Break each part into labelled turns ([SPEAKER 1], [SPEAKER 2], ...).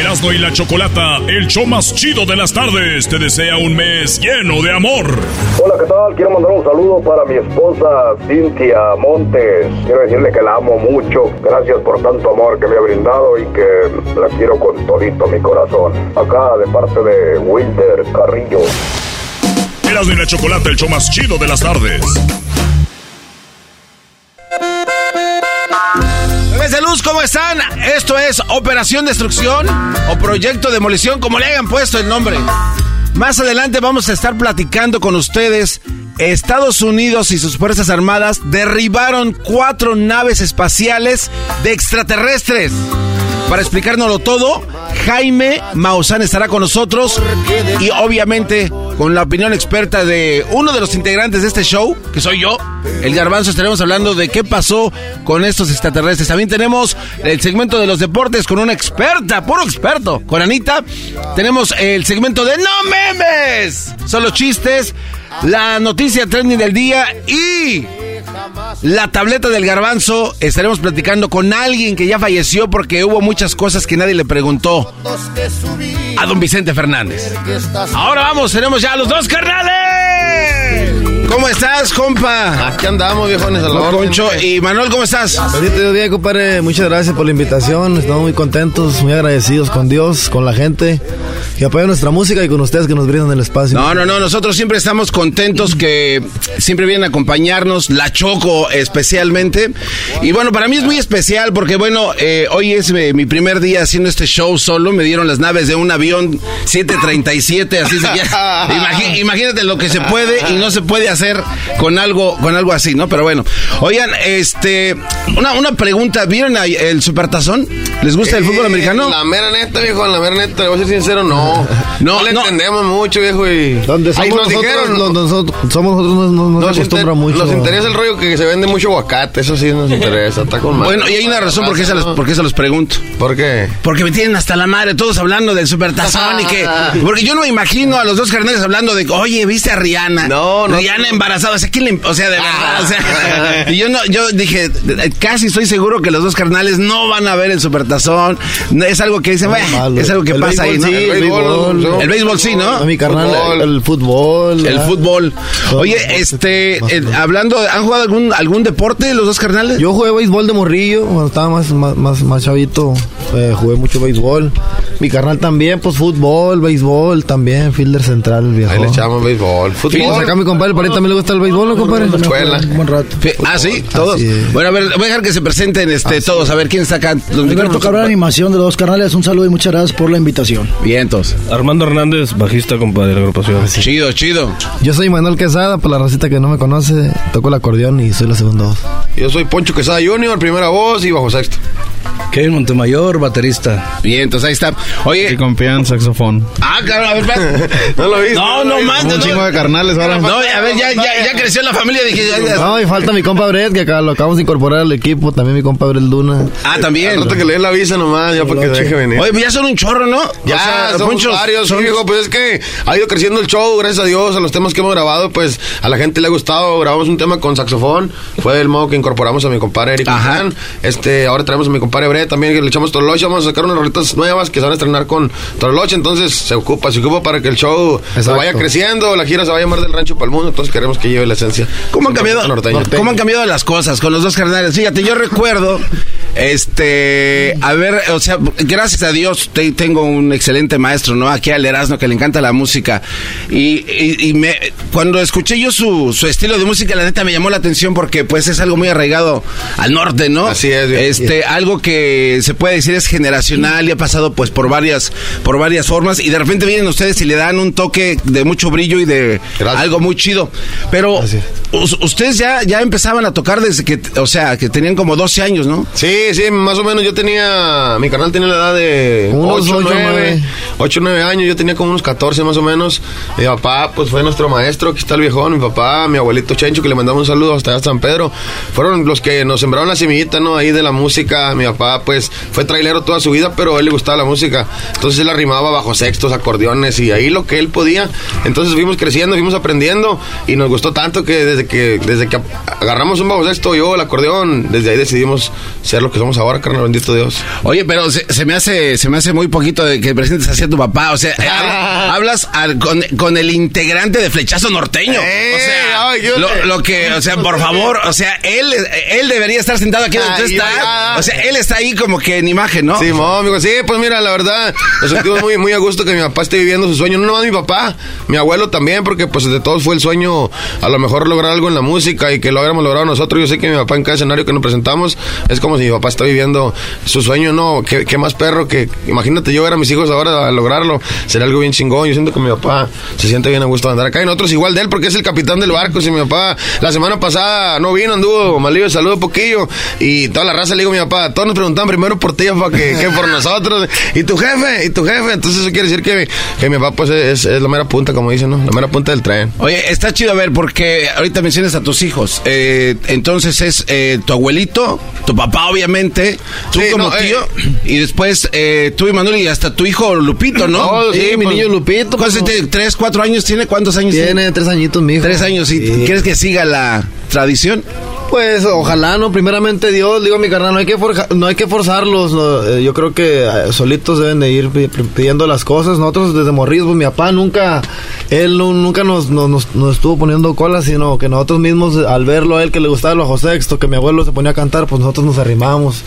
[SPEAKER 1] Erasmo y la Chocolata, el show más chido de las tardes, te desea un mes lleno de amor.
[SPEAKER 2] Hola, ¿qué tal? Quiero mandar un saludo para mi esposa Cintia Montes. Quiero decirle que la amo mucho. Gracias por tanto amor que me ha brindado y que la quiero con todito mi corazón. Acá de parte de Wilder Carrillo.
[SPEAKER 1] Erasmo y la Chocolata, el show más chido de las tardes.
[SPEAKER 3] De luz, ¿cómo están? Esto es Operación Destrucción o Proyecto Demolición, como le hayan puesto el nombre. Más adelante vamos a estar platicando con ustedes. Estados Unidos y sus Fuerzas Armadas derribaron cuatro naves espaciales de extraterrestres. Para explicárnoslo todo, Jaime Maussan estará con nosotros y obviamente con la opinión experta de uno de los integrantes de este show, que soy yo, el Garbanzo, estaremos hablando de qué pasó con estos extraterrestres. También tenemos el segmento de los deportes con una experta, puro experto, con Anita. Tenemos el segmento de No Memes, solo chistes, la noticia trending del día y la tableta del garbanzo. Estaremos platicando con alguien que ya falleció porque hubo muchas cosas que nadie le preguntó a don Vicente Fernández. Ahora vamos, tenemos ya a los dos carnales. ¿Cómo estás, compa?
[SPEAKER 4] Aquí andamos, viejones, a la.
[SPEAKER 3] Concho. Y Manuel, ¿cómo estás?
[SPEAKER 4] Bendito día, compadre. Muchas gracias por la invitación. Estamos muy contentos, muy agradecidos con Dios, con la gente que apoya nuestra música y con ustedes que nos brindan el espacio.
[SPEAKER 3] No, no, no, nosotros siempre estamos contentos que siempre vienen a acompañarnos, la Choco especialmente. Y bueno, para mí es muy especial porque bueno, eh, hoy es eh, mi primer día haciendo este show solo, me dieron las naves de un avión 737, así se llama. Imagínate lo que se puede y no se puede hacer con algo, con algo así, ¿no? Pero bueno, oigan, este, una, una pregunta, ¿vieron ahí el supertazón? ¿Les gusta el fútbol
[SPEAKER 4] Eh,
[SPEAKER 3] americano?
[SPEAKER 4] La mera neta, viejo, la mera neta, le voy a ser sincero, no.
[SPEAKER 3] No,
[SPEAKER 4] No, le
[SPEAKER 3] no.
[SPEAKER 4] entendemos mucho, viejo, y...
[SPEAKER 5] Donde
[SPEAKER 4] Ahí
[SPEAKER 5] somos
[SPEAKER 4] nos
[SPEAKER 5] nosotros,
[SPEAKER 4] dijeron,
[SPEAKER 5] donde nosotros, somos nosotros no, no- no
[SPEAKER 4] nos,
[SPEAKER 5] acostumbra
[SPEAKER 4] inter-
[SPEAKER 5] mucho.
[SPEAKER 4] nos interesa el rollo que se vende mucho aguacate, eso sí nos interesa, está con madre.
[SPEAKER 3] Bueno, y hay una razón por qué se los, por qué se los pregunto.
[SPEAKER 4] ¿Por qué?
[SPEAKER 3] Porque me tienen hasta la madre todos hablando del supertazón y que... Porque yo no me imagino a los dos carnales hablando de, oye, ¿viste a Rihanna?
[SPEAKER 4] No, no.
[SPEAKER 3] Rihanna embarazada, o sea, ¿quién le- O sea, de verdad, o sea... Y yo no, yo dije, casi estoy seguro que los dos carnales no van a ver el supertazón. Es algo que dicen,
[SPEAKER 5] No,
[SPEAKER 3] "Bueno,
[SPEAKER 5] malo.
[SPEAKER 3] es algo que
[SPEAKER 5] El
[SPEAKER 3] pasa ahí,
[SPEAKER 5] béisbol,
[SPEAKER 3] ¿no?
[SPEAKER 5] sí,
[SPEAKER 4] El
[SPEAKER 5] el
[SPEAKER 4] béisbol,
[SPEAKER 5] béisbol.
[SPEAKER 4] no.
[SPEAKER 3] El béisbol sí, ¿no?
[SPEAKER 5] Mi carnal,
[SPEAKER 4] Fútbol.
[SPEAKER 5] el fútbol.
[SPEAKER 3] El fútbol. Oye, este, eh, hablando, ¿han jugado algún, algún deporte los dos carnales?
[SPEAKER 5] Yo jugué béisbol de morrillo, cuando estaba más, más, más, más chavito, eh, jugué mucho béisbol. Mi carnal también, pues fútbol, béisbol también, fielder central, viejo.
[SPEAKER 4] Ahí le echamos béisbol. Fútbol.
[SPEAKER 5] acá mi compadre, para él también le gusta el béisbol, ¿no, compadre?
[SPEAKER 4] escuela.
[SPEAKER 5] Un buen rato.
[SPEAKER 3] Ah, sí, todos. Bueno, a ver, voy a dejar que se presenten este, todos, a ver quién está acá.
[SPEAKER 6] Alberto. Cabral, animación de los dos canales. Un saludo y muchas gracias por la invitación.
[SPEAKER 3] Bien, entonces.
[SPEAKER 7] Armando Hernández, bajista, compadre, de la agrupación.
[SPEAKER 3] Chido, chido.
[SPEAKER 5] Yo soy Manuel Quesada, por la racita que no me conoce, toco el acordeón y soy la segunda voz.
[SPEAKER 4] Yo soy Poncho Quesada Junior, primera voz y bajo sexto.
[SPEAKER 7] Kevin Montemayor, baterista.
[SPEAKER 3] Bien, entonces ahí está. Oye,
[SPEAKER 7] Confian, saxofón.
[SPEAKER 3] ah, cabrón, a ver, espérate.
[SPEAKER 4] ¿No lo viste?
[SPEAKER 3] No, no
[SPEAKER 4] lo
[SPEAKER 3] más.
[SPEAKER 5] Un chingo de carnales ahora.
[SPEAKER 3] no, a ver, ya, ya, ya creció la familia. Dije, ya, ya.
[SPEAKER 5] No, y falta mi compa Brett, que acá lo acabamos de incorporar al equipo, también mi compa Brett Luna.
[SPEAKER 3] Ah, también.
[SPEAKER 4] rato que le den la visa nomás, ya para que deje venir.
[SPEAKER 3] Oye, pues ya son un chorro, ¿no?
[SPEAKER 4] Ya,
[SPEAKER 3] O sea,
[SPEAKER 4] somos
[SPEAKER 3] Poncho,
[SPEAKER 4] varios,
[SPEAKER 3] son-
[SPEAKER 4] pues es que ha ido creciendo el show, gracias a Dios, a los temas que hemos grabado, pues a la gente le ha gustado, grabamos un tema con saxofón, fue el modo que incorporamos a mi compadre Eric
[SPEAKER 3] Ajá.
[SPEAKER 4] Este, ahora traemos a mi compadre Brett
[SPEAKER 8] también que le echamos Toroloche, vamos a sacar unas rolitas nuevas que van a estrenar con Toroloche, entonces se ocupa, se ocupa para que el show se vaya creciendo, la gira se vaya a llamar del rancho para el mundo, entonces queremos que lleve la esencia.
[SPEAKER 3] ¿Cómo han cambiado, ¿cómo han cambiado las cosas con los dos carnales? Fíjate, yo recuerdo, este, a ver, o sea, gracias a Dios tengo un excelente maestro, ¿no? Aquí al Erasmo que le encanta la música y, y, me, cuando escuché yo su, su estilo de música, la neta me llamó la atención porque pues es algo muy arraigado al norte, ¿no?
[SPEAKER 8] Así es.
[SPEAKER 3] Este, algo que se puede decir es generacional y ha pasado pues por varias, por varias formas y de repente vienen ustedes y le dan un toque de mucho brillo y de algo muy chido. Pero ustedes ya, ya empezaban a tocar desde que, o sea, que tenían como 12 años, ¿no?
[SPEAKER 8] Sí, sí, más o menos yo tenía, mi canal tenía la edad de 8, 9, 8, 9 años, yo tenía como unos 14 más o menos. Mi papá pues fue nuestro maestro, aquí está el viejón, mi papá, mi abuelito Chencho, que le mandamos un saludo hasta allá San Pedro. Fueron los que nos sembraron la semillita, ¿no? Ahí de la música. Mi papá pues fue trailero toda su vida, pero a él le gustaba la música. Entonces él arrimaba bajo sextos, acordeones y ahí lo que él podía. Entonces fuimos creciendo, fuimos aprendiendo y nos gustó tanto que desde que desde que agarramos un bajo sexto, yo el acordeón, desde ahí decidimos ser lo que somos ahora, carnal, bendito Dios.
[SPEAKER 3] Oye, pero se, me hace se me hace muy poquito de que presentes así a tu papá, o sea, hablas con, el integrante de Flechazo Norteño. o sea, lo, lo, que, o sea, por favor, o sea, él él debería estar sentado aquí donde está. O sea, él está ahí como que en imagen, ¿no?
[SPEAKER 8] Sí, amigo, sí, pues mira, la verdad, nos sentimos muy, muy a gusto que mi papá esté viviendo su sueño. No nomás mi papá, mi abuelo también, porque pues de todos fue el sueño a lo mejor lograr algo en la música y que lo hubiéramos logrado nosotros. Yo sé que mi papá en cada escenario que nos presentamos es como si mi papá está viviendo su sueño, no, qué, más perro que, imagínate yo ver a mis hijos ahora a lograrlo, sería algo bien chingón. Yo siento que mi papá se siente bien a gusto de andar acá y nosotros igual de él porque es el capitán del barco. Si mi papá la semana pasada no vino, anduvo malillo, saludo poquillo y toda la raza le digo a mi papá, todos nos preguntaban primero por ti, papá, que, que, por nosotros. Y tu jefe, y tu jefe. Entonces eso quiere decir que, que mi papá pues es, es, la mera punta, como dicen, ¿no? La mera punta del tren.
[SPEAKER 3] Oye, está chido a ver porque ahorita mencionas a tus hijos. Eh, entonces es eh, tu abuelito, tu papá obviamente, tú como eh, tío, y después tú y Manuel y hasta tu hijo Lupito, ¿no?
[SPEAKER 5] sí, mi pues, niño Lupito.
[SPEAKER 3] ¿Cuántos, ¿Tres, cuatro años tiene? ¿Cuántos años
[SPEAKER 5] tiene? Tiene tres añitos, mi hijo.
[SPEAKER 3] Tres años, ¿y quieres que siga la tradición?
[SPEAKER 5] Pues ojalá, ¿no? Primeramente Dios, digo mi carnal, no hay que, no hay que forzarlos, eh, yo creo que eh, solitos deben de ir pidiendo las cosas. Nosotros desde morridos, pues mi papá nunca, él nunca nos, nos, estuvo poniendo cola, sino que nosotros mismos al verlo a él que le gustaba el bajo sexto, que mi abuelo se ponía a cantar, pues nosotros nos arrimamos.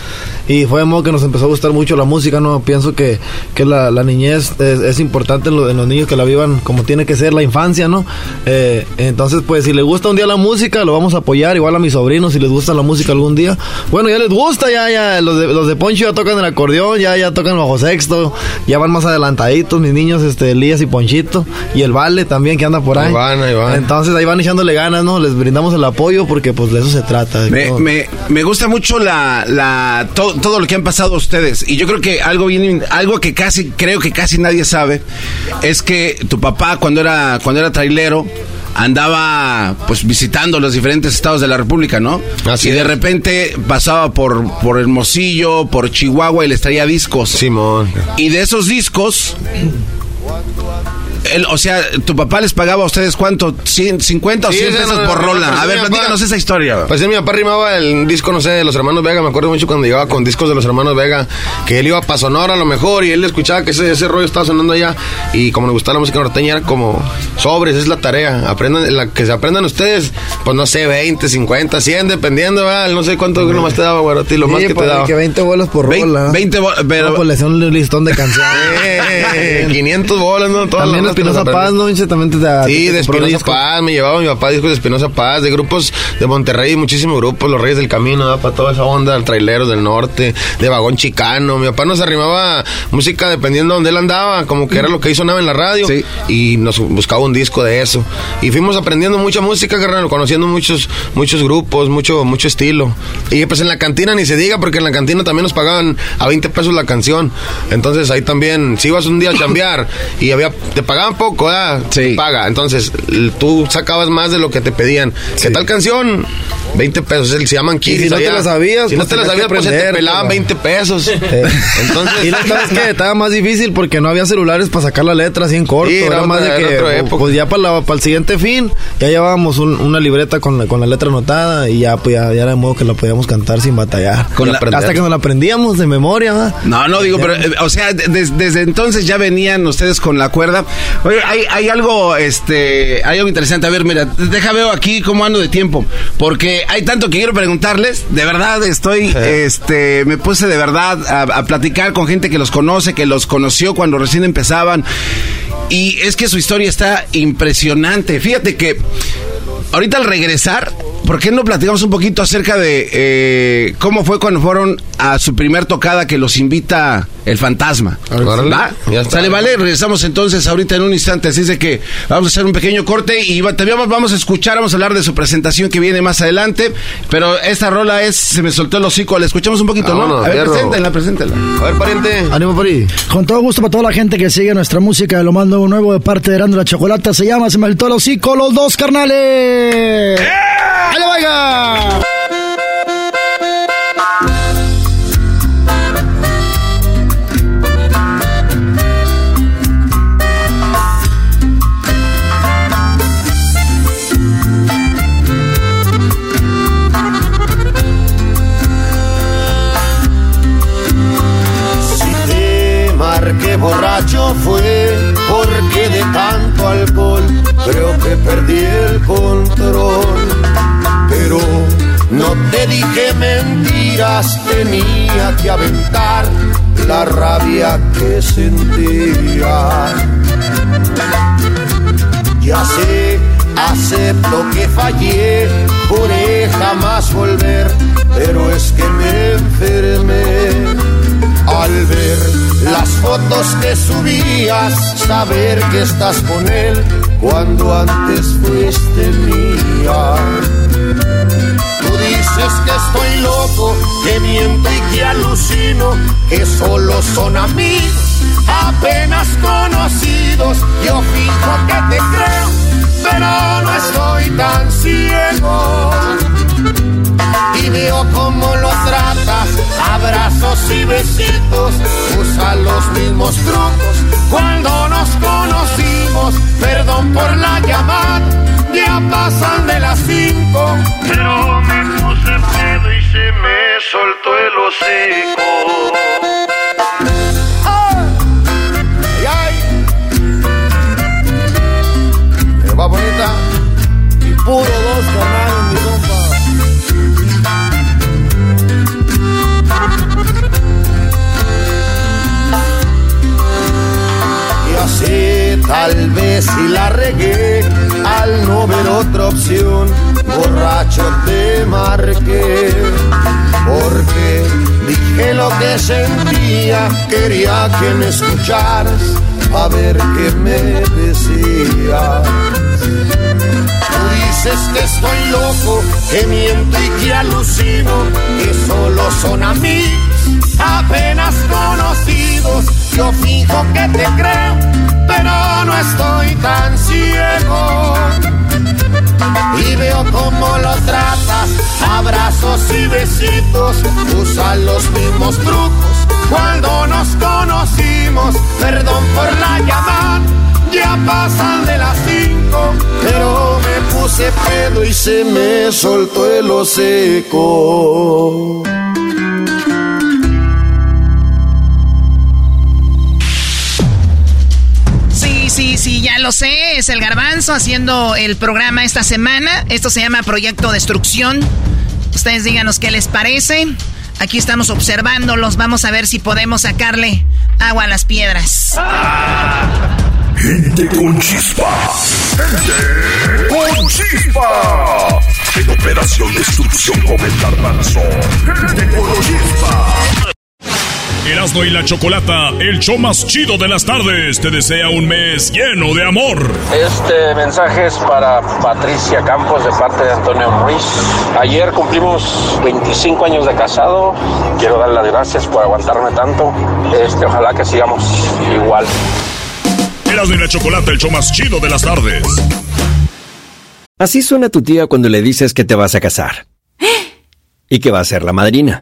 [SPEAKER 5] Y fue de modo que nos empezó a gustar mucho la música, ¿no? Pienso que, que la, niñez es, importante en, los niños que la vivan como tiene que ser la infancia, ¿no? Eh, entonces, pues si le gusta un día la música, lo vamos a apoyar, igual a mi sobrino si les gusta la música algún día. Bueno, ya les gusta, ya, ya, los de, los de Poncho ya tocan el acordeón, ya, ya tocan bajo sexto, ya van más adelantaditos, mis niños, este, Elías y Ponchito, y el Vale también que anda por ahí. Entonces ahí van echándole ganas, ¿no? Les brindamos el apoyo porque pues de eso se trata.
[SPEAKER 3] Me, me, me, gusta mucho la, la, todo, todo, lo que han pasado ustedes. Y yo creo que algo bien, algo que casi, creo que casi nadie sabe, es que tu papá cuando era, cuando era trailero, andaba pues visitando los diferentes estados de la República, ¿no? y de repente pasaba por, por Hermosillo, por Chihuahua y les traía discos.
[SPEAKER 8] Simón.
[SPEAKER 3] Y de esos discos o sea, tu papá les pagaba a ustedes cuánto? ¿50 o 100 pesos por rola? a ver, platícanos esa historia.
[SPEAKER 8] Pues mi papá rimaba el disco, no sé, de los hermanos Vega. Me acuerdo mucho cuando llegaba con discos de los hermanos Vega, que él iba para Sonora a lo mejor y él escuchaba que ese, ese rollo estaba sonando allá. Y como le gustaba la música norteña, era como sobres, es la tarea. Aprendan, la, que se aprendan ustedes, pues no sé, 20, 50, 100, dependiendo, ¿verdad? No sé cuánto más te daba, güey, a ti, lo más que te pues, daba.
[SPEAKER 5] que 20 bolas por rola.
[SPEAKER 3] 20 bolas, pero.
[SPEAKER 5] pues le hacen un listón de canciones.
[SPEAKER 8] 500 bolas, ¿no?
[SPEAKER 5] Todas También Espinosa Paz, ¿no? También te
[SPEAKER 8] Sí, de Espinosa Paz, me llevaba mi papá discos de Espinosa Paz, de grupos de Monterrey, muchísimos grupos, Los Reyes del Camino, para toda esa onda, el trailero del norte, de Vagón Chicano. Mi papá nos arrimaba música dependiendo de dónde él andaba, como que era lo que hizo nada en la radio, y nos buscaba un disco de eso. Y fuimos aprendiendo mucha música, carnal, conociendo muchos, muchos grupos, mucho, mucho estilo. Y pues en la cantina ni se diga, porque en la cantina también nos pagaban a 20 pesos la canción. Entonces ahí también, si ibas un día a cambiar y había, te pagaban pagaban poco, ¿verdad? Sí. Paga. Entonces, tú sacabas más de lo que te pedían. ¿Qué tal canción? 20 pesos, se llaman
[SPEAKER 5] Y
[SPEAKER 8] kids.
[SPEAKER 5] si no te la sabías,
[SPEAKER 8] Si no
[SPEAKER 5] pues
[SPEAKER 8] te la sabías, pues se te pelaban 20 pesos. Entonces,
[SPEAKER 5] y la sabes que estaba más difícil porque no había celulares para sacar la letra así en corto.
[SPEAKER 8] Sí, era
[SPEAKER 5] más de que, pues ya para, el siguiente fin, ya llevábamos un- una libreta con la, con la letra anotada y ya, pues ya, era de modo que la podíamos cantar sin batallar. Hasta que nos la aprendíamos de memoria.
[SPEAKER 3] No, no digo, pero, eh, o sea, de- des- desde entonces ya venían ustedes con la cuerda. Oye, hay, hay algo, este, hay algo interesante. A ver, mira, deja veo aquí cómo ando de tiempo, porque hay tanto que quiero preguntarles. De verdad, estoy, este, me puse de verdad a, a platicar con gente que los conoce, que los conoció cuando recién empezaban. Y es que su historia está impresionante. Fíjate que ahorita al regresar, ¿por qué no platicamos un poquito acerca de eh, cómo fue cuando fueron a su primer tocada que los invita el fantasma? ¿Va?
[SPEAKER 8] Ya está.
[SPEAKER 3] Sale, vale, regresamos entonces ahorita en un instante, así es de que vamos a hacer un pequeño corte y también vamos a escuchar, vamos a hablar de su presentación que viene más adelante, pero esta rola es, se me soltó el hocico, la escuchamos un poquito, ¿no? A ver, preséntenla, preséntenla.
[SPEAKER 8] a ver, pariente.
[SPEAKER 5] Ánimo por ahí.
[SPEAKER 6] Con todo gusto para toda la gente que sigue nuestra música, lo mando un nuevo de parte de Grande la Chocolata. Se llama Se me el hocico, los dos carnales. ¡Ahí le vaya!
[SPEAKER 9] Que subías, saber que estás con él cuando antes fuiste mía. Tú dices que estoy loco, que miento y que alucino, que solo son amigos, apenas conocidos. Yo fijo que te creo, pero no estoy tan ciego. Y veo cómo lo tratas, abrazos y besitos, usa los mismos trucos cuando nos conocimos. Perdón por la llamada, ya pasan de las cinco, pero me puse pedo y se me soltó el hocico.
[SPEAKER 5] Va bonita. Y puro dos canales,
[SPEAKER 9] Así tal vez si la regué al no ver otra opción, borracho te marqué. Porque dije lo que sentía, quería que me escucharas, a ver qué me decías. Tú dices que estoy loco, que miento y que alucino, que solo son amigos, apenas conocidos. Yo fijo que te creo, pero no estoy tan ciego. Y veo cómo lo tratas, abrazos y besitos, usan los mismos trucos cuando nos conocimos. Perdón por la llamada, ya pasan de las cinco, pero me puse pedo y se me soltó el hocico.
[SPEAKER 10] Lo sé. Es el garbanzo haciendo el programa esta semana. Esto se llama Proyecto Destrucción. Ustedes díganos qué les parece. Aquí estamos observándolos. Vamos a ver si podemos sacarle agua a las piedras.
[SPEAKER 11] Gente con chispa. Gente con chispa. En Operación Destrucción con el garbanzo. Gente con chispa. Erasmo y la Chocolata, el show más chido de las tardes, te desea un mes lleno de amor.
[SPEAKER 12] Este mensaje es para Patricia Campos de parte de Antonio Ruiz. Ayer cumplimos 25 años de casado. Quiero darle las gracias por aguantarme tanto. Este, ojalá que sigamos igual.
[SPEAKER 11] Erasmo y la Chocolata, el show más chido de las tardes.
[SPEAKER 13] Así suena tu tía cuando le dices que te vas a casar. Y que va a ser la madrina.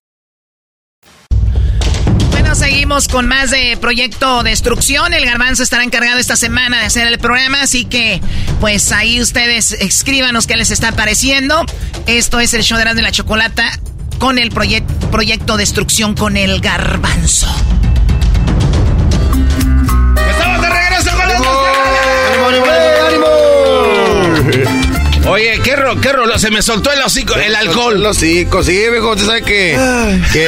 [SPEAKER 10] Bueno, seguimos con más de Proyecto Destrucción. El Garbanzo estará encargado esta semana de hacer el programa, así que pues ahí ustedes escríbanos qué les está pareciendo. Esto es el show de de la Chocolata con el Proyecto Destrucción con el Garbanzo.
[SPEAKER 3] ¡Estamos de regreso con
[SPEAKER 14] ¡Ánimo! Oye, qué ro, qué rolo, se me soltó el hocico, el alcohol.
[SPEAKER 8] El hocico, sí, viejo, usted sabe que, que,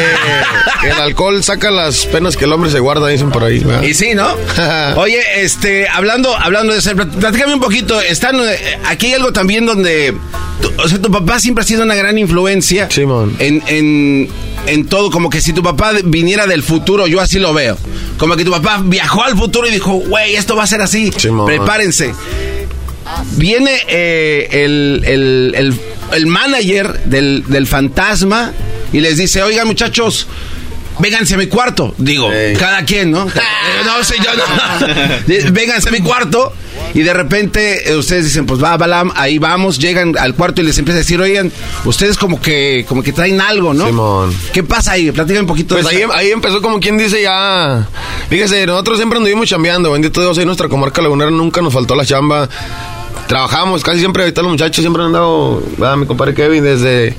[SPEAKER 8] que, el alcohol saca las penas que el hombre se guarda, dicen por ahí. ¿verdad?
[SPEAKER 3] Y sí, ¿no? Oye, este, hablando, hablando de eso, platícame un poquito, están, eh, aquí hay algo también donde, tu, o sea, tu papá siempre ha sido una gran influencia.
[SPEAKER 8] Simón.
[SPEAKER 3] En, en, en todo, como que si tu papá viniera del futuro, yo así lo veo. Como que tu papá viajó al futuro y dijo, güey, esto va a ser así,
[SPEAKER 8] Simón.
[SPEAKER 3] prepárense viene eh, el, el, el, el, manager del, del, fantasma y les dice, oigan muchachos, vénganse a mi cuarto. Digo, hey. cada quien, ¿no? no sé, yo no. vénganse a mi cuarto. Y de repente eh, ustedes dicen, pues va, Balam, ahí vamos, llegan al cuarto y les empieza a decir, oigan, ustedes como que, como que traen algo, ¿no?
[SPEAKER 8] Simón.
[SPEAKER 3] ¿Qué pasa ahí? Platícame un poquito
[SPEAKER 8] pues
[SPEAKER 3] de
[SPEAKER 8] ahí,
[SPEAKER 3] eso.
[SPEAKER 8] ahí empezó como quien dice ya. Fíjese, nosotros siempre anduvimos chambeando, bendito Dios, ahí nuestra comarca lagunera nunca nos faltó la chamba trabajamos casi siempre, ahorita los muchachos siempre han andado, ¿verdad? mi compadre Kevin, desde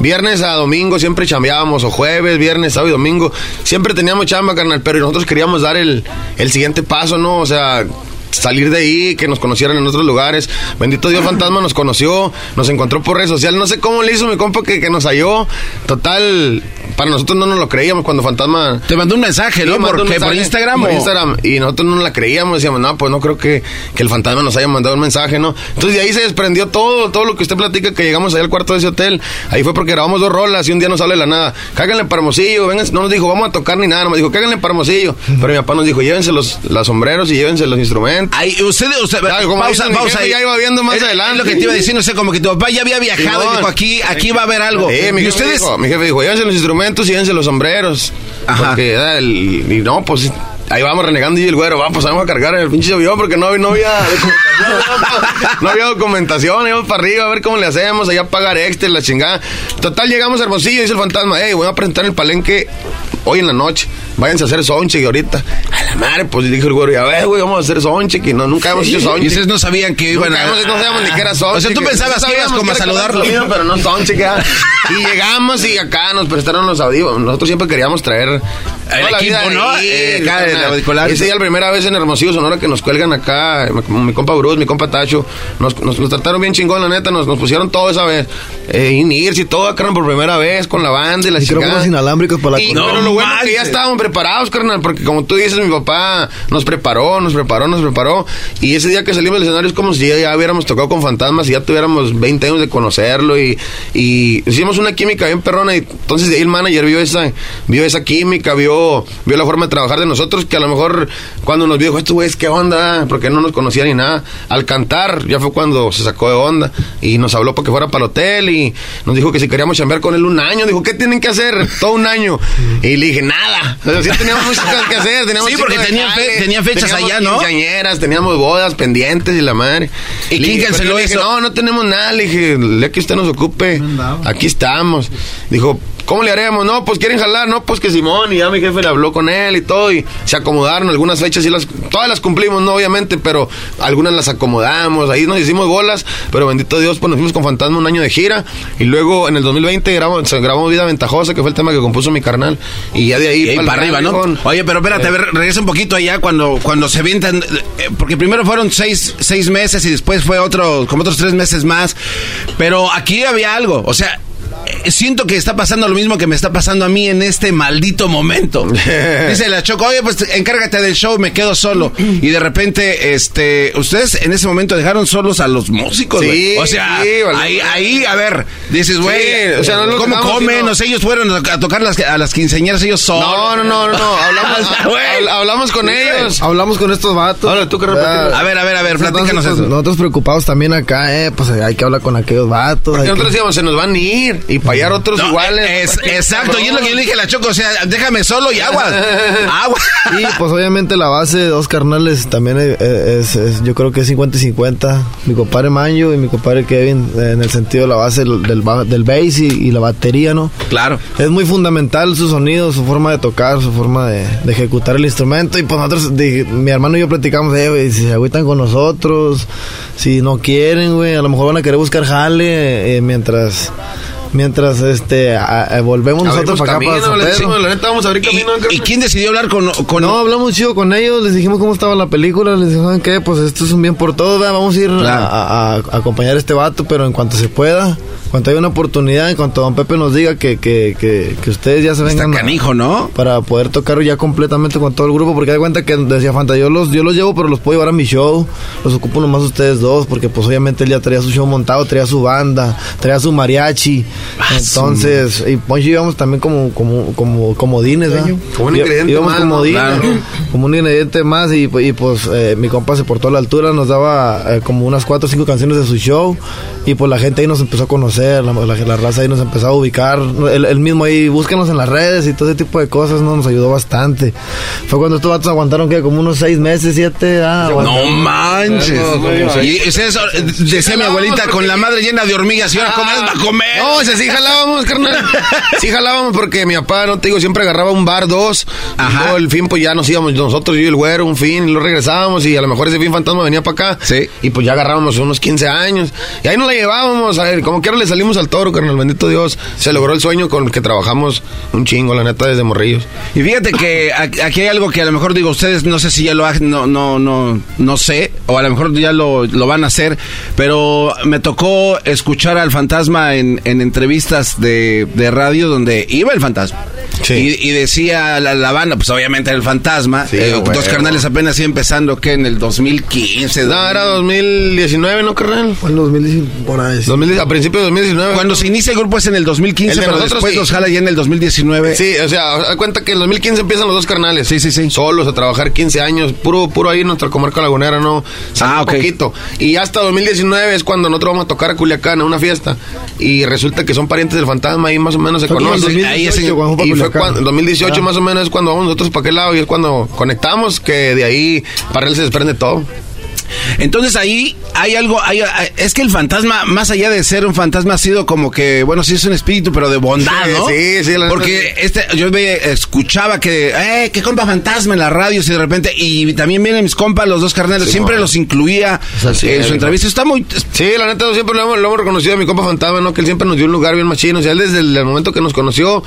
[SPEAKER 8] viernes a domingo siempre chambeábamos, o jueves, viernes, sábado y domingo, siempre teníamos chamba, carnal, pero nosotros queríamos dar el, el siguiente paso, ¿no? O sea, salir de ahí, que nos conocieran en otros lugares. Bendito Dios, Fantasma nos conoció, nos encontró por redes sociales. No sé cómo le hizo mi compa que, que nos halló. Total, para nosotros no nos lo creíamos cuando Fantasma.
[SPEAKER 3] Te mandó un mensaje, ¿no? ¿Por? ¿Por Instagram?
[SPEAKER 8] Por? Instagram. Y nosotros no la creíamos. Decíamos, no, pues no creo que, que el Fantasma nos haya mandado un mensaje, ¿no? Entonces de ahí se desprendió todo, todo lo que usted platica que llegamos ahí al cuarto de ese hotel. Ahí fue porque grabamos dos rolas y un día nos sale de la nada. Cáganle para Hermosillo, vengan. No nos dijo, vamos a tocar ni nada. Nos dijo, cáganle para Hermosillo. Pero mi papá nos dijo, llévense los, los sombreros y llévense los instrumentos.
[SPEAKER 3] Ahí, ustedes, usted,
[SPEAKER 8] Claro, como
[SPEAKER 3] pausa, pausa.
[SPEAKER 8] ya iba viendo más
[SPEAKER 3] es,
[SPEAKER 8] adelante.
[SPEAKER 3] Es lo que te iba no sé, como que tu papá ya había viajado
[SPEAKER 8] Simón.
[SPEAKER 3] y dijo, aquí, aquí va a haber algo.
[SPEAKER 8] Sí, mi,
[SPEAKER 3] y
[SPEAKER 8] jefe
[SPEAKER 3] ustedes...
[SPEAKER 8] dijo, mi jefe dijo, llévense los instrumentos y llévense los sombreros.
[SPEAKER 3] Ajá.
[SPEAKER 8] Porque, era el, y no, pues ahí vamos renegando y el güero, vamos, vamos a cargar el pinche avión porque no, no había documentación. no había documentación, íbamos para arriba a ver cómo le hacemos, allá pagar extra, la chingada. Total, llegamos a Hermosillo, dice el fantasma, hey, voy a presentar el palenque hoy en la noche. Váyanse a hacer sonche ahorita. A la madre, pues dijo el güero, ya ves, güey, vamos a hacer sonche, que no, nunca hemos hecho sonche.
[SPEAKER 3] Y ustedes no sabían que iban
[SPEAKER 8] Nunca
[SPEAKER 3] a...
[SPEAKER 8] hemos- no sabíamos ni qué era sonche.
[SPEAKER 3] O sea, tú pensabas que ibas como a saludarlo.
[SPEAKER 8] Pero no sonche, que era. Y llegamos y acá nos prestaron los audífonos. Nosotros siempre queríamos traer... la
[SPEAKER 3] equipo,
[SPEAKER 8] vida
[SPEAKER 3] ¿no?
[SPEAKER 8] ahí,
[SPEAKER 3] Eh, acá, el auricular.
[SPEAKER 8] Ese día la primera vez en Hermosillo, Sonora, que nos cuelgan acá, mi, compa Bruce, mi compa Tacho, nos, nos, nos trataron bien chingón, la neta, nos, nos pusieron todo esa vez, eh, INIRS y todo, carnal, por primera vez, con la banda y la
[SPEAKER 5] Micrófonos
[SPEAKER 8] chingada.
[SPEAKER 5] inalámbricos para la
[SPEAKER 8] Y-
[SPEAKER 5] corona.
[SPEAKER 8] pero lo bueno es que ya estábamos preparados, carnal, porque como tú dices, mi papá nos preparó, nos preparó, nos preparó. Y ese día que salimos del escenario es como si ya, ya hubiéramos tocado con fantasmas y ya tuviéramos 20 años de conocerlo. Y, y hicimos una química bien perrona. Y entonces el manager vio esa, vio esa química, vio, vio la forma de trabajar de nosotros, que a lo mejor cuando nos vio, dijo, estos güeyes, ¿qué onda? Porque no nos conocía ni nada. Al cantar, ya fue cuando se sacó de onda y nos habló para que fuera para el hotel y nos dijo que si queríamos chambear con él un año, dijo, ¿qué tienen que hacer? Todo un año. Y le dije, nada. Sí teníamos muchas cosas que hacer. Teníamos
[SPEAKER 3] Sí, porque tenían fe- fechas
[SPEAKER 8] teníamos
[SPEAKER 3] allá, ¿no?
[SPEAKER 8] quinceañeras, teníamos bodas pendientes y la madre.
[SPEAKER 3] ¿Y
[SPEAKER 8] Le
[SPEAKER 3] quién
[SPEAKER 8] dije,
[SPEAKER 3] canceló
[SPEAKER 8] pero le dije,
[SPEAKER 3] eso?
[SPEAKER 8] no, no tenemos nada. Le dije, le que usted nos ocupe. Aquí estamos. Dijo, ¿cómo le haremos? No, pues quieren jalar, no, pues que Simón. Y ya mi jefe le habló con él y todo. Y se acomodaron. Algunas fechas y las, todas las cumplimos, no, obviamente, pero algunas las acomodamos. Ahí nos hicimos bolas. Pero bendito Dios, pues nos fuimos con Fantasma un año de gira. Y luego en el 2020 grabamos, grabamos Vida Ventajosa, que fue el tema que compuso mi carnal. Y ya de ahí, pa'l
[SPEAKER 3] para arriba, ¿no? Oye, pero espérate, a ver, regresa un poquito allá cuando, cuando se avientan, eh, porque primero fueron seis, seis meses y después fue otro, como otros tres meses más, pero aquí había algo, o sea, eh, siento que está pasando lo mismo que me está pasando a mí en este maldito momento. Dice la Choco, oye, pues encárgate del show, me quedo solo. Y de repente, este, ustedes en ese momento dejaron solos a los músicos, güey.
[SPEAKER 8] Sí,
[SPEAKER 3] O sea,
[SPEAKER 8] sí, vale.
[SPEAKER 3] ahí, ahí, a ver, dices, güey,
[SPEAKER 8] Sí, o sea, no los
[SPEAKER 3] ¿cómo comen?
[SPEAKER 8] sino-
[SPEAKER 3] O sea, ellos fueron a tocar las, a las quinceañeras ellos solos.
[SPEAKER 8] No, no, no, no, no. Hablamos, con ellos.
[SPEAKER 5] Hablamos con estos vatos.
[SPEAKER 8] Ahora, tú que
[SPEAKER 5] Ah,
[SPEAKER 3] A ver, a ver, a ver, platícanos eso.
[SPEAKER 5] Nosotros preocupados también acá, eh, pues hay que hablar con aquellos vatos.
[SPEAKER 8] Porque
[SPEAKER 5] que-
[SPEAKER 8] nosotros decíamos, se nos van a ir y para hallar otros
[SPEAKER 3] No,
[SPEAKER 8] iguales.
[SPEAKER 3] es- exacto, y es lo que yo le dije a la Choco, o sea, déjame solo y agua. Agua.
[SPEAKER 5] Y pues obviamente la base de dos carnales también es, es- es- yo creo que es 50 y 50. Mi compadre Manjo y mi compadre Kevin, eh, en el sentido de la base del, del, del bass y, y la batería, ¿no?
[SPEAKER 3] Claro.
[SPEAKER 5] Es muy fundamental su sonido, su forma de tocar, su forma de, de ejecutar el instrumento. Y pues nosotros, dije, mi hermano y yo platicamos, eh, güey, si se agüitan con nosotros, si no quieren, güey, a lo mejor van a querer buscar jale eh, mientras... Mientras este a- a- volvemos nosotros para acá para San
[SPEAKER 8] le
[SPEAKER 5] Pedro.
[SPEAKER 8] decimos, la neta, vamos a abrir camino.
[SPEAKER 3] ¿Y, y quién decidió hablar con, con
[SPEAKER 5] No, hablamos chido con ellos, les dijimos cómo estaba la película, les dijimos, ¿saben qué? Pues esto es un bien por todo, ¿verdad? vamos a ir a, a- a acompañar a este vato, pero en cuanto se pueda, en cuanto haya una oportunidad, en cuanto don Pepe nos diga que, que, que, que ustedes ya se vengan a-
[SPEAKER 3] canijo, ¿no?
[SPEAKER 5] para poder tocar ya completamente con todo el grupo, porque hay cuenta que decía Fanta, yo los, yo los llevo, pero los puedo llevar a mi show, los ocupo nomás ustedes dos, porque pues obviamente él ya traía su show montado, traía su banda, traía su mariachi, entonces, y Poncho íbamos también como, como, como, comodines, ¿verdad?
[SPEAKER 8] Como un ingrediente
[SPEAKER 5] íbamos
[SPEAKER 8] más,
[SPEAKER 5] comodines,
[SPEAKER 8] ¿no? Claro.
[SPEAKER 5] como un ingrediente más y, y, pues eh, mi compa se portó a la altura, nos daba eh, como unas cuatro o cinco canciones de su show y pues la gente ahí nos empezó a conocer, la, la- la raza ahí nos empezó a ubicar, él, él mismo ahí, búsquenos en las redes y todo ese tipo de cosas, ¿no? nos ayudó bastante. Fue cuando estos vatos aguantaron que como unos seis meses, siete, ah,
[SPEAKER 3] No manches. Y ustedes, decía mi abuelita, con la madre llena de hormigas, y ahora cómo les va a comer.
[SPEAKER 8] No, o sea, sí jalábamos, carnal. Sí jalábamos porque mi papá, no te digo, siempre agarraba un bar, dos. Y luego el fin, pues ya nos íbamos nosotros, yo y el güero, un fin, y lo regresábamos. Y a lo mejor ese fin fantasma venía para acá.
[SPEAKER 3] Sí.
[SPEAKER 8] Y pues ya agarrábamos unos 15 años. Y ahí nos la llevábamos. A ver, como quiera le salimos al toro, carnal, bendito Dios. Se logró el sueño con el que trabajamos un chingo, la neta, desde morrillos.
[SPEAKER 3] Y fíjate que aquí hay algo que a lo mejor digo ustedes, no sé si ya lo han, no, no, no, no sé, o a lo mejor ya lo, lo van a hacer, pero me tocó escuchar al fantasma en, en entrevistas de, de radio donde iba el fantasma. Y, y decía la, la banda, pues obviamente era el fantasma. eh,
[SPEAKER 8] huevo.
[SPEAKER 3] dos carnales apenas iba empezando, que en el 2015.
[SPEAKER 8] No, era 2019, ¿no, carnal?
[SPEAKER 5] Fue en 2019, por ahí.
[SPEAKER 8] 2010, a principios de 2019.
[SPEAKER 3] Cuando se inicia el grupo es en el 2015,
[SPEAKER 8] El de
[SPEAKER 3] pero
[SPEAKER 8] nosotros
[SPEAKER 3] después
[SPEAKER 8] sí.
[SPEAKER 3] los jala ya en el 2019.
[SPEAKER 8] Sí, o sea, cuenta que en 2015 empiezan los dos carnales.
[SPEAKER 3] Sí, sí, sí.
[SPEAKER 8] Solos a trabajar 15 años, puro puro ahí en nuestra comarca lagunera, ¿no?
[SPEAKER 3] Ah, ok.
[SPEAKER 8] poquito. Y hasta 2019 es cuando nosotros vamos a tocar a Culiacán a una fiesta. Y resulta que son parientes del fantasma, ahí más o menos se conocen.
[SPEAKER 5] 2018
[SPEAKER 8] Ahí es en- y fue cuando, en 2018
[SPEAKER 5] Ah.
[SPEAKER 8] más o menos es cuando vamos nosotros para aquel lado y es cuando conectamos, que de ahí para él se desprende todo.
[SPEAKER 3] Entonces ahí hay algo, hay- es que el fantasma, más allá de ser un fantasma, ha sido como que, bueno, sí es un espíritu, pero de bondad,
[SPEAKER 8] Sí,
[SPEAKER 3] ¿no?
[SPEAKER 8] sí, sí, la neta,
[SPEAKER 3] Porque este, yo ve- escuchaba que, eh, que compa fantasma en la radio, y de repente, y también vienen mis compas, los dos carnales,
[SPEAKER 8] Sí,
[SPEAKER 3] siempre
[SPEAKER 8] no.
[SPEAKER 3] los incluía
[SPEAKER 8] sí,
[SPEAKER 3] en su entrevista. Está muy,
[SPEAKER 8] Sí, la neta siempre lo hemos, lo hemos reconocido a mi compa Fantasma, ¿no? Que él siempre nos dio un lugar bien machino. O sea, él desde el, el momento que nos conoció,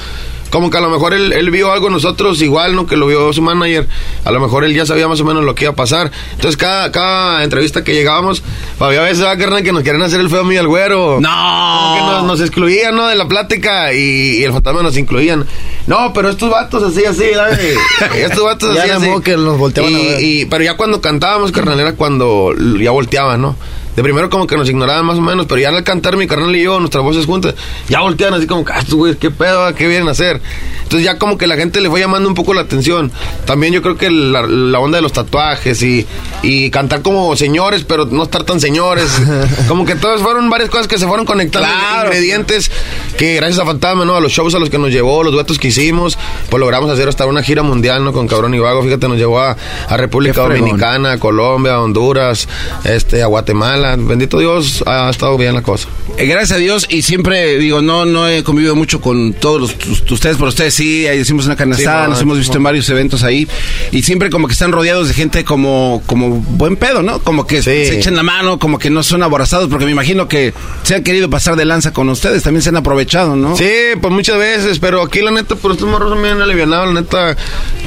[SPEAKER 8] como que a lo mejor él, él vio algo nosotros igual, ¿no? Que lo vio su manager. A lo mejor él ya sabía más o menos lo que iba a pasar. Entonces, cada, cada entrevista que llegábamos, había veces, ¿verdad, carnal, que nos querían hacer el feo a mí y al güero.
[SPEAKER 3] ¡No!
[SPEAKER 8] Que nos, nos excluían, ¿no? De la plática y, y el fantasma nos incluían. No, pero estos vatos así, así, ¿sabes? estos vatos así, así.
[SPEAKER 5] que nos volteaban
[SPEAKER 8] y,
[SPEAKER 5] a ver.
[SPEAKER 8] y- pero ya cuando cantábamos, carnal, era cuando ya volteaban, ¿no? De primero como que nos ignoraban más o menos, pero ya al cantar mi carnal y yo, nuestras voces juntas, ya voltean así como ah, qué pedo, qué vienen a hacer. Entonces ya como que la gente le fue llamando un poco la atención. También yo creo que la, la onda de los tatuajes y, y cantar como señores, pero no estar tan señores. como que todas fueron varias cosas que se fueron conectando, ingredientes que gracias a Fantasma, ¿no? A los shows a los que nos llevó, los duetos que hicimos, pues logramos hacer hasta una gira mundial, ¿no? Con Cabrón y Vago, fíjate, nos llevó a, a República. Dominicana, a Colombia, a Honduras, este, a Guatemala. Bendito Dios, ha estado bien la cosa.
[SPEAKER 3] Eh, gracias a Dios y siempre digo, no no he convivido mucho con todos los, tus- ustedes, pero ustedes sí, ahí hicimos una carne
[SPEAKER 8] Sí,
[SPEAKER 3] asada,
[SPEAKER 8] no,
[SPEAKER 3] nos hemos visto
[SPEAKER 8] no.
[SPEAKER 3] en varios eventos ahí y siempre como que están rodeados de gente como como buen pedo, ¿no? Como que se echan la mano, como que no son aborazados, porque me imagino que se han querido pasar de lanza con ustedes, también se han aprovechado, ¿no?
[SPEAKER 8] Sí, pues muchas veces, pero aquí la neta, por estos morros bien alivianados, la neta,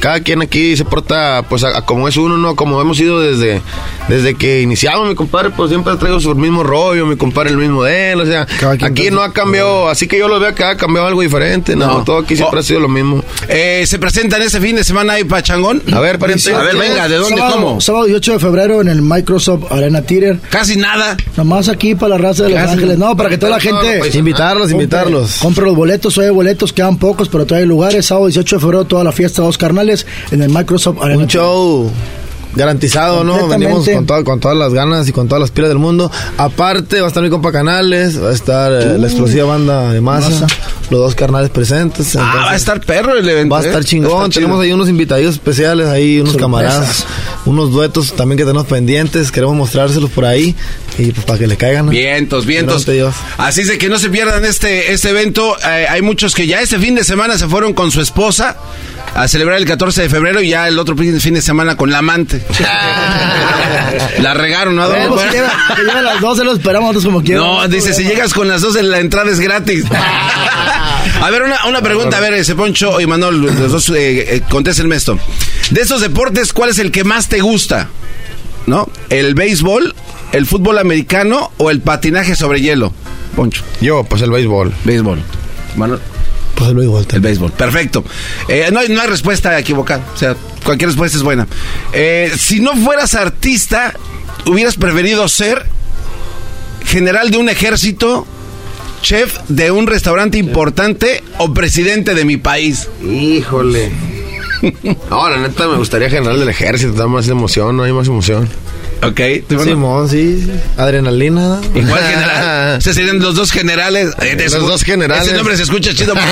[SPEAKER 8] cada quien aquí se porta, pues, a, a como es uno, ¿no? Como hemos ido desde, desde que iniciamos, mi compadre, pues, siempre ha traído su mismo rollo, mi compadre el mismo de él, o sea, aquí no ha cambiado, así que yo lo veo que ha cambiado algo diferente, no,
[SPEAKER 3] No.
[SPEAKER 8] todo aquí siempre
[SPEAKER 3] Oh.
[SPEAKER 8] ha sido lo mismo.
[SPEAKER 3] Eh, se presentan este fin de semana ahí Pachangón.
[SPEAKER 8] A ver, pariente.
[SPEAKER 3] A ver, venga, ¿de dónde,
[SPEAKER 6] sábado,
[SPEAKER 3] cómo?
[SPEAKER 6] Sábado 18 de febrero en el Microsoft Arena Theater.
[SPEAKER 3] Casi nada.
[SPEAKER 6] Nomás aquí para la raza de Los
[SPEAKER 5] Casi.
[SPEAKER 6] Ángeles. No, para que toda la gente...
[SPEAKER 5] pues, Invitarlos,
[SPEAKER 6] compre-
[SPEAKER 5] invitarlos.
[SPEAKER 6] Compre los boletos, hoy hay boletos, quedan pocos, pero todavía hay lugares. Sábado 18 de febrero, toda la fiesta Dos Carnales en el Microsoft Arena
[SPEAKER 5] Un show garantizado, ¿no? Venimos con, todo- con todas las ganas y con todas las pilas del mundo. Aparte, va a estar mi compa Canales, va a estar eh, la explosiva banda de masa,
[SPEAKER 6] Masa.
[SPEAKER 5] los dos carnales presentes.
[SPEAKER 3] Ah, va a estar perro el evento.
[SPEAKER 5] Va a estar
[SPEAKER 3] ¿eh?
[SPEAKER 5] chingón.
[SPEAKER 3] A estar
[SPEAKER 5] tenemos
[SPEAKER 3] chido.
[SPEAKER 5] ahí unos invitaditos especiales, ahí unos camaradas, unos duetos también que tenemos pendientes. Queremos mostrárselos por ahí y pues para que le caigan. ¿no?
[SPEAKER 3] Vientos, vientos. Así es de que no se pierdan este, este evento. Eh, hay muchos que ya este fin de semana se fueron con su esposa a celebrar el 14 de febrero y ya el otro fin fin de semana con la amante. la regaron, ¿no?
[SPEAKER 6] Bueno,
[SPEAKER 3] Bueno.
[SPEAKER 6] si llega, llega a las 12 lo esperamos nosotros como quieran.
[SPEAKER 3] No, dice, si llegas con las dos, la entrada es gratis. a ver, una, una pregunta, a ver, ese Poncho y Manuel, los dos, eh, eh, contéstenme esto. De estos deportes, ¿cuál es el que más te gusta? ¿No? ¿El béisbol, el fútbol americano o el patinaje sobre hielo? Poncho.
[SPEAKER 8] Yo, pues el béisbol.
[SPEAKER 3] Béisbol. Manuel.
[SPEAKER 5] Pues el béisbol.
[SPEAKER 3] El béisbol, perfecto. Eh, no, hay, no hay respuesta equivocada, o sea, cualquier respuesta es buena. Eh, si no fueras artista, ¿hubieras preferido ser general de un ejército, chef de un restaurante importante o presidente de mi país?
[SPEAKER 8] Híjole. No, la neta me gustaría general del ejército, da más emoción, no hay más emoción.
[SPEAKER 3] Ok,
[SPEAKER 5] Simón, sí. Adrenalina.
[SPEAKER 3] Igual general. Ustedes serían los dos generales. Eh,
[SPEAKER 8] Los dos generales.
[SPEAKER 3] Ese nombre se escucha chido.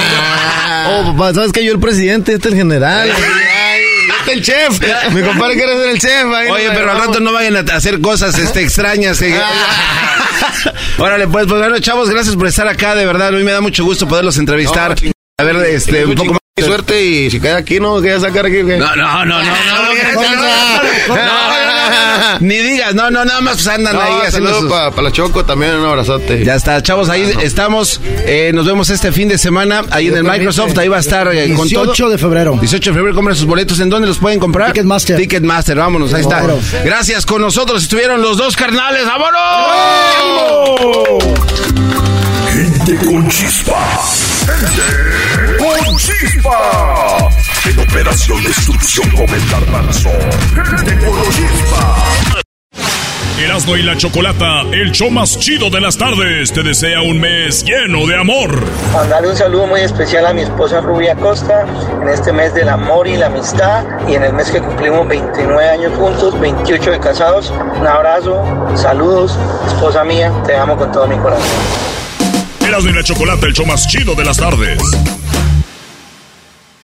[SPEAKER 5] Oh, papá, ¿sabes que yo el presidente, este el general?
[SPEAKER 8] Este el chef. Mi compadre quiere ser el chef. ahí
[SPEAKER 3] Oye,
[SPEAKER 8] nos
[SPEAKER 3] pero al
[SPEAKER 8] vamos.
[SPEAKER 3] rato no vayan a hacer cosas este, extrañas. eh. Órale, pues, pues bueno, chavos, gracias por estar acá, de verdad. A mí me da mucho gusto poderlos entrevistar.
[SPEAKER 8] No,
[SPEAKER 3] a ver, este, un poco más
[SPEAKER 8] suerte y si queda aquí no queda sacar aquí
[SPEAKER 3] no no no no no ni digas no no nada más andan ahí haciendo
[SPEAKER 8] para la Choco también un abrazote
[SPEAKER 3] ya está chavos ahí estamos nos vemos este fin de semana ahí en el Microsoft ahí va a estar con
[SPEAKER 6] 18 de febrero
[SPEAKER 3] 18 de febrero compren sus boletos en dónde los pueden comprar
[SPEAKER 6] Ticketmaster
[SPEAKER 3] Ticketmaster vámonos ahí está gracias con nosotros estuvieron los dos carnales vámonos
[SPEAKER 1] gente con chispa gente con chispa. En operación destrucción con el garbanzo. Gente con chispa. Erasmo y la Chocolata, el show más chido de las tardes, te desea un mes lleno de amor.
[SPEAKER 15] Mandarle un saludo muy especial a mi esposa Rubia Costa en este mes del amor y la amistad y en el mes que cumplimos 29 años juntos, 28 de casados. Un abrazo, saludos, esposa mía, te amo con todo mi corazón.
[SPEAKER 1] Erasmo y la Chocolata, el show más chido de las tardes.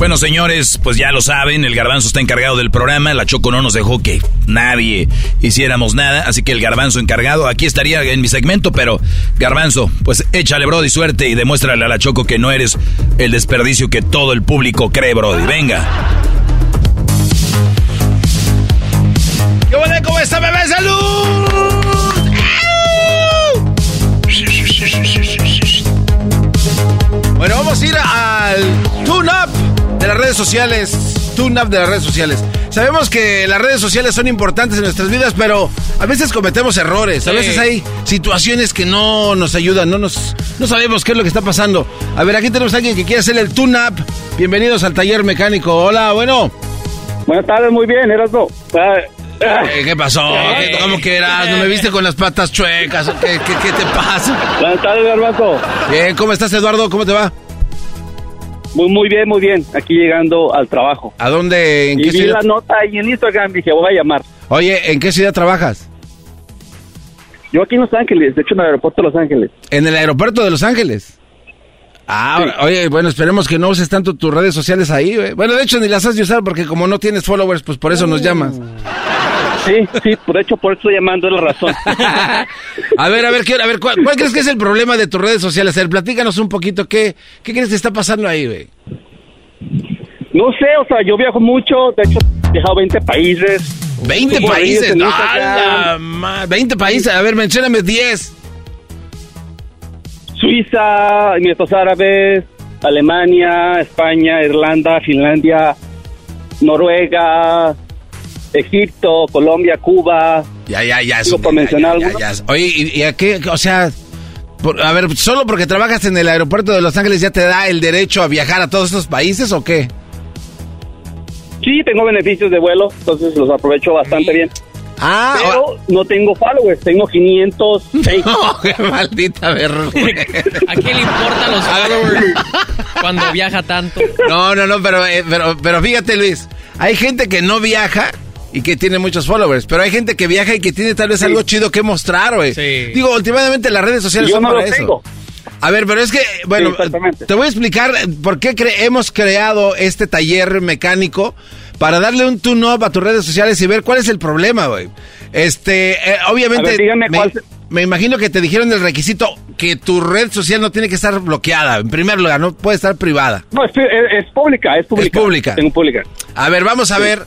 [SPEAKER 16] Bueno, señores, pues ya lo saben, el garbanzo está encargado del programa, la Choco no nos dejó que nadie hiciéramos nada, así que el garbanzo encargado, aquí estaría en mi segmento, pero garbanzo, pues échale, Brody, suerte y demuéstrale a la Choco que no eres el desperdicio que todo el público cree, Brody. Venga.
[SPEAKER 3] ¿Qué bueno? ¿Cómo está, bebé? ¡Salud! Bueno, vamos a ir al Tune Up de las redes sociales. Tune Up de las redes sociales. Sabemos que las redes sociales son importantes en nuestras vidas, pero a veces cometemos errores. A veces hay situaciones que no nos ayudan, no nos no sabemos qué es lo que está pasando. A ver, aquí tenemos a alguien que quiere hacer el Tune Up. Bienvenidos al taller mecánico. Hola, bueno.
[SPEAKER 17] Buenas tardes, muy bien, Erasmo. Ah,
[SPEAKER 3] Eh, ¿Qué pasó? ¿Qué- ¿Cómo que eras? ¿No me viste con las patas chuecas? ¿O ¿Qué, qué, qué te pasa?
[SPEAKER 17] Buenas tardes, Garbanzo.
[SPEAKER 3] Bien, ¿cómo estás, Eduardo? ¿Cómo te va?
[SPEAKER 17] Muy, muy bien, muy bien. Aquí llegando al trabajo.
[SPEAKER 3] ¿A dónde? ¿En
[SPEAKER 17] y
[SPEAKER 3] qué
[SPEAKER 17] vi
[SPEAKER 3] ciudad?
[SPEAKER 17] la nota ahí en Instagram, dije, voy a llamar.
[SPEAKER 3] Oye, ¿en qué ciudad trabajas?
[SPEAKER 17] Yo aquí en Los Ángeles, de hecho en el aeropuerto de Los Ángeles.
[SPEAKER 3] En el aeropuerto de Los Ángeles. Ah, oye, bueno, esperemos que no uses tanto tus redes sociales ahí, güey. Bueno, de hecho ni las has de usar porque como no tienes followers, pues por eso nos llamas.
[SPEAKER 17] Sí, sí, por hecho, por eso estoy llamando, es la razón.
[SPEAKER 3] A ver, a ver, ¿qué- a ver, ¿cuál, cuál crees que es el problema de tus redes sociales? A ver, platícanos un poquito, ¿qué, qué crees que está pasando ahí, güey?
[SPEAKER 17] No sé, o sea, yo viajo mucho, de hecho, he viajado 20 países.
[SPEAKER 3] 20
[SPEAKER 17] Subo
[SPEAKER 3] países, no,
[SPEAKER 17] Instagram.
[SPEAKER 3] ¡Hala, ma- 20 países, a ver, mencióname 10.
[SPEAKER 17] Suiza, Emiratos Árabes, Alemania, España, Irlanda, Finlandia, Noruega, Egipto, Colombia, Cuba.
[SPEAKER 3] Ya, ya, ya.
[SPEAKER 17] Digo,
[SPEAKER 3] ya,
[SPEAKER 17] mencionar
[SPEAKER 3] ya,
[SPEAKER 17] algunos.
[SPEAKER 3] ya, ya. Oye, ¿y, y a qué? O sea, por- a ver, ¿solo porque trabajas en el aeropuerto de Los Ángeles ya te da el derecho a viajar a todos estos países o qué?
[SPEAKER 17] Sí, tengo beneficios de vuelo, entonces los aprovecho bastante bien.
[SPEAKER 3] Ah,
[SPEAKER 17] pero no tengo followers, tengo 506.
[SPEAKER 3] qué maldita vergüenza.
[SPEAKER 18] ¿A quién le importan los followers cuando viaja tanto?
[SPEAKER 3] No, no, no, pero, eh, pero, pero fíjate, Luis, hay gente que no viaja y que tiene muchos followers, pero hay gente que viaja y que tiene tal vez algo chido que mostrar, güey. Digo, últimamente las redes sociales
[SPEAKER 17] Yo
[SPEAKER 3] son
[SPEAKER 17] no
[SPEAKER 3] para
[SPEAKER 17] lo
[SPEAKER 3] eso.
[SPEAKER 17] tengo.
[SPEAKER 3] A ver, pero es que, bueno,
[SPEAKER 17] Sí,
[SPEAKER 3] te voy a explicar por qué cre- hemos creado este taller mecánico para darle un tune-up a tus redes sociales y ver cuál es el problema, güey. Este, eh, obviamente,
[SPEAKER 17] ver, dígame
[SPEAKER 3] me,
[SPEAKER 17] cuál
[SPEAKER 3] me imagino que te dijeron el requisito que tu red social no tiene que estar bloqueada, en primer lugar, no puede estar privada.
[SPEAKER 17] No, es, es- es pública, es pública.
[SPEAKER 3] Es pública.
[SPEAKER 17] Tengo pública.
[SPEAKER 3] A ver, vamos a
[SPEAKER 17] Sí.
[SPEAKER 3] ver,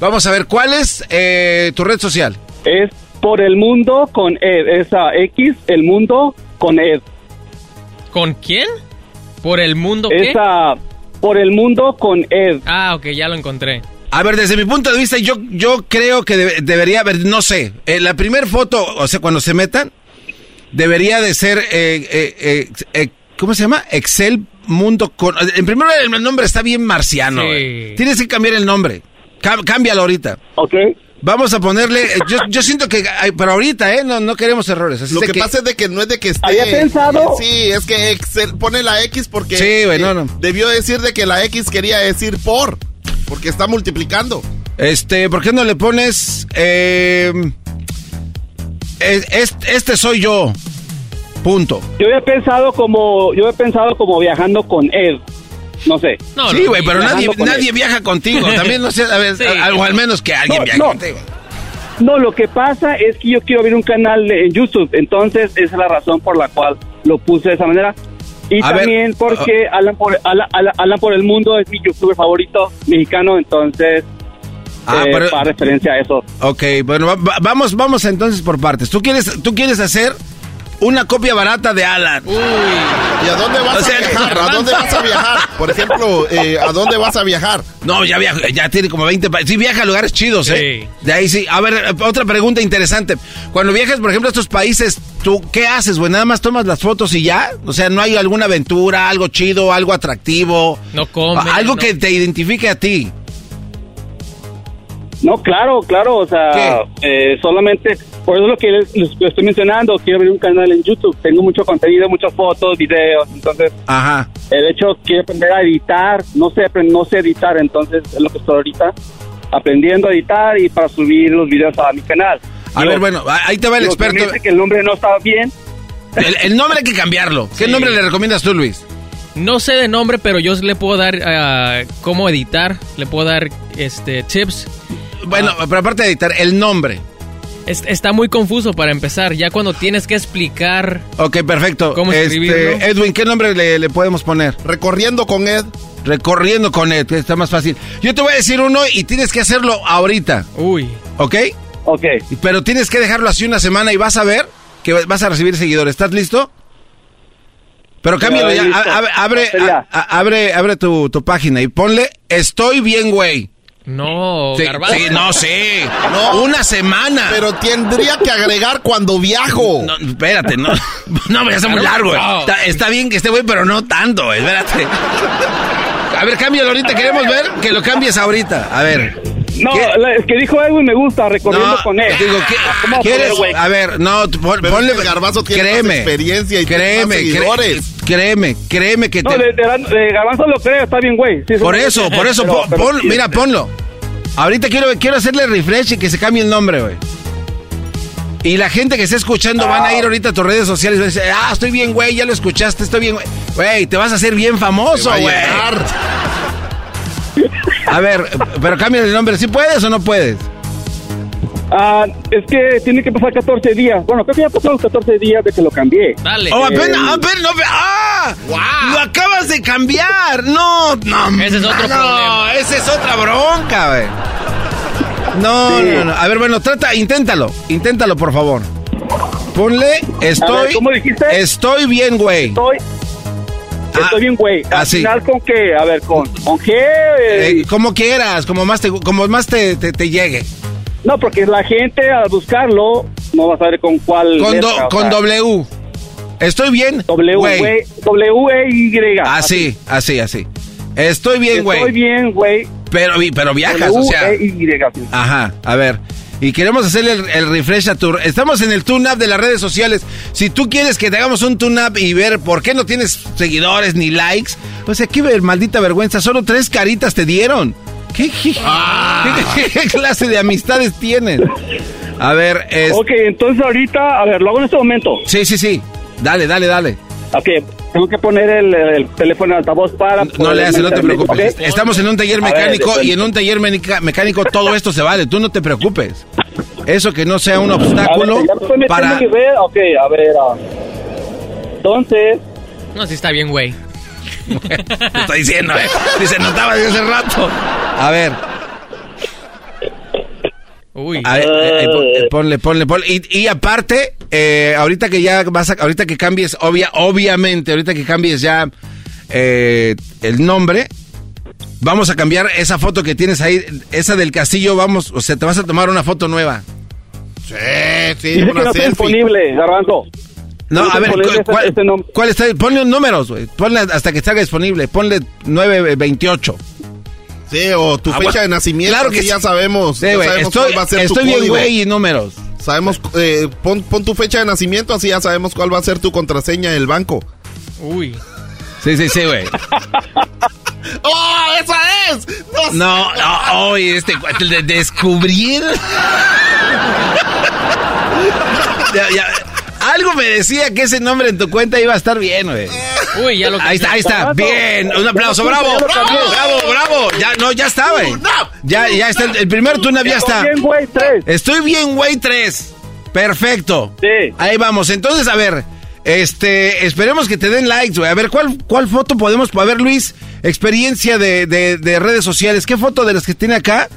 [SPEAKER 3] vamos a ver, ¿cuál es eh, tu red social?
[SPEAKER 17] Es por el mundo con Ed, esa X, el mundo con Ed.
[SPEAKER 18] ¿Con quién? ¿Por el mundo qué?
[SPEAKER 17] Esa, por el mundo con Ed.
[SPEAKER 18] Ah, ok, ya lo encontré.
[SPEAKER 3] A ver, desde mi punto de vista, yo, yo creo que debe- debería haber, no sé, eh, la primera foto, o sea, cuando se metan, debería de ser, eh, eh, eh, eh, ¿cómo se llama? Excel Mundo con... En primer lugar, el nombre está bien marciano.
[SPEAKER 18] Sí.
[SPEAKER 3] Tienes que cambiar el nombre. Cá- cámbialo ahorita.
[SPEAKER 17] Ok.
[SPEAKER 3] Vamos a ponerle, eh, yo, yo siento que, pero ahorita, ¿eh? No, no queremos errores. Así
[SPEAKER 19] Lo que, pasa es de que no es de que esté.
[SPEAKER 17] Había pensado-
[SPEAKER 19] Sí, es que Excel pone la X porque.
[SPEAKER 3] Sí, güey, no, no.
[SPEAKER 19] Debió decir de que la X quería decir por. Porque está multiplicando.
[SPEAKER 3] Este, ¿por qué no le pones, eh, es- es- este soy yo, punto.
[SPEAKER 17] Yo había pensado como, yo había pensado como viajando con Ed. No sé.
[SPEAKER 3] sí, güey, pero nadie,
[SPEAKER 17] con
[SPEAKER 3] nadie viaja contigo. También no sé, a ver,
[SPEAKER 17] Sí.
[SPEAKER 3] a- o al menos que alguien
[SPEAKER 17] No,
[SPEAKER 3] viaje
[SPEAKER 17] no.
[SPEAKER 3] contigo.
[SPEAKER 17] No, lo que pasa es que yo quiero abrir un canal en YouTube, entonces esa es la razón por la cual lo puse de esa manera. Y también porque Alan, por, Alan, Alan- Alan por el Mundo es mi youtuber favorito mexicano, entonces,
[SPEAKER 3] Ah,
[SPEAKER 17] eh,
[SPEAKER 3] pero-
[SPEAKER 17] para referencia a eso.
[SPEAKER 3] Ok, bueno, va- va- vamos, vamos entonces por partes. ¿Tú quieres, tú quieres hacer una copia barata de Alan?
[SPEAKER 19] ¿Y a dónde vas
[SPEAKER 3] O sea,
[SPEAKER 19] a viajar? ¿A dónde vas a viajar? Por ejemplo, eh, ¿a dónde vas a viajar?
[SPEAKER 3] No, ya viaja, ya tiene como 20 países. Sí, viaja a lugares chidos, ¿eh? De ahí sí. A ver, eh, otra pregunta interesante. Cuando viajas, por ejemplo, a estos países, ¿tú qué haces, güey? ¿Nada más tomas las fotos y ya? O sea, ¿no hay alguna aventura, algo chido, algo atractivo?
[SPEAKER 18] No come.
[SPEAKER 3] A- Algo
[SPEAKER 18] no-
[SPEAKER 3] que te identifique a ti.
[SPEAKER 17] No, claro, claro, o sea, eh, solamente, por eso es lo que les, les estoy mencionando, quiero abrir un canal en YouTube, tengo mucho contenido, muchas fotos, videos, entonces,
[SPEAKER 3] Ajá.
[SPEAKER 17] de hecho, quiero aprender a editar, no sé, no sé editar, entonces, es lo que estoy ahorita, aprendiendo a editar y para subir los videos a mi canal.
[SPEAKER 3] A ver, bueno, ahí te va el experto.
[SPEAKER 17] que que el nombre no estaba bien.
[SPEAKER 3] El, el nombre hay que cambiarlo. ¿Qué
[SPEAKER 18] Sí.
[SPEAKER 3] nombre le recomiendas tú, Luis?
[SPEAKER 18] No sé de nombre, pero yo le puedo dar ah, cómo editar, le puedo dar este tips.
[SPEAKER 3] Bueno, pero aparte de editar, el nombre.
[SPEAKER 18] Es- está muy confuso para empezar, ya cuando tienes que explicar
[SPEAKER 3] Ok, perfecto.
[SPEAKER 18] ¿Cómo escribirlo?
[SPEAKER 3] Este, Edwin, ¿qué nombre le, le podemos poner?
[SPEAKER 19] Recorriendo con Ed.
[SPEAKER 3] Recorriendo con Ed, que está más fácil. Yo te voy a decir uno y tienes que hacerlo ahorita.
[SPEAKER 18] Uy.
[SPEAKER 3] ¿Ok?
[SPEAKER 17] Ok.
[SPEAKER 3] Pero tienes que dejarlo así una semana y vas a ver que vas a recibir seguidores. ¿Estás listo? Pero cámbialo ya. Abre, abre, abre, abre tu, tu página y ponle Estoy bien, güey.
[SPEAKER 18] No,
[SPEAKER 3] Sí,
[SPEAKER 18] garbanzo.
[SPEAKER 3] sí, no, sí.
[SPEAKER 19] No.
[SPEAKER 3] Una semana.
[SPEAKER 19] Pero tendría que agregar cuando viajo.
[SPEAKER 3] No, espérate, no. No, me hace muy largo.
[SPEAKER 18] No.
[SPEAKER 3] Está, está bien que esté güey, pero no tanto, güey. Espérate. A ver, cámbialo ahorita. Queremos ver que lo cambies ahorita. A ver.
[SPEAKER 17] No, es que dijo Edwin me gusta, recorriendo
[SPEAKER 3] No,
[SPEAKER 17] con él.
[SPEAKER 3] digo, ¿qué-
[SPEAKER 17] ¿Cómo va a
[SPEAKER 3] ¿quieres?
[SPEAKER 17] güey?
[SPEAKER 3] A ver, no, tú pon-
[SPEAKER 19] Pero
[SPEAKER 3] ponle.
[SPEAKER 19] es que el Garbanzo tiene más
[SPEAKER 3] créeme,
[SPEAKER 19] experiencia y tiene
[SPEAKER 3] créeme,
[SPEAKER 19] más
[SPEAKER 3] cre- créeme, créeme que
[SPEAKER 17] No,
[SPEAKER 3] te.
[SPEAKER 17] de, de, de Garbanzo lo creo, está bien, güey. Sí,
[SPEAKER 3] Por eso, por eso,
[SPEAKER 17] pero-
[SPEAKER 3] pon-
[SPEAKER 17] pero
[SPEAKER 3] pon-
[SPEAKER 17] sí,
[SPEAKER 3] mira, ponlo. Ahorita quiero, quiero hacerle refresh y que se cambie el nombre, güey. Y la gente que está escuchando van a ir ahorita a tus redes sociales y van a decir, ah, estoy bien, güey, ya lo escuchaste, estoy bien, güey. Güey, te vas a hacer bien famoso,
[SPEAKER 19] Te va a
[SPEAKER 3] güey. A ver, pero cambia el nombre, ¿sí puedes o no puedes?
[SPEAKER 17] Ah, es que tiene que pasar 14 días. Bueno, creo que ya pasaron los 14 días de que lo cambié.
[SPEAKER 18] Dale.
[SPEAKER 3] Oh, apenas,
[SPEAKER 17] Eh,
[SPEAKER 3] apenas, no, ¡ah! Lo acabas de cambiar. No, no.
[SPEAKER 18] Ese es otro
[SPEAKER 3] no,
[SPEAKER 18] problema.
[SPEAKER 3] esa es otra bronca, güey. No,
[SPEAKER 17] Sí.
[SPEAKER 3] no, no. A ver, bueno, trata, inténtalo. Inténtalo, por favor. Ponle, estoy.
[SPEAKER 17] ¿cómo dijiste?
[SPEAKER 3] Estoy bien, güey.
[SPEAKER 17] Estoy, estoy bien, güey. Al
[SPEAKER 3] así.
[SPEAKER 17] final, ¿con qué? A ver, ¿con, con qué?
[SPEAKER 3] Eh, como quieras, como más te, como más te, te, te llegue.
[SPEAKER 17] No, porque la gente al buscarlo no va a saber con cuál.
[SPEAKER 3] Con, do-
[SPEAKER 17] letra,
[SPEAKER 3] con W. ¿Estoy bien?
[SPEAKER 17] W,
[SPEAKER 3] güey.
[SPEAKER 17] güey. W-E-Y.
[SPEAKER 3] Así, así, así. Estoy bien, güey.
[SPEAKER 17] Estoy bien, güey.
[SPEAKER 3] Pero, vi- pero viajas, o sea.
[SPEAKER 17] Sí.
[SPEAKER 3] Ajá, a ver. Y queremos hacerle el, el refresh a tu... Estamos en el tune-up de las redes sociales. Si tú quieres que te hagamos un tune-up y ver por qué no tienes seguidores ni likes, o sea, qué ver- maldita vergüenza. Solo tres caritas te dieron. ¿Qué, qué- qué- qué clase de amistades tienes? A ver, es...
[SPEAKER 17] Ok, entonces ahorita, a ver, lo hago en este momento.
[SPEAKER 3] Sí, sí, sí. Dale, dale, dale.
[SPEAKER 17] Ok, tengo que poner el, el teléfono en altavoz para...
[SPEAKER 3] No le haces, no te preocupes. Estamos en un taller
[SPEAKER 17] ver,
[SPEAKER 3] mecánico y en un taller mecánico todo esto se vale. Tú no te preocupes. Eso que no sea un obstáculo
[SPEAKER 17] A ver,
[SPEAKER 3] para...
[SPEAKER 17] red. Ok, a ver. ah. Entonces,
[SPEAKER 18] No, sí está bien, güey.
[SPEAKER 3] Te está diciendo, eh. Si se notaba desde hace rato. A ver.
[SPEAKER 18] Uy.
[SPEAKER 3] A ver, eh, eh, eh, ponle, ponle, ponle. Y, y aparte, eh, ahorita que ya vas a, ahorita que cambies, obvia, obviamente, ahorita que cambies ya eh, el nombre, vamos a cambiar esa foto que tienes ahí, esa del castillo, vamos, o sea, te vas a tomar una foto nueva.
[SPEAKER 19] Sí, sí,
[SPEAKER 17] dice que no está disponible, Garbanzo.
[SPEAKER 3] No, a ver,
[SPEAKER 17] disponible
[SPEAKER 3] ¿cu-
[SPEAKER 17] ese-
[SPEAKER 3] ¿cuál,
[SPEAKER 17] ese nombre.
[SPEAKER 3] cuál está? Ponle un números, güey. Ponle hasta que salga disponible. Ponle 928.
[SPEAKER 19] Sí, o tu
[SPEAKER 3] Ah,
[SPEAKER 19] fecha
[SPEAKER 3] bueno,
[SPEAKER 19] de nacimiento.
[SPEAKER 3] claro que
[SPEAKER 19] ya sabemos.
[SPEAKER 3] Sí,
[SPEAKER 19] ya
[SPEAKER 3] güey,
[SPEAKER 19] sabemos
[SPEAKER 3] estoy,
[SPEAKER 19] cuál va a ser
[SPEAKER 3] estoy
[SPEAKER 19] tu
[SPEAKER 3] bien, güey, y números.
[SPEAKER 19] Sabemos, eh, pon, pon tu fecha de nacimiento, así ya sabemos cuál va a ser tu contraseña del banco.
[SPEAKER 18] Uy.
[SPEAKER 3] Sí, sí, sí, güey.
[SPEAKER 19] ¡Oh, esa es!
[SPEAKER 3] No, no, oye, este cuate, el de descubrir. Ya, ya. Algo me decía que ese nombre en tu cuenta iba a estar bien, güey.
[SPEAKER 18] Uy, ya lo
[SPEAKER 3] Ahí está, ahí está. Bien, un aplauso, bravo, bravo, bravo, bravo. Ya, no, ya está, güey. Ya, ya está. El primer tune ya está.
[SPEAKER 17] Estoy bien, güey, tres.
[SPEAKER 3] Estoy bien, güey, 3. Perfecto.
[SPEAKER 17] Sí.
[SPEAKER 3] Ahí vamos. Entonces, a ver, Este, esperemos que te den likes, güey. A ver, ¿cuál, ¿cuál foto podemos... A ver, Luis, experiencia de, de, de redes sociales. ¿Qué foto de las que tiene acá?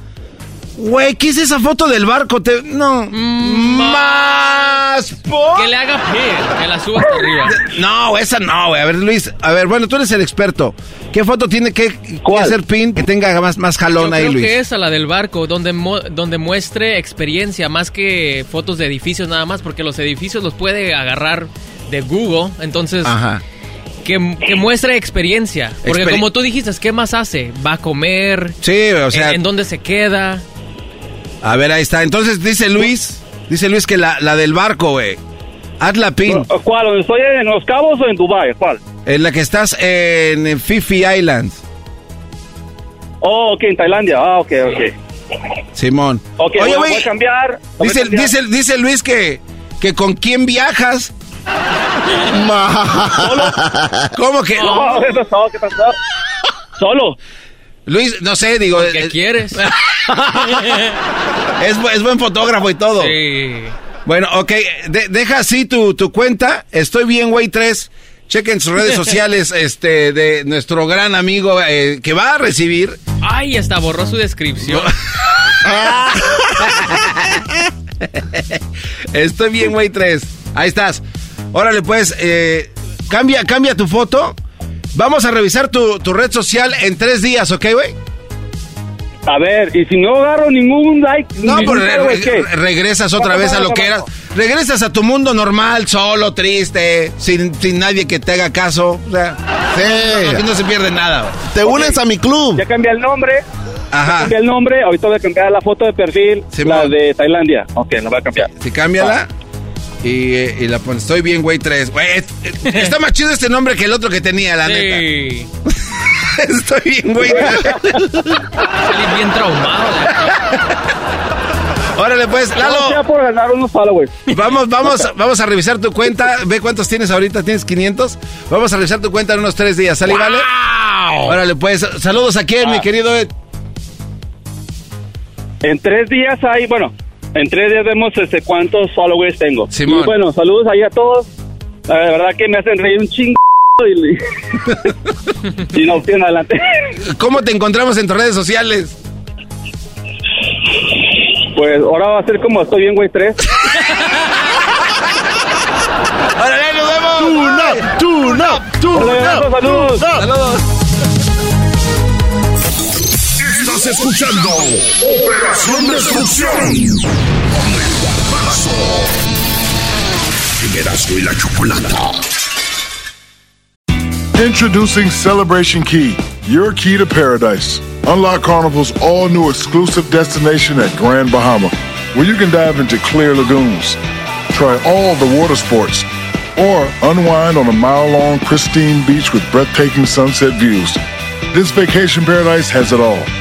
[SPEAKER 3] Güey, ¿qué es esa foto del barco? Te... No.
[SPEAKER 18] Mm,
[SPEAKER 3] más.
[SPEAKER 18] Que le haga pie, que la suba hasta arriba.
[SPEAKER 3] No, esa no, güey. A ver, Luis. A ver, bueno, tú eres el experto. ¿Qué foto tiene que, que hacer pin que tenga más, más jalón
[SPEAKER 18] Yo
[SPEAKER 3] ahí,
[SPEAKER 18] creo
[SPEAKER 3] Luis?
[SPEAKER 18] que esa, la del barco, donde, mo- donde muestre experiencia, más que fotos de edificios nada más, porque los edificios los puede agarrar de Google, entonces...
[SPEAKER 3] Ajá.
[SPEAKER 18] Que, que muestre experiencia. Porque
[SPEAKER 3] Experi-
[SPEAKER 18] como tú dijiste, ¿qué más hace? ¿Va a comer?
[SPEAKER 3] Sí, o sea-
[SPEAKER 18] ¿En, en dónde se queda?
[SPEAKER 3] A ver, ahí está. Entonces dice Luis, dice Luis que la, la del barco, güey. Haz la pin.
[SPEAKER 17] ¿Cuál? ¿Dónde ¿Estoy en Los Cabos o en Dubai? ¿Cuál?
[SPEAKER 3] En la que estás en Fifi Islands.
[SPEAKER 17] Oh, ok, en Tailandia. Ah, ok, ok.
[SPEAKER 3] Simón.
[SPEAKER 17] Ok,
[SPEAKER 3] Oye,
[SPEAKER 17] bueno, voy a cambiar.
[SPEAKER 3] Dice,
[SPEAKER 17] cambiar.
[SPEAKER 3] dice, dice Luis que, que con quién viajas. ¿Cómo que?
[SPEAKER 17] No, ¿qué pasó? ¿Qué pasó? Solo.
[SPEAKER 3] Luis, no sé, digo.
[SPEAKER 18] ¿Qué
[SPEAKER 3] eh,
[SPEAKER 18] quieres?
[SPEAKER 3] es, bu- es buen fotógrafo y todo.
[SPEAKER 18] Sí.
[SPEAKER 3] Bueno, ok, de- deja así tu, tu cuenta. Estoy bien, güey, 3. Chequen sus redes sociales este, de nuestro gran amigo eh, que va a recibir.
[SPEAKER 18] Ay, hasta borró su descripción.
[SPEAKER 3] Estoy bien, güey, 3. Ahí estás. Órale, pues, eh, cambia, cambia tu foto. Vamos a revisar tu, tu red social en tres días, ¿ok, güey?
[SPEAKER 17] A ver, y si no agarro ningún like,
[SPEAKER 3] No,
[SPEAKER 17] ningún
[SPEAKER 3] pero re-
[SPEAKER 17] follow,
[SPEAKER 3] re-
[SPEAKER 17] ¿qué?
[SPEAKER 3] regresas otra vez a lo que eras. Regresas a tu mundo normal, solo, triste, sin, sin nadie que te haga caso. O sea,
[SPEAKER 19] Sí.
[SPEAKER 3] aquí no se pierde nada. güey.
[SPEAKER 19] Te unes a mi club.
[SPEAKER 17] Ya cambié el nombre.
[SPEAKER 3] Ajá.
[SPEAKER 17] Ya cambié el nombre. Ahorita voy a cambiar la foto de perfil, la de Tailandia. Ok, la voy a cambiar.
[SPEAKER 3] Sí, cámbiala. Y, eh, y la pones. Estoy bien, güey, 3. Güey, es- es- está más chido este nombre que el otro que tenía, la neta. Estoy bien, güey.
[SPEAKER 18] Salí bien traumado.
[SPEAKER 3] Órale, pues, Lalo.
[SPEAKER 17] Ya por ganar unos followers.
[SPEAKER 3] Vamos, vamos, vamos a revisar tu cuenta. Ve cuántos tienes ahorita. ¿Tienes 500? Vamos a revisar tu cuenta en unos tres días. ¿Sale, vale? Órale, pues. Saludos a quién, mi querido Ed.
[SPEAKER 17] En tres días hay, bueno, en tres días vemos este, cuántos followers tengo.
[SPEAKER 3] Simón.
[SPEAKER 17] Y bueno, saludos ahí a todos. La verdad que me hacen reír un chingo. Y, y no, siguen adelante.
[SPEAKER 3] ¿Cómo te encontramos en tus redes sociales?
[SPEAKER 17] Pues ahora va a ser como estoy bien, güey, tres.
[SPEAKER 3] ¡Órale, nos vemos!
[SPEAKER 19] Up, tune up.
[SPEAKER 17] Saludos.
[SPEAKER 3] Saludos.
[SPEAKER 1] Estás escuchando Operación Destrucción con el. Erasmo y la Chocolata.
[SPEAKER 20] Introducing Celebration Key, your key to paradise. Unlock Carnival's all new exclusive destination at Grand Bahama, where you can dive into clear lagoons, try all the water sports, or unwind on a mile long, pristine beach with breathtaking sunset views. This vacation paradise has it all.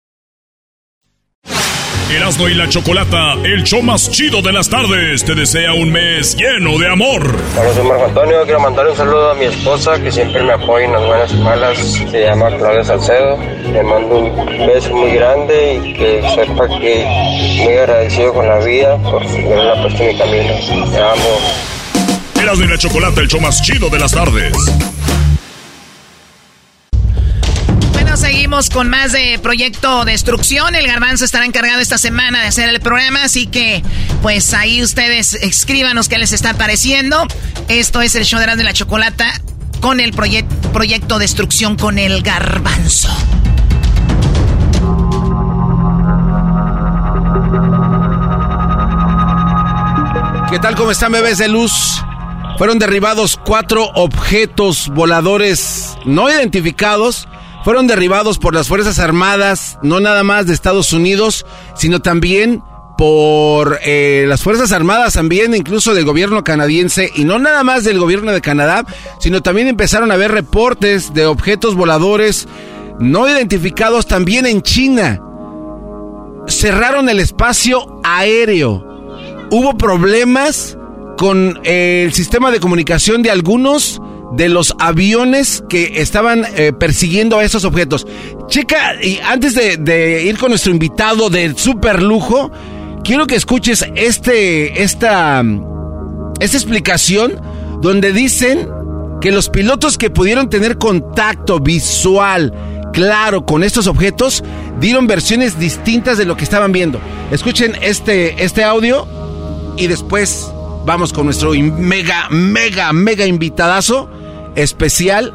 [SPEAKER 1] Erasmo y la Chocolata, el show más chido de las tardes, te desea un mes lleno de amor.
[SPEAKER 12] Hola, soy Marco Antonio. Quiero mandar un saludo a mi esposa que siempre me apoya en las buenas y malas. Se llama Claudia Salcedo. Le mando un beso muy grande y que sepa que muy agradecido con la vida por haberla puesto en mi camino. Te amo.
[SPEAKER 1] Erasmo y la Chocolata, el show más chido de las tardes.
[SPEAKER 10] Con más de Proyecto Destrucción. El Garbanzo estará encargado esta semana de hacer el programa, así que pues ahí ustedes escríbanos qué les está pareciendo. Esto es el show de Erasmo y la Chocolata con el proye- Proyecto Destrucción con el Garbanzo.
[SPEAKER 3] ¿Qué tal? ¿Cómo están, bebés de luz? Fueron derribados cuatro objetos voladores no identificados. Fueron derribados por las Fuerzas Armadas, no nada más de Estados Unidos, sino también por eh, las Fuerzas Armadas, también incluso del gobierno canadiense, y no nada más del gobierno de Canadá, sino también empezaron a haber reportes de objetos voladores no identificados también en China. Cerraron el espacio aéreo hubo problemas con eh, el sistema de comunicación de algunos de los aviones que estaban eh, persiguiendo a esos objetos. Checa, y antes de, ir con nuestro invitado de super lujo, quiero que escuches este, esta, esta explicación donde dicen que los pilotos que pudieron tener contacto visual claro con estos objetos dieron versiones distintas de lo que estaban viendo. Escuchen este, este audio y después vamos con nuestro mega, mega, mega invitadazo especial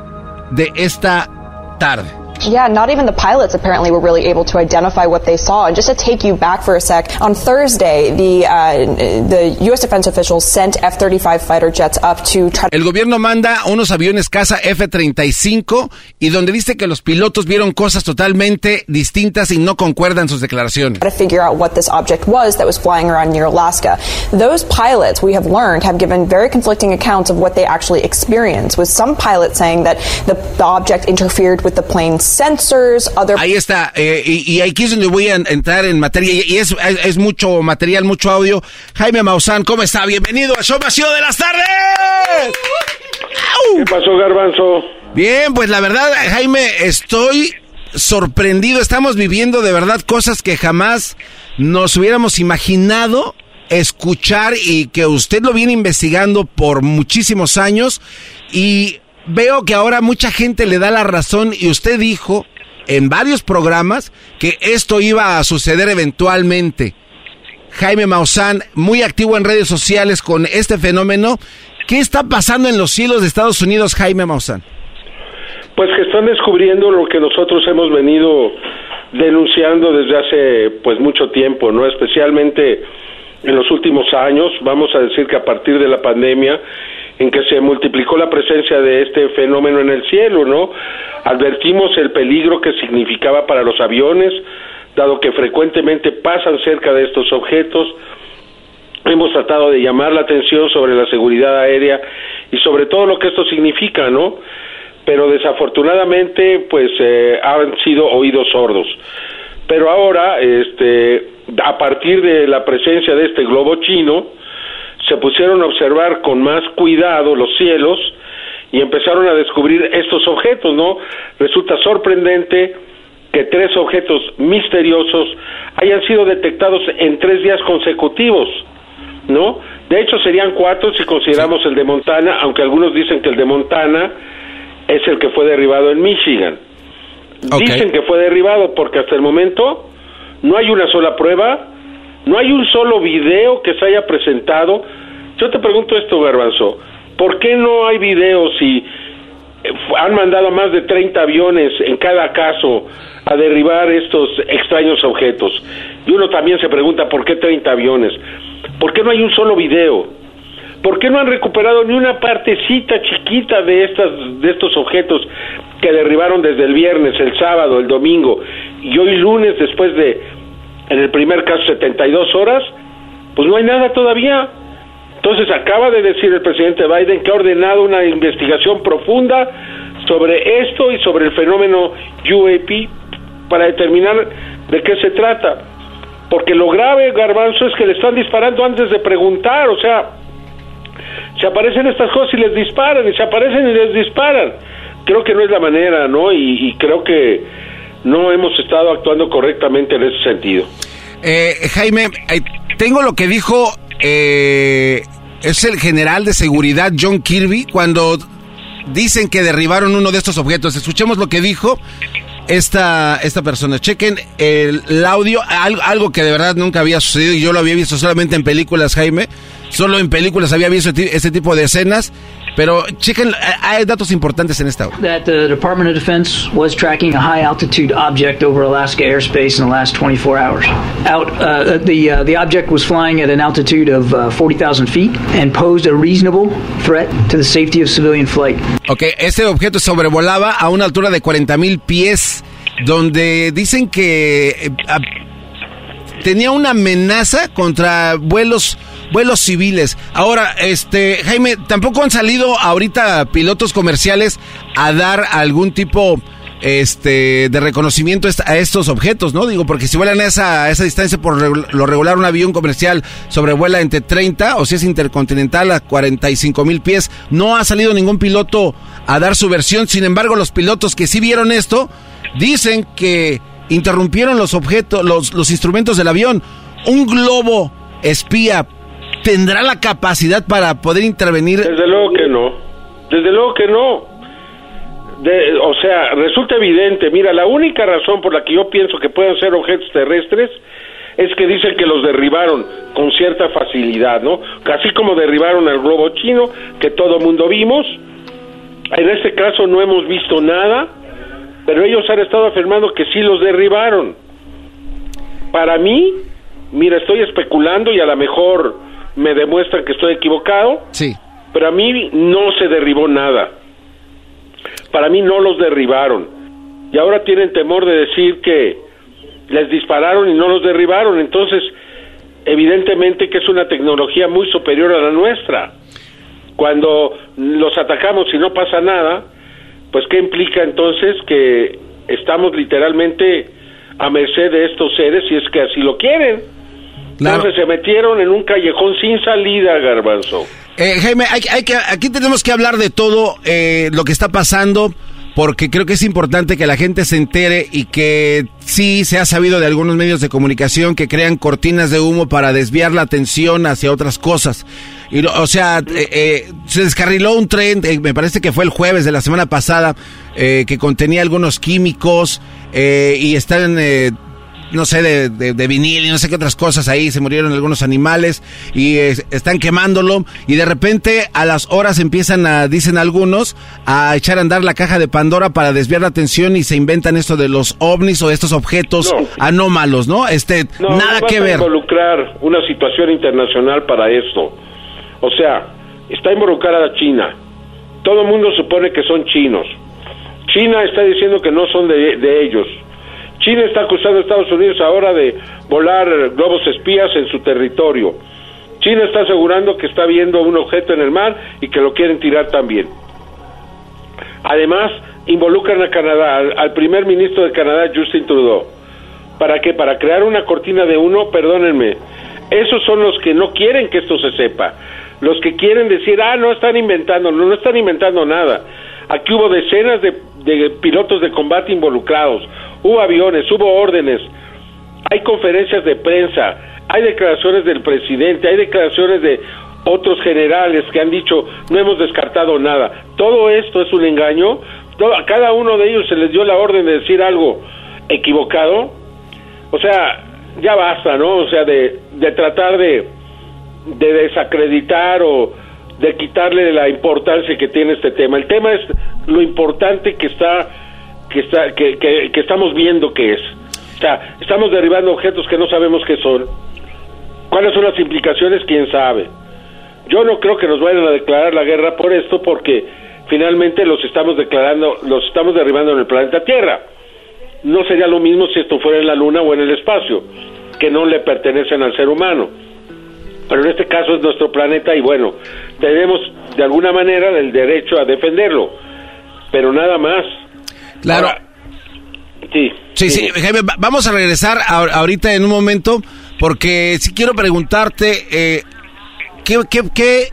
[SPEAKER 3] de esta tarde.
[SPEAKER 21] Yeah, not even the pilots apparently were really able to identify what they saw. And just to take you back for a sec, on Thursday, the uh, the U.S. defense officials sent F-35 fighter jets up to try.
[SPEAKER 3] El gobierno manda unos aviones caza F-35 y donde dice que los pilotos vieron cosas totalmente distintas y no concuerdan sus declaraciones.
[SPEAKER 21] To figure out what this object was that was flying around near Alaska. Those pilots, we have learned, have given very conflicting accounts of what they actually experienced. With some pilots saying that the, the object interfered with the plane's sensors, other...
[SPEAKER 3] Ahí está, eh, y, y, aquí es donde voy a entrar en materia, y es, es, es mucho material, mucho audio. Jaime Maussan, ¿cómo está? Bienvenido a Show Vacío de las Tardes.
[SPEAKER 22] ¿Qué pasó, Garbanzo?
[SPEAKER 3] Bien, pues la verdad, Jaime, estoy sorprendido. Estamos viviendo de verdad cosas que jamás nos hubiéramos imaginado escuchar y que usted lo viene investigando por muchísimos años y veo que ahora mucha gente le da la razón y usted dijo en varios programas que esto iba a suceder eventualmente. Jaime Maussan, muy activo en redes sociales con este fenómeno. ¿Qué está pasando en los cielos de Estados Unidos, Jaime Maussan?
[SPEAKER 22] Pues que están descubriendo lo que nosotros hemos venido denunciando desde hace pues mucho tiempo, ¿no? Especialmente en los últimos años, vamos a decir que a partir de la pandemia en que se multiplicó la presencia de este fenómeno en el cielo, ¿no? Advertimos el peligro que significaba para los aviones, dado que frecuentemente pasan cerca de estos objetos. Hemos tratado de llamar la atención sobre la seguridad aérea y sobre todo lo que esto significa, ¿no? Pero desafortunadamente, pues eh, han sido oídos sordos. Pero ahora, este, a partir de la presencia de este globo chino, se pusieron a observar con más cuidado los cielos y empezaron a descubrir estos objetos, ¿no? Resulta sorprendente que tres objetos misteriosos hayan sido detectados en tres días consecutivos, ¿no? De hecho serían cuatro si consideramos el de Montana, aunque algunos dicen que el de Montana es el que fue derribado en Michigan. Okay. Dicen que fue derribado porque hasta el momento no hay una sola prueba, no hay un solo video que se haya presentado. Yo te pregunto esto, Garbanzo, ¿por qué no hay videos si han mandado más de 30 aviones en cada caso a derribar estos extraños objetos? Y uno también se pregunta, ¿por qué 30 aviones? ¿Por qué no hay un solo video? ¿Por qué no han recuperado ni una partecita chiquita de estas de estos objetos que derribaron desde el viernes, el sábado, el domingo y hoy lunes después de en el primer caso 72 horas? Pues no hay nada todavía. Entonces acaba de decir el presidente Biden que ha ordenado una investigación profunda sobre esto y sobre el fenómeno UAP para determinar de qué se trata. Porque lo grave, Garbanzo, es que le están disparando antes de preguntar, o sea, se aparecen estas cosas y les disparan, y se aparecen y les disparan. Creo que no es la manera, ¿no? Y, y creo que no hemos estado actuando correctamente en ese sentido.
[SPEAKER 3] Eh, Jaime, eh, tengo lo que dijo eh, es el general de seguridad John Kirby cuando dicen que derribaron uno de estos objetos. Escuchemos lo que dijo esta, esta persona. Chequen el, el audio, algo, algo, que de verdad nunca había sucedido y yo lo había visto solamente en películas, Jaime. Solo en películas había visto este tipo de escenas. Pero chequen, hay datos importantes en esta audio.
[SPEAKER 23] That the Department of Defense was tracking a high altitude object over Alaska airspace in the last 24 hours. Out, uh, the uh, the object was flying at an altitude of uh, 40,000 feet and posed a reasonable threat to the safety of civilian flight.
[SPEAKER 3] Okay, este objeto sobrevolaba a una altura de 40,000 pies, donde dicen que tenía una amenaza contra vuelos vuelos civiles. Ahora, este Jaime, tampoco han salido ahorita pilotos comerciales a dar algún tipo este de reconocimiento a estos objetos, ¿no? Digo, porque si vuelan a esa, esa distancia por lo regular un avión comercial sobrevuela entre 30 o si es intercontinental a 45 mil pies, no ha salido ningún piloto a dar su versión, sin embargo los pilotos que sí vieron esto dicen que interrumpieron los objetos, los, los instrumentos del avión. Un globo espía tendrá la capacidad para poder intervenir.
[SPEAKER 22] Desde luego que no. Desde luego que no. o sea, resulta evidente, mira, la única razón por la que yo pienso que pueden ser objetos terrestres es que dicen que los derribaron con cierta facilidad, ¿no? Así como derribaron al globo chino, que todo mundo vimos. En este caso no hemos visto nada pero ellos han estado afirmando que sí los derribaron. Para mí, mira, estoy especulando y a lo mejor me demuestran que estoy equivocado.
[SPEAKER 3] Sí.
[SPEAKER 22] Pero a mí no se derribó nada. Para mí no los derribaron. Y ahora tienen temor de decir que les dispararon y no los derribaron. Entonces, evidentemente que es una tecnología muy superior a la nuestra. Cuando los atacamos y no pasa nada, pues ¿qué implica entonces que estamos literalmente a merced de estos seres si es que así lo quieren? Entonces se metieron en un callejón sin salida, Garbanzo.
[SPEAKER 3] Eh, Jaime, hay, que, aquí tenemos que hablar de todo eh, lo que está pasando porque creo que es importante que la gente se entere y que sí se ha sabido de algunos medios de comunicación que crean cortinas de humo para desviar la atención hacia otras cosas. Y, o sea, eh, eh, se descarriló un tren, eh, me parece que fue el jueves de la semana pasada, que contenía algunos químicos y están no sé, de, de, vinil y no sé qué otras cosas ahí, se murieron algunos animales y están quemándolo y de repente a las horas empiezan a, dicen algunos, a echar a andar la caja de Pandora para desviar la atención y se inventan esto de los ovnis o estos objetos anómalos, ¿no? Este, nada que ver.
[SPEAKER 22] involucrar una situación internacional para esto. O sea, está involucrada China. Todo el mundo supone que son chinos. China está diciendo que no son de, de ellos China está acusando a Estados Unidos ahora de volar globos espías en su territorio. China está asegurando que está viendo un objeto en el mar y que lo quieren tirar también. Además, involucran a Canadá, al, primer ministro de Canadá, Justin Trudeau. ¿Para qué? Para crear una cortina de uno, perdónenme. Esos son los que no quieren que esto se sepa. Los que quieren decir, ah, no están inventando, no, no están inventando nada. Aquí hubo decenas de pilotos de combate involucrados hubo aviones, hubo órdenes, hay conferencias de prensa, hay declaraciones del presidente, hay declaraciones de otros generales que han dicho no hemos descartado nada. Todo esto es un engaño. a cada uno de ellos se les dio la orden de decir algo equivocado. O sea, ya basta, ¿no? O sea, de, de tratar de, de desacreditar o de quitarle la importancia que tiene este tema. El tema es lo importante que está que, está, que, que, estamos viendo que es. O sea, estamos derribando objetos que no sabemos qué son. ¿Cuáles son las implicaciones? ¿Quién sabe? Yo no creo que nos vayan a declarar la guerra por esto porque finalmente los estamos declarando, los estamos derribando en el planeta Tierra. No sería lo mismo si esto fuera en la Luna o en el espacio, que no le pertenecen al ser humano. Pero en este caso es nuestro planeta y bueno, tenemos de alguna manera el derecho a defenderlo, pero nada más.
[SPEAKER 3] Claro. sí. Sí, sí, Jaime, vamos a regresar ahorita en un momento porque si quiero preguntarte eh, ¿qué, qué, qué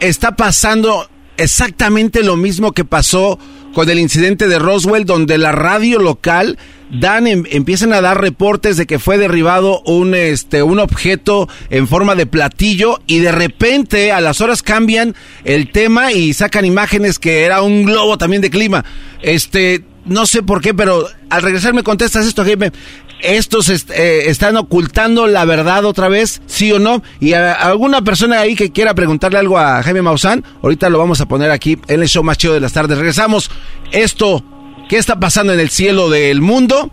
[SPEAKER 3] está pasando exactamente lo mismo que pasó con el incidente de Roswell, donde la radio local dan em, empiezan a dar reportes de que fue derribado un este un objeto en forma de platillo y de repente a las horas cambian el tema y sacan imágenes que era un globo también de clima. Este, no sé por qué, pero al regresar me contestas esto, Jaime. ¿Estos eh, están ocultando la verdad otra vez? ¿Sí o no? Y a, alguna persona ahí que quiera preguntarle algo a Jaime Maussan, ahorita lo vamos a poner aquí en el show más chido de las tardes. Regresamos. Esto ¿Qué está pasando en el cielo del mundo?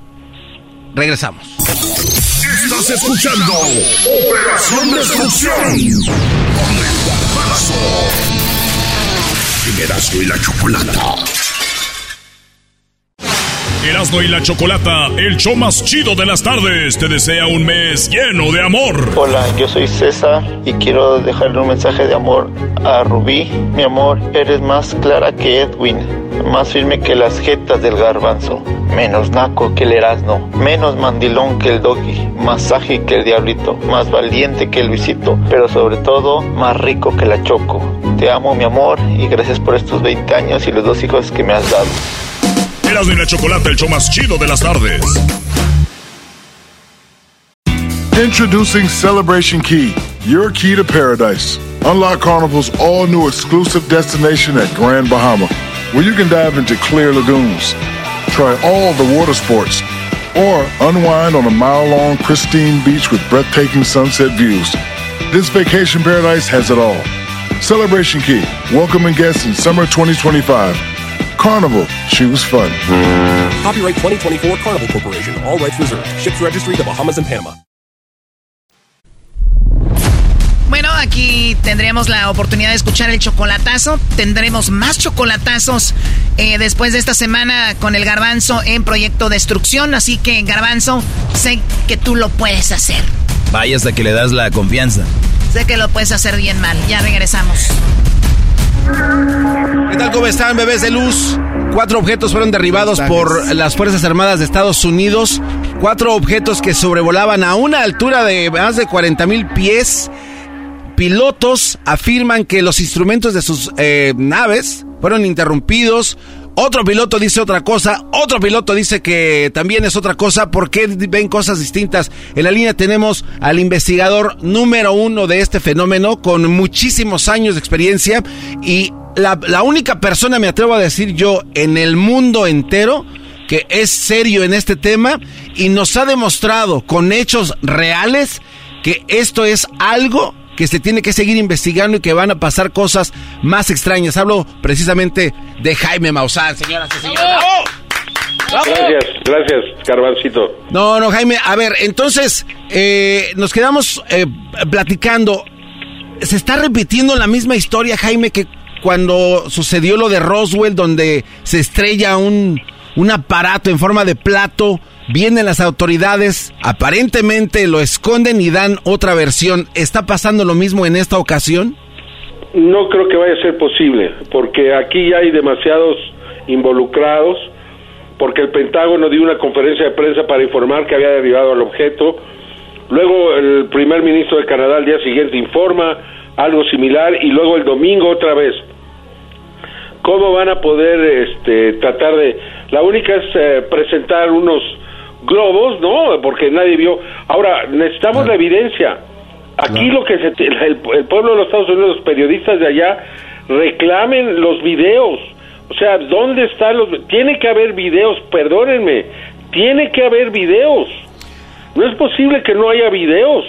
[SPEAKER 3] Regresamos.
[SPEAKER 1] Estás escuchando Operación Destrucción con el y la. Erasmo y la Chocolata, el show más chido de las tardes, te desea un mes lleno de amor.
[SPEAKER 24] Hola, yo soy César y quiero dejarle un mensaje de amor a Rubí. Mi amor, eres más clara que Edwin, más firme que las jetas del garbanzo, menos naco que el Erasmo, menos mandilón que el doggy, más ágil que el diablito, más valiente que el visito, pero sobre todo más rico que la choco. Te amo, mi amor, y gracias por estos 20 años y los dos hijos que me has dado.
[SPEAKER 1] Erasmo y la el show más chido de las tardes.
[SPEAKER 20] Introducing Celebration Key, your key to paradise. Unlock Carnival's all new exclusive destination at Grand Bahama, where you can dive into clear lagoons, try all the water sports, or unwind on a mile long pristine beach with breathtaking sunset views. This vacation paradise has it all. Celebration Key, welcoming guests in summer 2025. Carnival, choose fun.
[SPEAKER 25] Copyright 2024 Carnival Corporation. All rights reserved. Ships registry the Bahamas and Panama.
[SPEAKER 10] Bueno, aquí tendremos la oportunidad de escuchar el chocolatazo. Tendremos más chocolatazos eh, después de esta semana con el garbanzo en Proyecto Destrucción. Así que, garbanzo, sé que tú lo puedes hacer.
[SPEAKER 16] Vaya hasta que le das la confianza.
[SPEAKER 10] Sé que lo puedes hacer bien mal. Ya regresamos.
[SPEAKER 3] ¿Qué tal? ¿Cómo están, bebés de luz? Cuatro objetos fueron derribados por las Fuerzas Armadas de Estados Unidos. Cuatro objetos que sobrevolaban a una altura de más de 40 mil pies. Pilotos afirman que los instrumentos de sus eh, naves fueron interrumpidos. Otro piloto dice otra cosa, otro piloto dice que también es otra cosa, porque ven cosas distintas. En la línea tenemos al investigador número uno de este fenómeno, con muchísimos años de experiencia, y la, la única persona, me atrevo a decir yo, en el mundo entero, que es serio en este tema, y nos ha demostrado con hechos reales que esto es algo que se tiene que seguir investigando y que van a pasar cosas más extrañas. Hablo precisamente de Jaime Maussan, señoras y señores.
[SPEAKER 22] Gracias, gracias, Carvancito.
[SPEAKER 3] No, no, Jaime, a ver, entonces eh, nos quedamos eh, platicando. Se está repitiendo la misma historia, Jaime, que cuando sucedió lo de Roswell, donde se estrella un, un aparato en forma de plato Vienen las autoridades, aparentemente lo esconden y dan otra versión. ¿Está pasando lo mismo en esta ocasión?
[SPEAKER 22] No creo que vaya a ser posible, porque aquí hay demasiados involucrados, porque el Pentágono dio una conferencia de prensa para informar que había derribado al objeto. Luego el primer ministro de Canadá al día siguiente informa algo similar y luego el domingo otra vez. ¿Cómo van a poder este, tratar de... La única es eh, presentar unos globos, no, porque nadie vio. Ahora, necesitamos la evidencia. Aquí lo que se, el, pueblo de los Estados Unidos, los periodistas de allá, reclamen los videos. O sea, ¿dónde están los...? Tiene que haber videos, perdónenme, tiene que haber videos. No es posible que no haya videos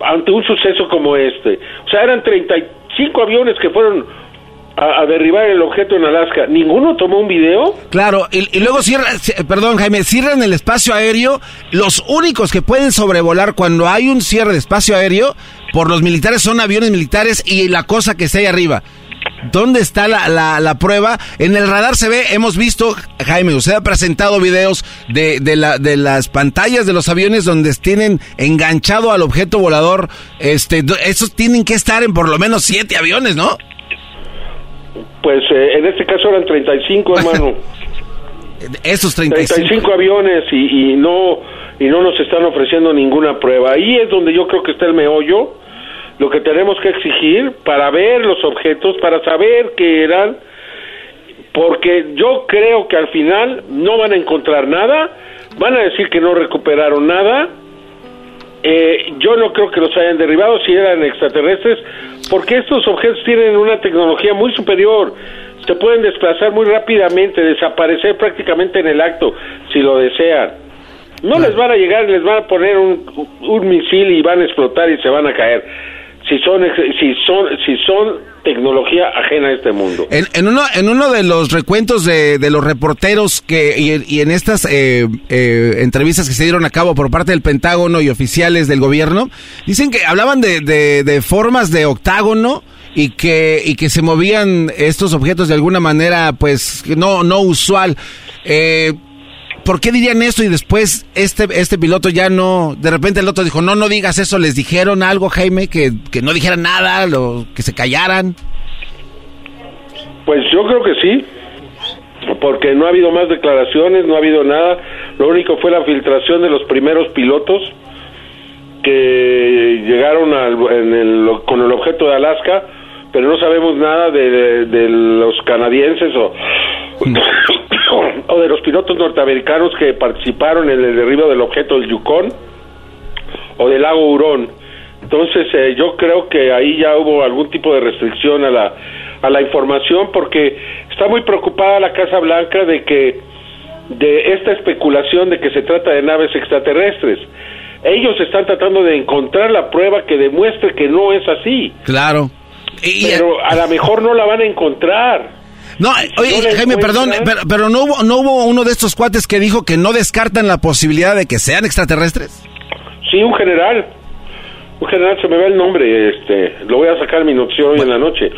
[SPEAKER 22] ante un suceso como este. O sea, eran 35 aviones que fueron a, derribar el objeto en Alaska, ¿ninguno tomó un video?
[SPEAKER 3] Claro, y, luego cierra, perdón Jaime, cierran el espacio aéreo, los únicos que pueden sobrevolar cuando hay un cierre de espacio aéreo por los militares son aviones militares y la cosa que está ahí arriba. ¿Dónde está la, la, prueba? En el radar se ve, hemos visto, Jaime, usted ha presentado videos de, de, la, de las pantallas de los aviones donde tienen enganchado al objeto volador. Este, esos tienen que estar en por lo menos siete aviones, ¿no?
[SPEAKER 22] Pues eh, en este caso eran 35, hermano.
[SPEAKER 3] Esos 35.
[SPEAKER 22] 35 aviones y, y, no y no nos están ofreciendo ninguna prueba. Ahí es donde yo creo que está el meollo. Lo que tenemos que exigir para ver los objetos, para saber qué eran, porque yo creo que al final no van a encontrar nada, van a decir que no recuperaron nada. Eh, yo no creo que los hayan derribado si eran extraterrestres, porque estos objetos tienen una tecnología muy superior. Se pueden desplazar muy rápidamente, desaparecer prácticamente en el acto, si lo desean. No les van a llegar, les van a poner un, un misil y van a explotar y se van a caer. Si son, si son, si son tecnología ajena a este mundo.
[SPEAKER 3] En, en, uno, en uno de los recuentos de, de los reporteros que y, en estas eh, eh, entrevistas que se dieron a cabo por parte del Pentágono y oficiales del gobierno, dicen que hablaban de, de, formas de octágono y que, y que se movían estos objetos de alguna manera, pues, no, no usual. Eh, ¿por qué dirían esto y después este, este piloto ya no, de repente el otro dijo, no, no digas eso, les dijeron algo, Jaime, que, que no dijeran nada, lo, que se callaran?
[SPEAKER 22] Pues yo creo que sí, porque no ha habido más declaraciones, no ha habido nada, lo único fue la filtración de los primeros pilotos que llegaron con el objeto de Alaska, pero no sabemos nada de, de los canadienses o, o de los pilotos norteamericanos que participaron en el derribo del objeto del Yukon o del lago Hurón. Entonces eh, yo creo que ahí ya hubo algún tipo de restricción a la, a la información porque está muy preocupada la Casa Blanca de que de esta especulación de que se trata de naves extraterrestres. Ellos están tratando de encontrar la prueba que demuestre que no es así.
[SPEAKER 3] Claro.
[SPEAKER 22] pero a lo mejor no la van a encontrar.
[SPEAKER 3] No, oye, Jaime, perdón, pero, no, hubo, no hubo uno de estos cuates que dijo que no descartan la posibilidad de que sean extraterrestres.
[SPEAKER 22] Sí, un general. Un general, se me ve el nombre, este, lo voy a sacar mi noticia hoy en la noche.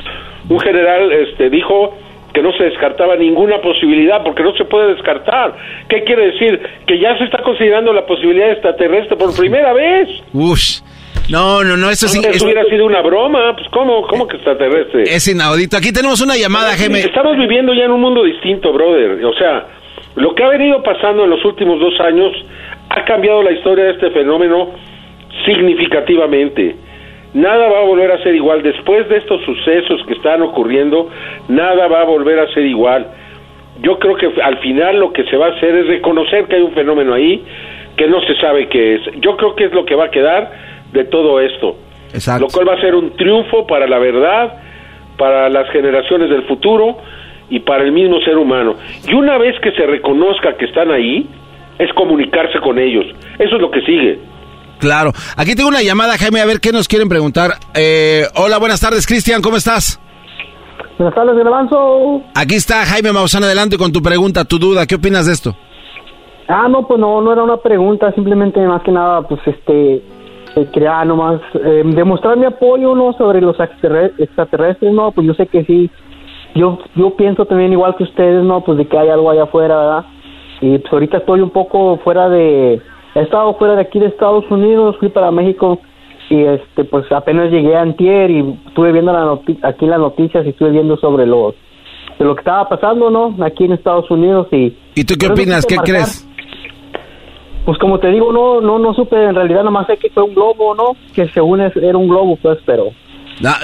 [SPEAKER 22] Un general este, dijo que no se descartaba ninguna posibilidad, porque no se puede descartar. ¿Qué quiere decir? Que ya se está considerando la posibilidad extraterrestre por primera vez.
[SPEAKER 3] Ush. No, no, no, eso sí.
[SPEAKER 22] Eso hubiera sido una broma, pues ¿cómo, cómo que extraterrestre?
[SPEAKER 3] Es inaudito. Aquí tenemos una llamada, Geme.
[SPEAKER 22] Estamos viviendo ya en un mundo distinto, brother. O sea, lo que ha venido pasando en los últimos dos años ha cambiado la historia de este fenómeno significativamente. Nada va a volver a ser igual. Después de estos sucesos que están ocurriendo, nada va a volver a ser igual. Yo creo que al final lo que se va a hacer es reconocer que hay un fenómeno ahí que no se sabe qué es. Yo creo que es lo que va a quedar de todo esto. Lo cual va a ser un triunfo para la verdad, para las generaciones del futuro y para el mismo ser humano. Y una vez que se reconozca que están ahí, es comunicarse con ellos. Eso es lo que sigue.
[SPEAKER 3] Claro. Aquí tengo una llamada, Jaime, a ver qué nos quieren preguntar. Eh, hola, buenas tardes, Cristian, ¿cómo estás?
[SPEAKER 26] Buenas tardes, Avanzo.
[SPEAKER 3] Aquí está Jaime Maussan, adelante con tu pregunta, tu duda. ¿Qué opinas de esto?
[SPEAKER 26] Ah, no, pues no, no era una pregunta, simplemente más que nada, pues este, quería nomás eh, demostrar mi apoyo no sobre los extraterrestres no pues yo sé que sí. Yo yo pienso también igual que ustedes no pues de que hay algo allá afuera verdad y pues ahorita estoy un poco fuera de he estado fuera de aquí de Estados Unidos fui para México y este pues apenas llegué a Antier y estuve viendo la aquí las noticias y estuve viendo sobre los de lo que estaba pasando no aquí en Estados Unidos y
[SPEAKER 3] y tú qué opinas qué crees
[SPEAKER 26] pues como te digo, no, no, no supe, en realidad nomás sé que fue un globo, ¿no? Que según es, era un globo, pues, pero...
[SPEAKER 3] ya,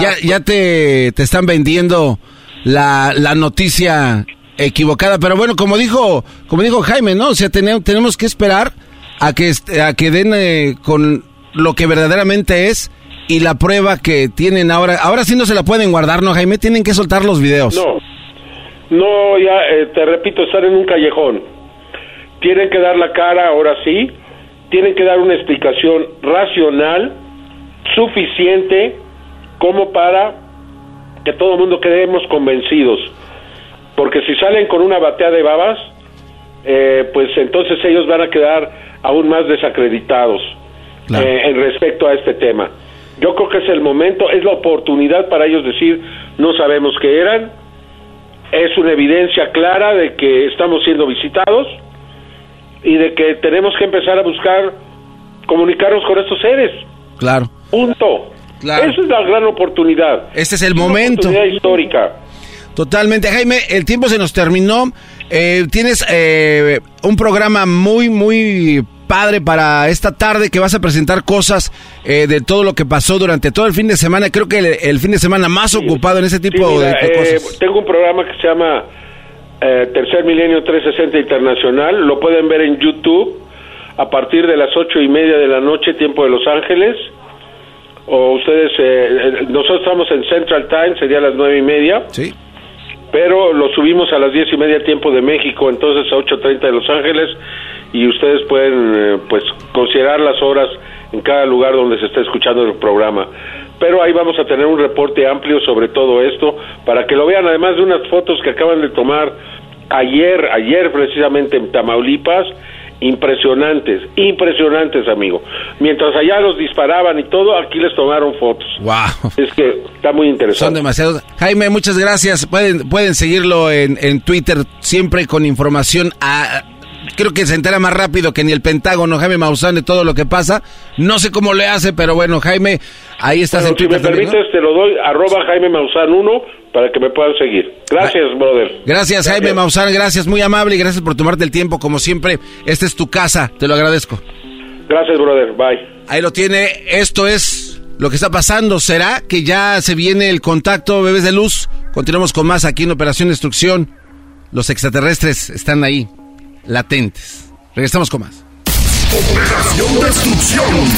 [SPEAKER 3] ya, ya, te, te están vendiendo la, la noticia equivocada, pero bueno, como dijo, como dijo Jaime, ¿no? O sea, tenemos, tenemos que esperar a que, a que den eh, con lo que verdaderamente es y la prueba que tienen ahora. Ahora sí no se la pueden guardar, ¿no, Jaime? Tienen que soltar los videos.
[SPEAKER 22] No, no, ya eh, te repito, estar en un callejón tienen que dar la cara ahora sí, tienen que dar una explicación racional, suficiente, como para que todo el mundo quedemos convencidos. Porque si salen con una batea de babas, eh, pues entonces ellos van a quedar aún más desacreditados eh, en respecto a este tema. Yo creo que es el momento, es la oportunidad para ellos decir, no sabemos qué eran, es una evidencia clara de que estamos siendo visitados, y de que tenemos que empezar a buscar comunicarnos con estos seres.
[SPEAKER 3] Claro.
[SPEAKER 22] Punto. Esa es la gran oportunidad.
[SPEAKER 3] Este es el momento.
[SPEAKER 22] Oportunidad histórica.
[SPEAKER 3] Totalmente. Jaime, el tiempo se nos terminó. Eh, tienes eh, un programa muy, muy padre para esta tarde que vas a presentar cosas eh, de todo lo que pasó durante todo el fin de semana. Creo que el, fin de semana más ocupado en ese tipo de, cosas.
[SPEAKER 22] Tengo un programa que se llama eh, Tercer Milenio 360 Internacional. Lo pueden ver en YouTube a partir de las ocho y media de la noche, tiempo de Los Ángeles. O ustedes, eh, nosotros estamos en Central Time, sería a las nueve y media.
[SPEAKER 3] Sí.
[SPEAKER 22] Pero lo subimos a las diez y media tiempo de México, entonces a 8.30 de Los Ángeles. Y ustedes pueden, eh, pues, considerar las horas en cada lugar donde se está escuchando el programa pero ahí vamos a tener un reporte amplio sobre todo esto para que lo vean, además de unas fotos que acaban de tomar ayer, ayer precisamente en Tamaulipas, impresionantes, impresionantes, amigo. Mientras allá los disparaban y todo, aquí les tomaron fotos.
[SPEAKER 3] Wow.
[SPEAKER 22] Es que está muy interesante.
[SPEAKER 3] Son demasiados. Jaime, muchas gracias. Pueden, pueden seguirlo en, en Twitter, siempre con información a creo que se entera más rápido que ni el Pentágono, Jaime Maussan, de todo lo que pasa. No sé cómo le hace, pero bueno, Jaime, ahí estás en
[SPEAKER 22] si me
[SPEAKER 3] Twitter. también, ¿no?
[SPEAKER 22] permites, te lo doy, arroba Jaime Maussan 1, para que me puedan seguir. Gracias, brother.
[SPEAKER 3] Gracias, Jaime Maussan, gracias, muy amable y gracias por tomarte el tiempo. Como siempre, esta es tu casa, te lo agradezco.
[SPEAKER 22] Gracias, brother. Bye.
[SPEAKER 3] Ahí lo tiene, esto es lo que está pasando. ¿Será que ya se viene el contacto, bebés de luz? Continuamos con más aquí en Operación Destrucción. Los extraterrestres están ahí, latentes. Regresamos con más.
[SPEAKER 1] Operación Destrucción.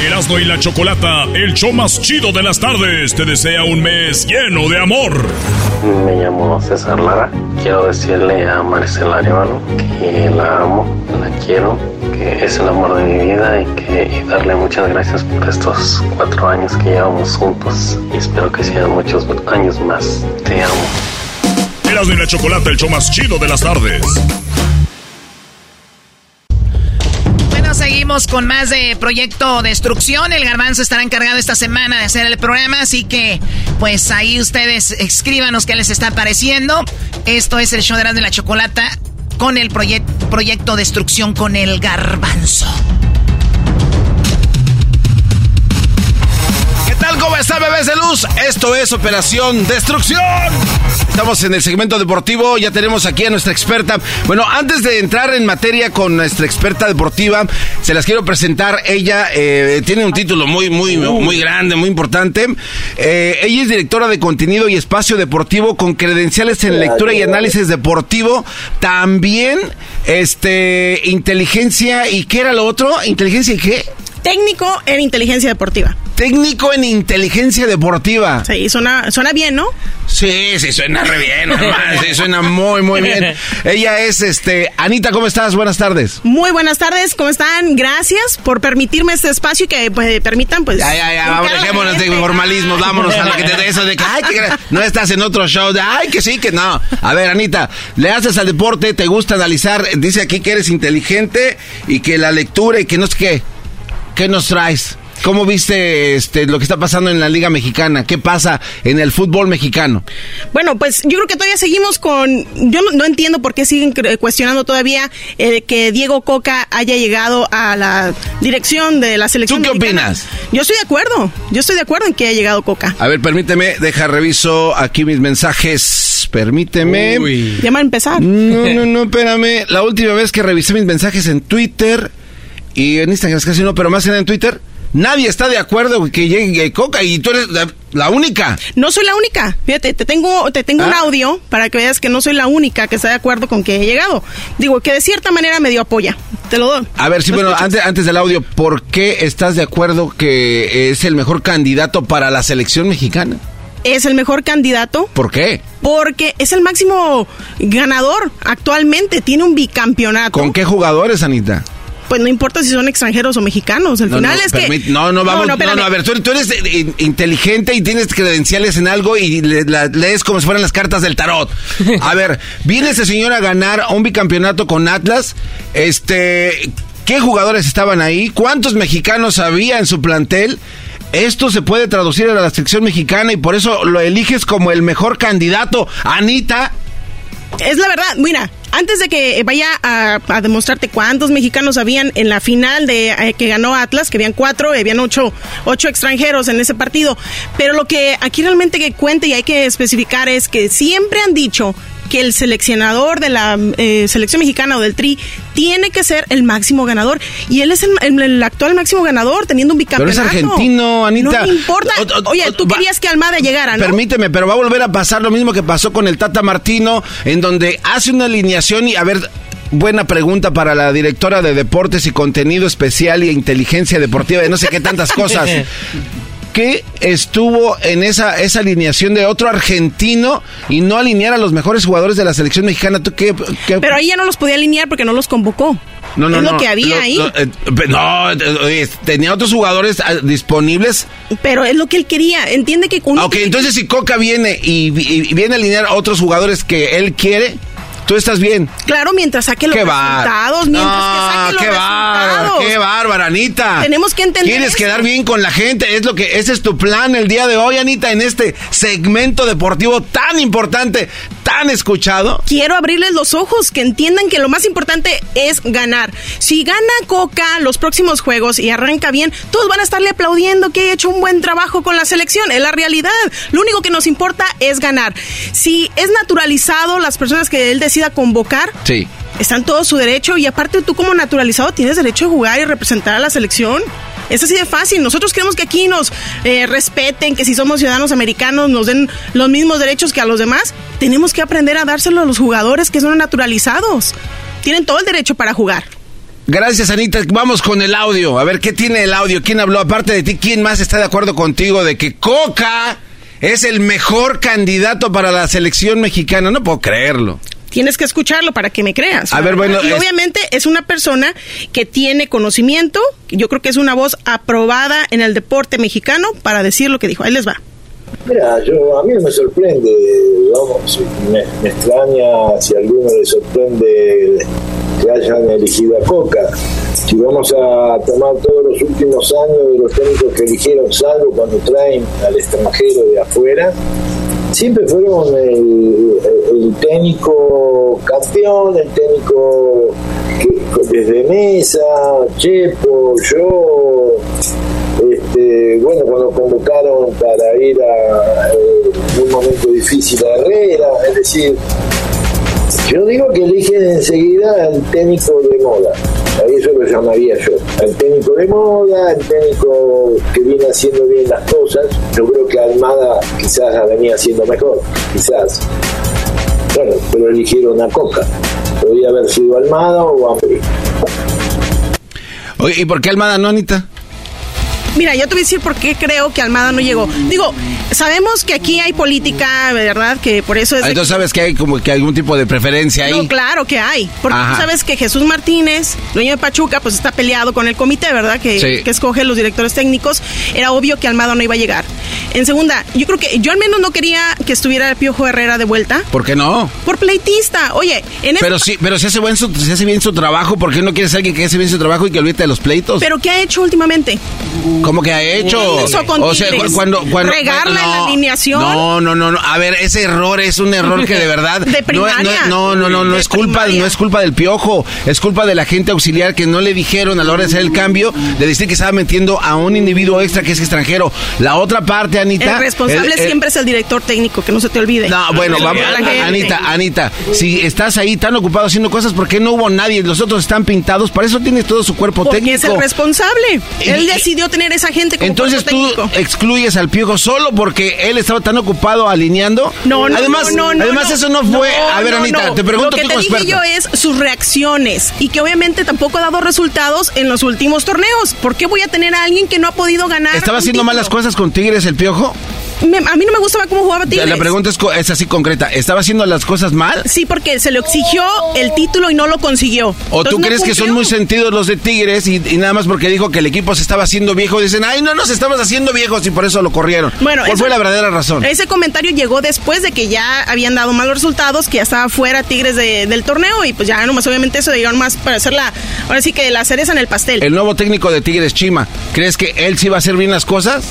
[SPEAKER 11] Erasmo y la Chocolata, el show más chido de las tardes, te desea un mes lleno de amor.
[SPEAKER 27] Me llamo César Lara. Quiero decirle a Marcela Arevalo que la amo, la quiero, que es el amor de mi vida y, que, y darle muchas gracias por estos cuatro años que llevamos juntos. Y espero que sean muchos años más. Te amo.
[SPEAKER 11] Erasmo y la Chocolata, el show más chido de las tardes.
[SPEAKER 10] Seguimos con más de Proyecto Destrucción. El Garbanzo estará encargado esta semana de hacer el programa, así que pues ahí ustedes escríbanos qué les está pareciendo. Esto es el show de y la Chocolata con el proye- Proyecto Destrucción con el Garbanzo.
[SPEAKER 3] Tal? ¿Cómo está, bebés de luz? Esto es Operación Destrucción. Estamos en el segmento deportivo, ya tenemos aquí a nuestra experta. Bueno, antes de entrar en materia con nuestra experta deportiva, se las quiero presentar. Ella eh, tiene un título muy, muy, muy grande, muy importante. Eh, ella es directora de contenido y espacio deportivo con credenciales en lectura y análisis deportivo. También, este, inteligencia y ¿qué era lo otro? ¿Inteligencia y qué?
[SPEAKER 28] Técnico en inteligencia deportiva.
[SPEAKER 3] Técnico en inteligencia deportiva.
[SPEAKER 28] Sí, suena, suena bien, ¿no?
[SPEAKER 3] Sí, sí, suena re bien, hermano, sí, suena muy, muy bien. Ella es, este, Anita, ¿cómo estás? Buenas tardes.
[SPEAKER 28] Muy buenas tardes, ¿cómo están? Gracias por permitirme este espacio y que pues, permitan, pues.
[SPEAKER 3] Ya, ya, ya, vamos, dejémonos de formalismos, vámonos a lo que te de eso de que, ay, que no estás en otro show, de, ay, que sí, que no. A ver, Anita, le haces al deporte, te gusta analizar, dice aquí que eres inteligente y que la lectura y que no sé qué. ¿Qué nos traes? ¿Cómo viste este, lo que está pasando en la Liga Mexicana? ¿Qué pasa en el fútbol mexicano?
[SPEAKER 28] Bueno, pues yo creo que todavía seguimos con. Yo no, no entiendo por qué siguen cuestionando todavía eh, que Diego Coca haya llegado a la dirección de la selección.
[SPEAKER 3] ¿Tú qué
[SPEAKER 28] mexicana.
[SPEAKER 3] opinas?
[SPEAKER 28] Yo estoy de acuerdo. Yo estoy de acuerdo en que haya llegado Coca.
[SPEAKER 3] A ver, permíteme, deja reviso aquí mis mensajes. Permíteme.
[SPEAKER 28] Ya van a empezar.
[SPEAKER 3] No, no, no, espérame. La última vez que revisé mis mensajes en Twitter y en Instagram casi no, pero más en Twitter, nadie está de acuerdo que llegue Coca y tú eres la, la única.
[SPEAKER 28] No soy la única. Fíjate, te tengo, te tengo un
[SPEAKER 3] Ah.
[SPEAKER 28] audio para que veas que no soy la única que está de acuerdo con que he llegado. Digo, que de cierta manera me dio apoya. Te lo doy.
[SPEAKER 3] A ver, sí,
[SPEAKER 28] ¿Lo
[SPEAKER 3] bueno,
[SPEAKER 28] escuchas?
[SPEAKER 3] antes, antes del audio, ¿por qué estás de acuerdo que es el mejor candidato para la selección mexicana?
[SPEAKER 28] Es el mejor candidato
[SPEAKER 3] ¿Por qué?
[SPEAKER 28] porque es el máximo ganador actualmente. Tiene un bicampeonato.
[SPEAKER 3] ¿Con qué jugadores, Anita?
[SPEAKER 28] Pues no importa si son extranjeros o mexicanos. Al
[SPEAKER 3] No,
[SPEAKER 28] final
[SPEAKER 3] no,
[SPEAKER 28] es que.
[SPEAKER 3] No, no, vamos. No, no,
[SPEAKER 28] espérame.
[SPEAKER 3] a ver, tú, tú eres eh, in- inteligente y tienes credenciales en algo y le- la- lees como si fueran las cartas del tarot. A ver, viene ese señor a ganar un bicampeonato con Atlas. Este. ¿Qué jugadores estaban ahí? ¿Cuántos mexicanos había en su plantel? Esto se puede traducir a la selección mexicana y por eso lo eliges como el mejor candidato. Anita,
[SPEAKER 28] Es la verdad, mira, antes de que vaya a, demostrarte cuántos mexicanos habían en la final de eh, que ganó Atlas, que habían cuatro, y habían ocho, ocho extranjeros en ese partido, pero lo que aquí realmente que cuenta y hay que especificar es que siempre han dicho que el seleccionador de la eh, selección mexicana o del Tri tiene que ser el máximo ganador y él es el, el- el actual máximo ganador teniendo un
[SPEAKER 3] Pero es
[SPEAKER 28] bicampeonato.
[SPEAKER 3] argentino, Anita.
[SPEAKER 28] No me importa. Oye, tú querías que Almada llegara, ¿no?
[SPEAKER 3] Permíteme, pero va a volver a pasar lo mismo que pasó con el Tata Martino, en donde hace una alineación y a ver. Buena pregunta para la directora de deportes y contenido especial y inteligencia deportiva de no sé qué tantas cosas. ¿Qué estuvo en esa, esa alineación de otro argentino y no alinear a los mejores jugadores de la selección mexicana? ¿Tú qué, qué-
[SPEAKER 28] Pero ahí ya no los podía alinear porque no los convocó.
[SPEAKER 3] no, no,
[SPEAKER 28] es lo
[SPEAKER 3] no,
[SPEAKER 28] que había
[SPEAKER 3] lo-
[SPEAKER 28] ahí.
[SPEAKER 3] lo- eh, no, eh, tenía otros jugadores ah, disponibles
[SPEAKER 28] Pero es lo que él quería. Entiende que uno
[SPEAKER 3] Ok, entonces si Coca viene y, y- y viene a alinear a otros jugadores que él quiere, tú estás bien.
[SPEAKER 28] Claro, mientras saque los resultados, mientras que saque
[SPEAKER 3] No,
[SPEAKER 28] los
[SPEAKER 3] qué
[SPEAKER 28] resultados.
[SPEAKER 3] qué bárbara, Anita.
[SPEAKER 28] Tenemos que entender
[SPEAKER 3] Quieres
[SPEAKER 28] eso.
[SPEAKER 3] quedar bien con la gente, es lo que ese es tu plan el día de hoy, Anita, en este segmento deportivo tan importante, tan escuchado.
[SPEAKER 28] Quiero abrirles los ojos, que entiendan que lo más importante es ganar. Si gana Coca los próximos juegos y arranca bien, todos van a estarle aplaudiendo que haya hecho un buen trabajo con la selección. Es la realidad. Lo único que nos importa es ganar. Si es naturalizado las personas que él decida convocar,
[SPEAKER 3] Sí.
[SPEAKER 28] están todo su derecho y aparte tú como naturalizado tienes derecho a jugar y representar a la selección. Es así de fácil. Nosotros queremos que aquí nos eh, respeten, que si somos ciudadanos americanos nos den los mismos derechos que a los demás. Tenemos que aprender a dárselo a los jugadores que son naturalizados. Tienen todo el derecho para jugar.
[SPEAKER 3] Gracias, Anita. Vamos con el audio. A ver, ¿qué tiene el audio? ¿Quién habló? Aparte de ti, ¿quién más está de acuerdo contigo de que Coca es el mejor candidato para la selección mexicana? No puedo creerlo.
[SPEAKER 28] Tienes que escucharlo para que me creas.
[SPEAKER 3] A ver, bueno,
[SPEAKER 28] Y
[SPEAKER 3] es-
[SPEAKER 28] obviamente es una persona que tiene conocimiento. Yo creo que es una voz aprobada en el deporte mexicano para decir lo que dijo. Ahí les va.
[SPEAKER 29] Mira, yo, a mí me sorprende, vamos, me, me extraña si a alguno le sorprende que hayan elegido a Coca. Si vamos a tomar todos los últimos años de los técnicos que eligieron, salvo cuando traen al extranjero de afuera, siempre fueron el, técnico campeón, el técnico desde Mesa, Chepo, yo, este, bueno, cuando convocaron para ir a eh, un momento difícil a Herrera, es decir, yo digo que eligen enseguida al técnico de moda, a eso lo llamaría yo, al técnico de moda, al técnico que viene haciendo bien las cosas, yo creo que Almada quizás la venía haciendo mejor, quizás, bueno, pero eligieron a Coca, podría haber sido Almada o Ambrí.
[SPEAKER 3] ¿y por qué Almada no, Anita?
[SPEAKER 28] Mira, yo te voy a decir por qué creo que Almada no llegó. Digo, sabemos que aquí hay política, ¿verdad? Que por eso es...
[SPEAKER 3] Entonces sabes que hay como que algún tipo de preferencia ahí.
[SPEAKER 28] No, claro que hay. Porque tú sabes que Jesús Martínez, dueño de Pachuca, pues está peleado con el comité, ¿verdad? Que,
[SPEAKER 3] Sí.
[SPEAKER 28] que escoge los directores técnicos. Era obvio que Almada no iba a llegar. En segunda, yo creo que yo al menos no quería que estuviera el Piojo Herrera de vuelta.
[SPEAKER 3] ¿Por qué no?
[SPEAKER 28] Por pleitista. Oye, en
[SPEAKER 3] Pero sí, pero si hace, buen su, si hace bien su trabajo, ¿por qué no quieres a alguien que hace bien su trabajo y que olvide de los pleitos?
[SPEAKER 28] ¿Pero qué ha hecho últimamente?
[SPEAKER 3] ¿Cómo que ha hecho?
[SPEAKER 28] ¿Qué hizo con
[SPEAKER 3] o sea,
[SPEAKER 28] Tigres?
[SPEAKER 3] cuando, cuando
[SPEAKER 28] ¿Regarla en la alineación?
[SPEAKER 3] No, no, no, no. A ver, ese error es un error que de verdad
[SPEAKER 28] De
[SPEAKER 3] no,
[SPEAKER 28] primaria.
[SPEAKER 3] no, no, no, no, no es culpa, no es culpa del piojo, es culpa de la gente auxiliar que no le dijeron a la hora de hacer el cambio de decir que estaba metiendo a un individuo extra que es extranjero. La otra parte, Anita.
[SPEAKER 28] el responsable
[SPEAKER 3] el- el-
[SPEAKER 28] siempre es el director técnico, que no se te olvide.
[SPEAKER 3] No, bueno, vamos. Anita, Anita, si estás ahí tan ocupado haciendo cosas, ¿por qué no hubo nadie? Los otros están pintados, para eso tienes todo su cuerpo
[SPEAKER 28] Porque
[SPEAKER 3] técnico.
[SPEAKER 28] es el responsable.
[SPEAKER 3] Y-
[SPEAKER 28] Él decidió tener esa gente como
[SPEAKER 3] Entonces tú
[SPEAKER 28] técnico.
[SPEAKER 3] excluyes al piojo solo porque él estaba tan ocupado alineando.
[SPEAKER 28] No, no,
[SPEAKER 3] además,
[SPEAKER 28] no, no,
[SPEAKER 3] además
[SPEAKER 28] no.
[SPEAKER 3] eso no fue. A ver, Anita, te pregunto
[SPEAKER 28] Lo que
[SPEAKER 3] tú
[SPEAKER 28] te
[SPEAKER 3] como
[SPEAKER 28] dije
[SPEAKER 3] experta.
[SPEAKER 28] yo es sus reacciones y que obviamente tampoco ha dado resultados en los últimos torneos. ¿Por qué voy a tener a alguien que no ha podido ganar?
[SPEAKER 3] ¿Estaba haciendo
[SPEAKER 28] título?
[SPEAKER 3] malas cosas con Tigres el piojo?
[SPEAKER 28] Me- a mí no me gustaba cómo jugaba Tigres.
[SPEAKER 3] La pregunta es, es así concreta. ¿Estaba haciendo las cosas mal?
[SPEAKER 28] Sí, porque se le exigió el título y no lo consiguió.
[SPEAKER 3] ¿O tú
[SPEAKER 28] Entonces, no
[SPEAKER 3] crees que son muy sentidos los de Tigres y, y nada más porque dijo que el equipo se estaba haciendo viejo, dicen, ay, no nos estamos haciendo viejos y por eso lo corrieron?
[SPEAKER 28] Bueno,
[SPEAKER 3] ¿Cuál
[SPEAKER 28] eso-
[SPEAKER 3] fue la verdadera razón?
[SPEAKER 28] Ese comentario llegó después de que ya habían dado malos resultados, que ya estaba fuera Tigres de- del torneo y pues ya nomás obviamente eso dijeron más para hacer la, ahora sí que la cereza en el pastel.
[SPEAKER 3] El nuevo técnico de Tigres, Chima, ¿crees que él sí va a hacer bien las cosas?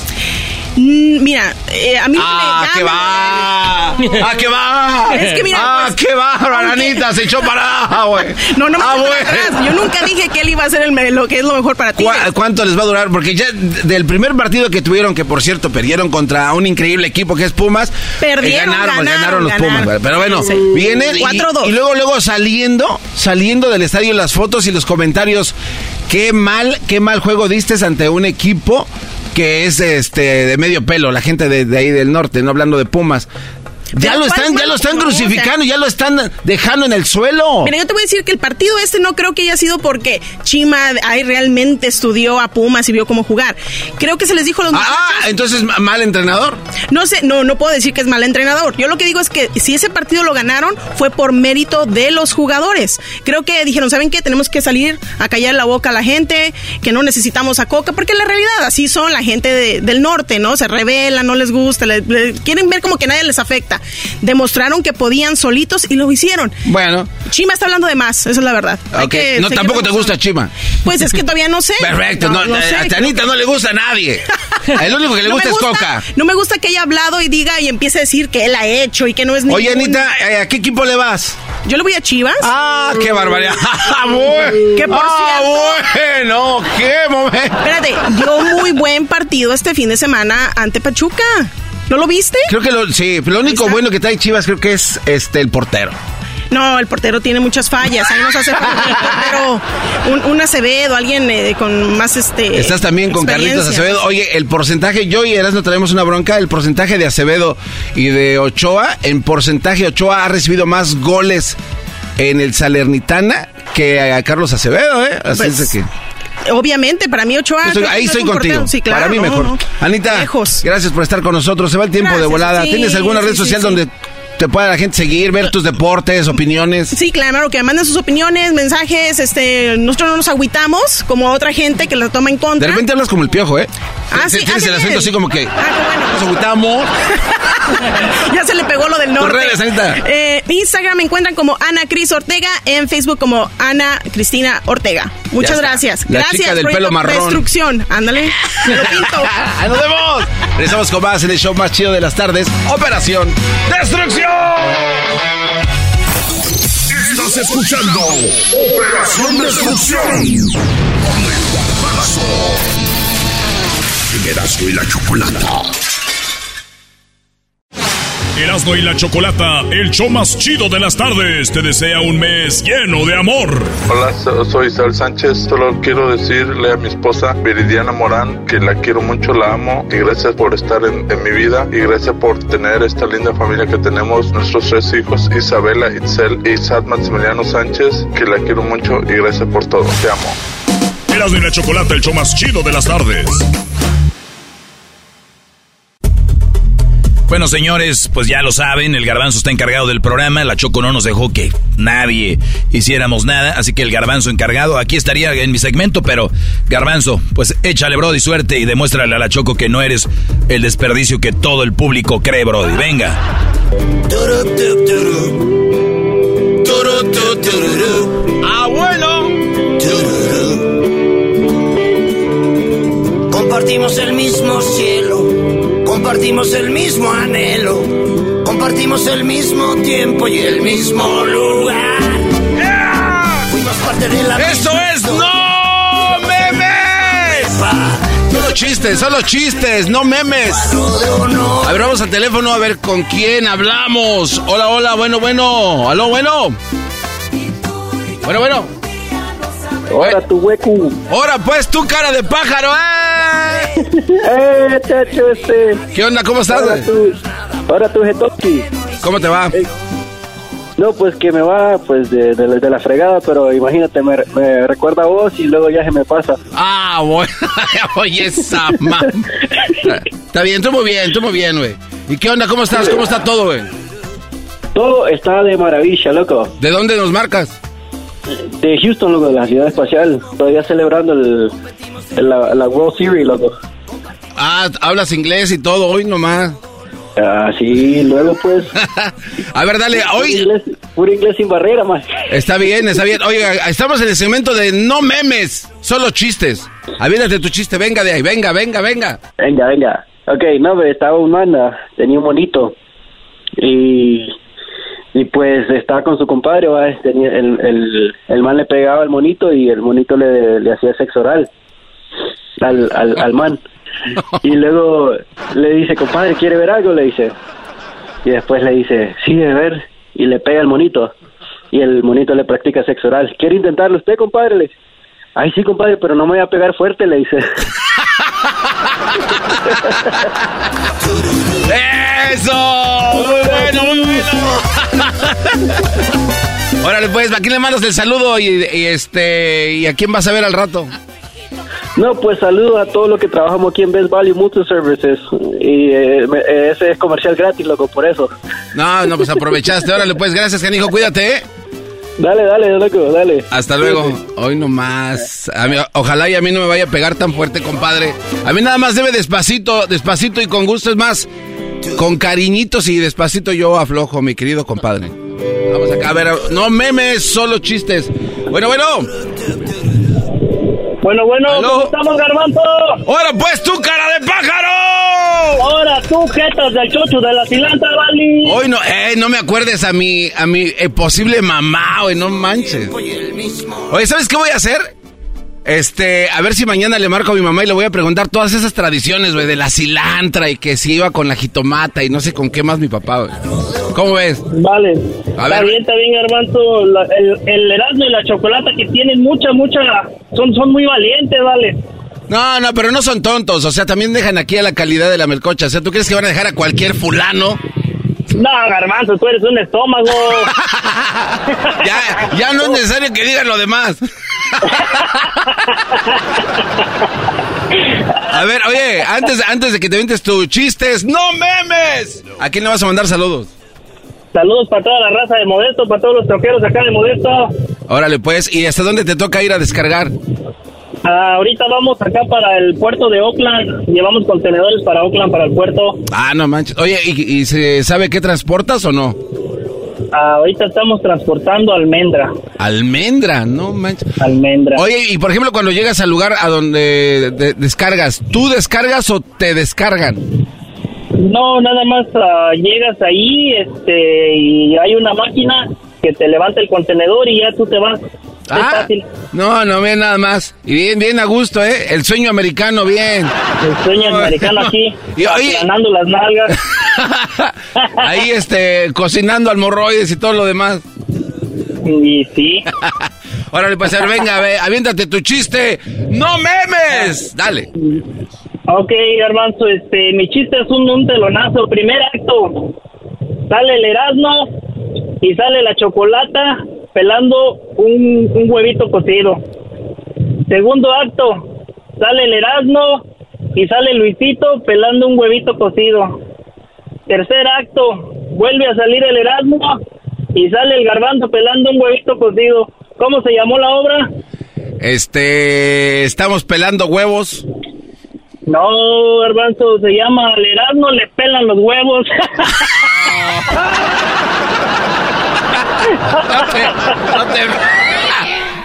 [SPEAKER 28] Mm, mira, eh, a mí
[SPEAKER 3] ¡Ah,
[SPEAKER 28] me
[SPEAKER 3] qué va! ¡Ah, qué va!
[SPEAKER 28] Es que mira,
[SPEAKER 3] ¡Ah,
[SPEAKER 28] pues,
[SPEAKER 3] qué va, Ranita! Se echó para güey.
[SPEAKER 28] No, no me
[SPEAKER 3] Ah,
[SPEAKER 28] atrás. Yo nunca dije que él iba a hacer el, lo que es lo mejor para ti.
[SPEAKER 3] ¿Cuá- ¿Cuánto les va a durar? Porque ya del primer partido que tuvieron, que por cierto perdieron contra un increíble equipo que es Pumas,
[SPEAKER 28] Perdieron,
[SPEAKER 3] eh, ganaron, pues,
[SPEAKER 28] ganaron,
[SPEAKER 3] ganaron los
[SPEAKER 28] ganaron.
[SPEAKER 3] Pumas. Pero bueno,
[SPEAKER 28] Sí.
[SPEAKER 3] vienen y,
[SPEAKER 28] 4-2.
[SPEAKER 3] y luego, luego saliendo, saliendo del estadio las fotos y los comentarios. Qué mal, qué mal juego diste ante un equipo que es este de medio pelo, la gente de, de ahí del norte, no hablando de Pumas. Ya lo
[SPEAKER 28] ¿cuál
[SPEAKER 3] están, ya lo están crucificando, ya lo están dejando en el suelo.
[SPEAKER 28] Mira, yo te voy a decir que el partido este no creo que haya sido porque Chima ahí realmente estudió a Pumas y vio cómo jugar. Creo que se les dijo a los muchachos-
[SPEAKER 3] Ah, entonces mal entrenador.
[SPEAKER 28] No sé, no, no puedo decir que es mal entrenador. Yo lo que digo es que si ese partido lo ganaron fue por mérito de los jugadores. Creo que dijeron, ¿saben qué? Tenemos que salir a callar la boca a la gente, que no necesitamos a Coca, porque la realidad así son la gente de- del norte, ¿no? Se rebelan, no les gusta, le- le- quieren ver como que nadie les afecta. Demostraron que podían solitos y lo hicieron.
[SPEAKER 3] Bueno.
[SPEAKER 28] Chima está hablando de más, esa es la verdad. Hay
[SPEAKER 3] Ok,
[SPEAKER 28] que
[SPEAKER 3] no, tampoco te gusta Chima.
[SPEAKER 28] Pues es que todavía no sé.
[SPEAKER 3] Perfecto, no,
[SPEAKER 28] sé.
[SPEAKER 3] a Anita no le gusta a nadie. El único que le
[SPEAKER 28] No
[SPEAKER 3] gusta, es Coca.
[SPEAKER 28] No me gusta que haya hablado y diga y empiece a decir que él ha hecho y que no es ningún...
[SPEAKER 3] Oye, Anita, eh, ¿a qué equipo le vas?
[SPEAKER 28] Yo le voy a Chivas.
[SPEAKER 3] Ah, qué barbaridad. Ah.
[SPEAKER 28] Que por
[SPEAKER 3] Ah, bueno, qué momento.
[SPEAKER 28] Espérate, dio muy buen partido este fin de semana ante Pachuca. ¿No lo viste?
[SPEAKER 3] Creo que lo, sí, lo único bueno que trae Chivas creo que es este el portero.
[SPEAKER 28] No, el portero tiene muchas fallas. Ahí nos hace falta un portero, un, Acevedo, alguien eh, con más este.
[SPEAKER 3] Estás también con Carlitos. Acevedo. Oye, el porcentaje, yo y Erasmo tenemos una bronca, el porcentaje de Acevedo y de Ochoa, en porcentaje Ochoa ha recibido más goles en el Salernitana que a Carlos Acevedo, ¿eh? Así
[SPEAKER 28] Pues,
[SPEAKER 3] es que...
[SPEAKER 28] Obviamente, para mí Ochoa.
[SPEAKER 3] Estoy- ahí
[SPEAKER 28] es
[SPEAKER 3] estoy contigo.
[SPEAKER 28] Sí, claro.
[SPEAKER 3] Para mí
[SPEAKER 28] no,
[SPEAKER 3] mejor.
[SPEAKER 28] no.
[SPEAKER 3] Anita, gracias por estar con nosotros. Se va el tiempo de volada.
[SPEAKER 28] sí,
[SPEAKER 3] ¿Tienes alguna red
[SPEAKER 28] sí,
[SPEAKER 3] social donde te pueda la gente seguir, ver tus deportes, opiniones?
[SPEAKER 28] Sí, claro, que manden sus opiniones, mensajes, este, nosotros no nos agüitamos como otra gente que la toma en
[SPEAKER 3] De
[SPEAKER 28] contra.
[SPEAKER 3] repente hablas como el piojo, ¿eh?
[SPEAKER 28] Ah, sí,
[SPEAKER 3] Tienes
[SPEAKER 28] ah,
[SPEAKER 3] el acento
[SPEAKER 28] bien.
[SPEAKER 3] así como que...
[SPEAKER 28] Ah,
[SPEAKER 3] Nos agüitamos.
[SPEAKER 28] ya se le pegó lo del norte.
[SPEAKER 3] redes.
[SPEAKER 28] Eh, Instagram me encuentran como Ana Cris Ortega, en Facebook como Ana Cristina Ortega. Muchas gracias.
[SPEAKER 3] La
[SPEAKER 28] gracias.
[SPEAKER 3] chica del pelo marrón.
[SPEAKER 28] Destrucción. Ándale. Me lo pinto.
[SPEAKER 3] ¡Nos vemos! Regresamos con más en el show más chido de las tardes. Operación Destrucción.
[SPEAKER 1] Estás escuchando Operación Destrucción. Con el Garbanzo. Y la Chocolata.
[SPEAKER 11] Erasmo y la Chocolata, el show más chido de las tardes, te desea un mes lleno de amor.
[SPEAKER 30] Hola, so- soy Isabel Sánchez. Solo quiero decirle a mi esposa Viridiana Morán que la quiero mucho, la amo y gracias por estar en, en mi vida y gracias por tener esta linda familia que tenemos, nuestros tres hijos, Isabela, Itzel y Sad Maximiliano Sánchez, que la quiero mucho y gracias por todo. Te amo.
[SPEAKER 11] Erasmo y la Chocolata, el show más chido de las tardes.
[SPEAKER 16] Bueno, señores, pues ya lo saben, el garbanzo está encargado del programa, la Choco no nos dejó que nadie hiciéramos nada, así que el garbanzo encargado, aquí estaría en mi segmento, pero garbanzo, pues échale, Brody, suerte y demuéstrale a la Choco que no eres el desperdicio que todo el público cree, Brody. Venga.
[SPEAKER 3] ¡Abuelo!
[SPEAKER 31] Compartimos el mismo cielo, compartimos el mismo anhelo, compartimos el mismo tiempo y el mismo lugar. Fuimos parte de la
[SPEAKER 3] ¡Eso es no memes! Solo chistes, solo chistes, no memes. A ver, vamos al teléfono a ver con quién hablamos. Hola, hola, bueno, bueno. Aló, bueno. Bueno, bueno.
[SPEAKER 32] Ahora tu hueco.
[SPEAKER 3] Ahora pues tu cara de pájaro, ¿eh?
[SPEAKER 32] ¡Eh, chacho, este!
[SPEAKER 3] ¿Qué onda? ¿Cómo estás?
[SPEAKER 32] Ahora tú, ahora tú, Getoki.
[SPEAKER 3] ¿Cómo te va?
[SPEAKER 32] No, pues que me va pues de, de- de la fregada, pero imagínate, me, me recuerda a vos y luego ya se me pasa.
[SPEAKER 3] Ah, bueno. Oye, esa mamá. Está bien, tú muy bien, tú muy bien, güey. ¿Y qué onda? ¿Cómo estás? ¿Cómo está todo, güey?
[SPEAKER 32] Todo está de maravilla, loco.
[SPEAKER 3] ¿De dónde nos marcas?
[SPEAKER 32] De Houston, loco, de la ciudad espacial. Todavía celebrando el, el- la, la World Series, loco.
[SPEAKER 3] Ah, hablas inglés y todo hoy nomás.
[SPEAKER 32] Ah, sí, luego pues...
[SPEAKER 3] A ver, dale,
[SPEAKER 32] Puro
[SPEAKER 3] hoy...
[SPEAKER 32] inglés, puro inglés sin barrera, más.
[SPEAKER 3] Está bien, está bien. Oiga, estamos en el segmento de no memes, solo chistes. Aviéntate tu chiste, venga de ahí, venga, venga, venga.
[SPEAKER 32] Venga, venga. Ok, no, pero estaba un man, ah, tenía un monito. Y, y pues estaba con su compadre, ¿va? Tenía, el, el, el man le pegaba al monito y el monito le, le hacía sexo oral al, al, al man. Y luego le dice, compadre, ¿quiere ver algo? Le dice. Y después le dice, sí, de ver. Y le pega al monito. Y el monito le practica sexo oral. ¿Quiere intentarlo usted, compadre? Le dice. Ay, sí, compadre, pero no me voy a pegar fuerte, le dice.
[SPEAKER 3] ¡Eso! Muy bueno, muy bueno. Órale, pues, ¿a quién le mandas el saludo y, y este y a quién vas a ver al rato?
[SPEAKER 32] No, pues saludo a todos los que trabajamos aquí en Best Value Mutual Services. Y eh, eh, ese es comercial gratis, loco, por eso.
[SPEAKER 3] No, no, pues aprovechaste. Órale, pues, gracias, canijo, cuídate, ¿eh?
[SPEAKER 32] Dale, dale, loco, dale.
[SPEAKER 3] Hasta luego. Hoy nomás. A mí- ojalá y a mí no me vaya a pegar tan fuerte, compadre. A mí nada más debe despacito, despacito y con gusto. Es más, con cariñitos y despacito yo aflojo, mi querido compadre. Vamos acá a ver, no memes, solo chistes. Bueno, bueno.
[SPEAKER 33] Bueno, bueno, ¿cómo estamos, Garbanzo?
[SPEAKER 3] ¡Ahora pues tú, cara de pájaro!
[SPEAKER 33] ¡Ahora tú, jetas del chocho de la cilanta, Vali!
[SPEAKER 3] Hoy no, eh, no me acuerdes a mi, a mi eh, posible mamá, güey, no manches. Oye, ¿sabes qué voy a hacer? Este, a ver si mañana le marco a mi mamá y le voy a preguntar todas esas tradiciones, güey, de la cilantra y que si iba con la jitomata y no sé con qué más mi papá, güey. ¿Cómo ves?
[SPEAKER 33] Vale. está bien, está bien, Garbanzo. el, el Erasmo y la chocolata que tienen mucha, mucha... Son, son muy valientes, vale.
[SPEAKER 3] No, no, pero no son tontos. O sea, también dejan aquí a la calidad de la melcocha. O sea, ¿tú crees que van a dejar a cualquier fulano?
[SPEAKER 33] No, Garbanzo, tú eres un estómago.
[SPEAKER 3] ya, ya no es necesario que digan lo demás. A ver, oye, antes, antes de que te vientes tus chistes, ¡no memes! ¿A quién le vas a mandar saludos?
[SPEAKER 33] Saludos para toda la raza de Modesto, para todos los troqueros acá de Modesto.
[SPEAKER 3] Órale, pues, ¿y hasta dónde te toca ir a descargar?
[SPEAKER 33] Ah, ahorita vamos acá para el puerto de Oakland. Llevamos contenedores para Oakland, para el puerto.
[SPEAKER 3] Ah, no manches. Oye, ¿y, y se sabe qué transportas o no?
[SPEAKER 33] Ahorita estamos transportando almendra.
[SPEAKER 3] Almendra, no manches.
[SPEAKER 33] Almendra.
[SPEAKER 3] Oye, y por ejemplo, cuando llegas al lugar a donde descargas, ¿tú descargas o te descargan?
[SPEAKER 33] No, nada más ah, llegas ahí este, y hay una máquina que te levanta el contenedor y ya tú te vas.
[SPEAKER 3] Ah, no, no, bien nada más. Y bien, bien a gusto, ¿eh? El sueño americano, bien.
[SPEAKER 33] El sueño americano aquí, y, ganando las nalgas.
[SPEAKER 3] Ahí, este, cocinando almorroides y todo lo demás.
[SPEAKER 33] Y sí.
[SPEAKER 3] Órale, pues, venga, ve, aviéntate tu chiste. ¡No memes! Dale.
[SPEAKER 33] Ok, Garbanzo, este, mi chiste es un, un telonazo. Primer acto, sale el Erasmo y sale la chocolata pelando un, un huevito cocido. Segundo acto, sale el Erasmo y sale Luisito pelando un huevito cocido. Tercer acto, vuelve a salir el Erasmo y sale el Garbanzo pelando un huevito cocido. ¿Cómo se llamó la obra?
[SPEAKER 3] Este, estamos pelando huevos.
[SPEAKER 33] No, Garbanzo, se llama El Erasmo le pelan los huevos.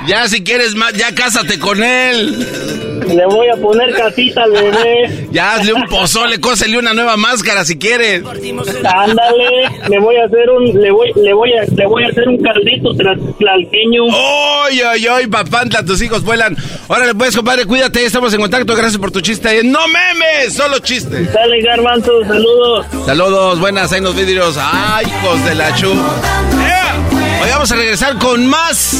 [SPEAKER 3] Ya si quieres más, ya cásate con él.
[SPEAKER 33] Le voy a poner casita al bebé.
[SPEAKER 3] Ya hazle un pozole, cósele una nueva máscara si quieres.
[SPEAKER 33] Ándale, le voy a hacer un, le voy, le voy a, le voy a hacer un caldito tlalqueño.
[SPEAKER 3] ¡Oy, oy, oy, papantla! Tus hijos vuelan. Órale, pues, compadre, cuídate, estamos en contacto. Gracias por tu chiste. ¡No memes! Solo chistes.
[SPEAKER 33] Dale, Garbanzo, saludos.
[SPEAKER 3] Saludos, buenas, ahí los vidrios. ¡Ay, hijos de la chu! Hoy vamos a regresar con más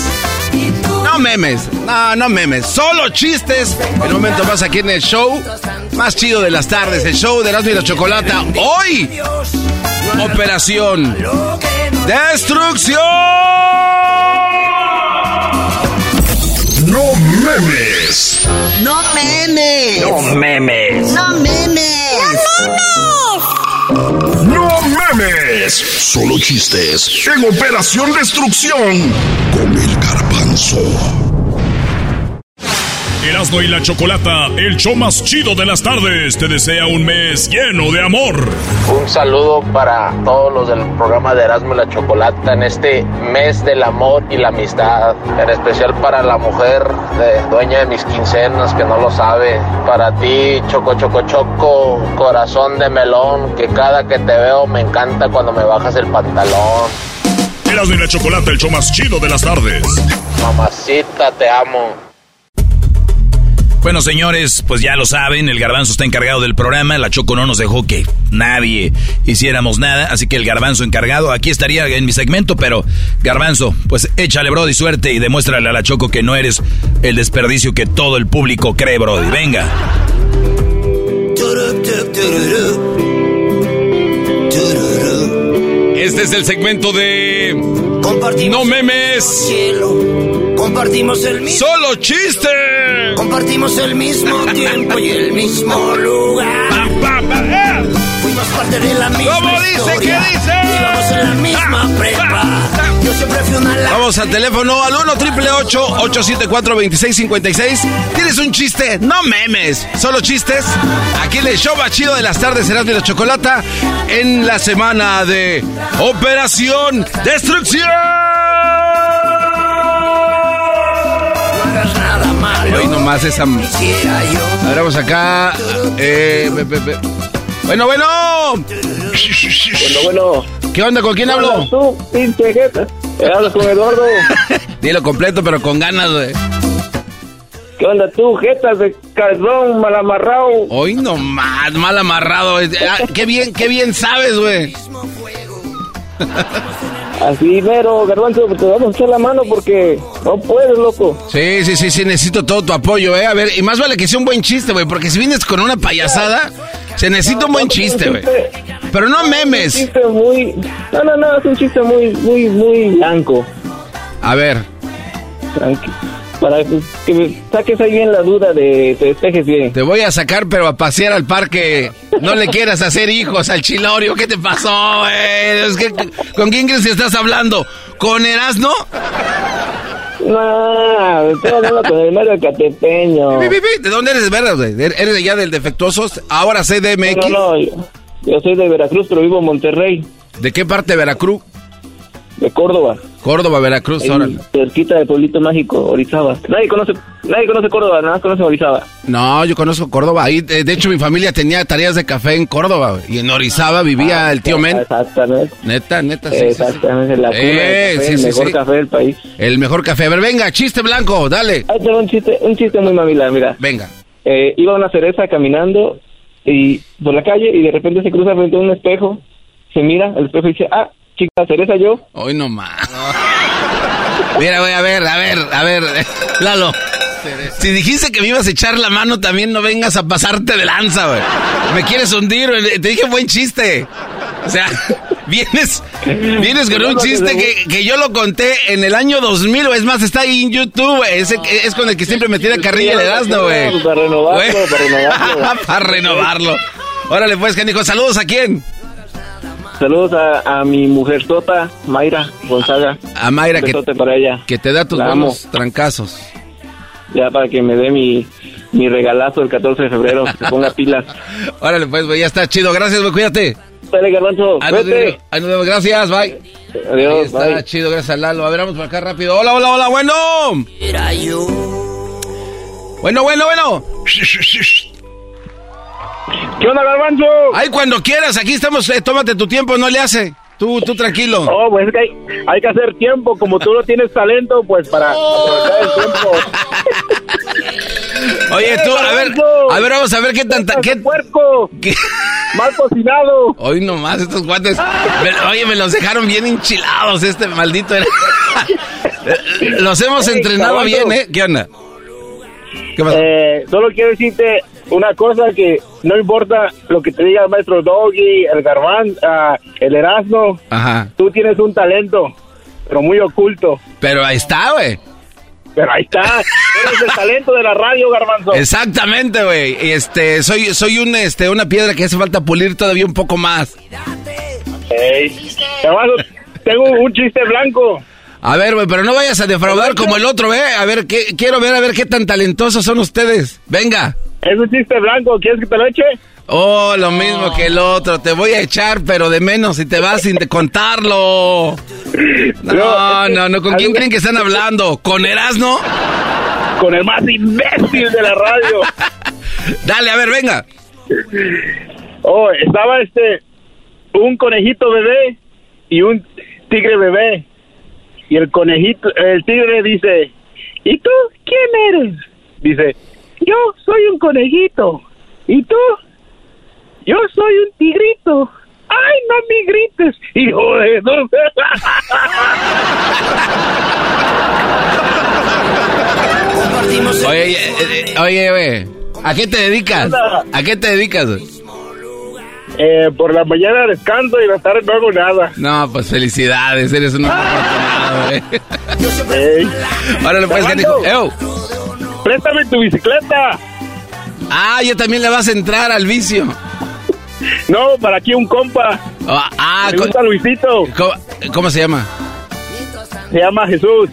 [SPEAKER 3] no memes, no, no memes, solo chistes. En un momento más aquí en el show más chido de las tardes, el show de Erasmo y la Chocolata. Hoy, Operación Destrucción.
[SPEAKER 1] No memes.
[SPEAKER 31] No memes.
[SPEAKER 1] No memes.
[SPEAKER 31] No memes.
[SPEAKER 1] Solo chistes en Operación Destrucción con el garbanzo.
[SPEAKER 11] Erasmo y la Chocolata, el show más chido de las tardes, te desea un mes lleno de amor.
[SPEAKER 12] Un saludo para todos los del programa de Erasmo y la Chocolata en este mes del amor y la amistad. En especial para la mujer dueña de mis quincenas que no lo sabe. Para ti, Choco Choco Choco, corazón de melón, que cada que te veo me encanta cuando me bajas el pantalón.
[SPEAKER 11] Erasmo y la Chocolata, el show más chido de las tardes.
[SPEAKER 12] Mamacita, te amo.
[SPEAKER 16] Bueno, señores, pues ya lo saben, el garbanzo está encargado del programa, la Choco no nos dejó que nadie hiciéramos nada, así que el garbanzo encargado aquí estaría en mi segmento, pero garbanzo, pues échale, Brody, suerte y demuéstrale a la Choco que no eres el desperdicio que todo el público cree, Brody. Venga.
[SPEAKER 3] Este es el segmento de...
[SPEAKER 31] No
[SPEAKER 3] memes.
[SPEAKER 31] Compartimos el mismo.
[SPEAKER 3] ¡Solo chiste!
[SPEAKER 31] Compartimos el mismo tiempo y el mismo lugar. Fuimos parte de la misma
[SPEAKER 3] ¿Cómo dice?
[SPEAKER 31] historia.
[SPEAKER 3] ¿Qué dice?
[SPEAKER 31] Íbamos en la misma prepa. Yo siempre fui una.
[SPEAKER 3] Vamos al teléfono al 1 triple 874 2656. ¿Tienes un chiste? No memes, solo chistes. Aquí en el show más chido de las tardes serás de la chocolata en la semana de Operación Destrucción. Hoy nomás esa. A ver, vamos acá. Eh, be- be- be- Bueno, bueno.
[SPEAKER 34] Bueno, bueno.
[SPEAKER 3] ¿Qué onda? ¿Con quién hablo?
[SPEAKER 34] tú, pinche jeta. Hablas con Eduardo.
[SPEAKER 3] Dilo completo, pero con ganas, güey.
[SPEAKER 34] ¿Qué onda tú, jetas de calzón mal amarrado?
[SPEAKER 3] Hoy nomás, mal amarrado. güey. Ah, qué bien, qué bien sabes, güey.
[SPEAKER 34] Así, mero, garbanzo, te vamos a echar la mano porque no puedes, loco.
[SPEAKER 3] Sí, sí, sí, sí, necesito todo tu apoyo, eh. A ver, y más vale que sea un buen chiste, güey, porque si vienes con una payasada, se necesita un buen chiste, güey. Pero no
[SPEAKER 34] Es un
[SPEAKER 3] memes.
[SPEAKER 34] chiste muy... No, no, no, es un chiste muy, muy, muy blanco.
[SPEAKER 3] A ver,
[SPEAKER 34] Tranqui. Para que, me saques ahí bien la duda de... Te despejes bien.
[SPEAKER 3] te voy a sacar, pero a pasear al parque. No le quieras hacer hijos al chilorio. ¿Qué te pasó? Es que, ¿con quién crees que estás hablando? ¿Con Erasno?
[SPEAKER 34] No, estoy hablando con el mero catepeño.
[SPEAKER 3] ¿De dónde eres, verdad, güey? ¿Eres de allá del Defectuosos? Ahora CDMX.
[SPEAKER 34] No, no, yo, yo soy de Veracruz, pero vivo en Monterrey,
[SPEAKER 3] ¿De qué parte de Veracruz?
[SPEAKER 34] De Córdoba.
[SPEAKER 3] Córdoba, Veracruz,
[SPEAKER 34] cerquita del pueblito mágico, Orizaba. Nadie conoce, nadie conoce Córdoba, nada más conoce Orizaba.
[SPEAKER 3] No, yo conozco Córdoba. Ahí, de hecho, mi familia tenía tareas de café en Córdoba. Y en Orizaba vivía el tío Men.
[SPEAKER 34] Exactamente.
[SPEAKER 3] Neta, neta, sí, sí, sí.
[SPEAKER 34] Exactamente, la cuna
[SPEAKER 3] Eh,
[SPEAKER 34] café,
[SPEAKER 3] sí,
[SPEAKER 34] el mejor café del país.
[SPEAKER 3] El mejor café. A ver, venga, chiste blanco, dale.
[SPEAKER 34] Ahí tengo un chiste, un chiste muy mamila, mira.
[SPEAKER 3] Venga.
[SPEAKER 34] Eh, iba una cereza caminando y por la calle y de repente se cruza frente a un espejo, se mira al espejo y dice, ah, chica, cereza yo.
[SPEAKER 3] Hoy no más. Mira, güey, a ver, a ver, a ver. Lalo. Si dijiste que me ibas a echar la mano, también no vengas a pasarte de lanza, güey. Me quieres hundir, güey. Te dije buen chiste. O sea, vienes, vienes con un chiste que, que yo lo conté en el año 2000, o es más, está ahí en YouTube, güey. Ese es con el que siempre me tira carrilla el Erasmo, güey.
[SPEAKER 34] Para renovarlo,
[SPEAKER 3] Güey.
[SPEAKER 34] para renovarlo.
[SPEAKER 3] Para renovarlo. Órale, pues, canijo, saludos a quién?
[SPEAKER 34] Saludos a, a mi mujer sota, Mayra Gonzaga.
[SPEAKER 3] A Mayra,
[SPEAKER 34] Un
[SPEAKER 3] que,
[SPEAKER 34] besote para ella.
[SPEAKER 3] que te da tus buenos trancazos.
[SPEAKER 34] Ya para que me dé mi, mi regalazo el 14 de febrero, que ponga pilas.
[SPEAKER 3] Órale, pues, ya está chido. Gracias, güey, cuídate.
[SPEAKER 34] Dale, garbanzo,
[SPEAKER 3] Ahí nos, vemos, gracias, bye.
[SPEAKER 34] Adiós,
[SPEAKER 3] Ahí está
[SPEAKER 34] bye.
[SPEAKER 3] chido, gracias a Lalo. A ver, vamos por acá rápido. Hola, hola, hola, bueno.
[SPEAKER 31] Era yo.
[SPEAKER 3] Bueno, bueno, bueno.
[SPEAKER 34] ¿Qué onda, garbanzo?
[SPEAKER 3] Ay, cuando quieras, aquí estamos, eh, tómate tu tiempo, no le hace. Tú, tú tranquilo.
[SPEAKER 34] Oh, pues es que hay, hay que hacer tiempo, como tú no tienes talento, pues para aprovechar el tiempo.
[SPEAKER 3] Oye, tú, a ver, a ver, vamos a ver qué tanta, qué...
[SPEAKER 34] puerco!
[SPEAKER 3] qué-
[SPEAKER 34] ¡Mal cocinado!
[SPEAKER 3] Hoy nomás estos guantes. me- oye, me los dejaron bien enchilados este maldito. los hemos entrenado bien, ¿eh? ¿Qué onda? ¿Qué pasa?
[SPEAKER 34] Eh, solo quiero decirte una cosa que no importa lo que te diga el maestro Doggy, el Garbán, ah, el Erasmo,
[SPEAKER 3] Ajá.
[SPEAKER 34] tú tienes un talento, pero muy oculto.
[SPEAKER 3] Pero ahí está, güey.
[SPEAKER 34] Pero ahí está, eres el talento de la radio, Garbanzo.
[SPEAKER 3] Exactamente, güey. Este, soy, soy un, este, una piedra que hace falta pulir todavía un poco más.
[SPEAKER 34] Ey, Garbanzo, tengo un chiste blanco.
[SPEAKER 3] A ver, güey, pero no vayas a defraudar como el otro, ¿eh? A ver, ¿qué, quiero ver a ver qué tan talentosos son ustedes. Venga.
[SPEAKER 34] Es un chiste blanco, ¿quieres que te lo eche?
[SPEAKER 3] Oh, lo mismo que el otro. Te voy a echar, pero de menos si te vas sin de contarlo. No, no, no. ¿Con quién creen que están hablando? ¿Con Erasno?
[SPEAKER 34] Con el más imbécil de la radio.
[SPEAKER 3] Dale, a ver, venga.
[SPEAKER 34] Oh, estaba este, un conejito bebé y un tigre bebé. Y el conejito, el tigre dice, ¿y tú quién eres? Dice, yo soy un conejito. ¿Y tú? Yo soy un tigrito. ¡Ay, no me grites! ¡Hijo de...
[SPEAKER 31] El
[SPEAKER 3] Oye, oye, güey. ¿A qué te dedicas? ¿A qué te dedicas?
[SPEAKER 34] Eh, por la mañana descanso y la tarde no hago nada.
[SPEAKER 3] No, pues felicidades, eres un ¿qué dijo? ¡Ew!
[SPEAKER 34] Préstame tu bicicleta.
[SPEAKER 3] Ah, ya también le vas a entrar al vicio.
[SPEAKER 34] No, para aquí un compa.
[SPEAKER 3] Ah, ah
[SPEAKER 34] Me gusta Luisito.
[SPEAKER 3] ¿cómo, cómo se llama?
[SPEAKER 34] Se llama Jesús.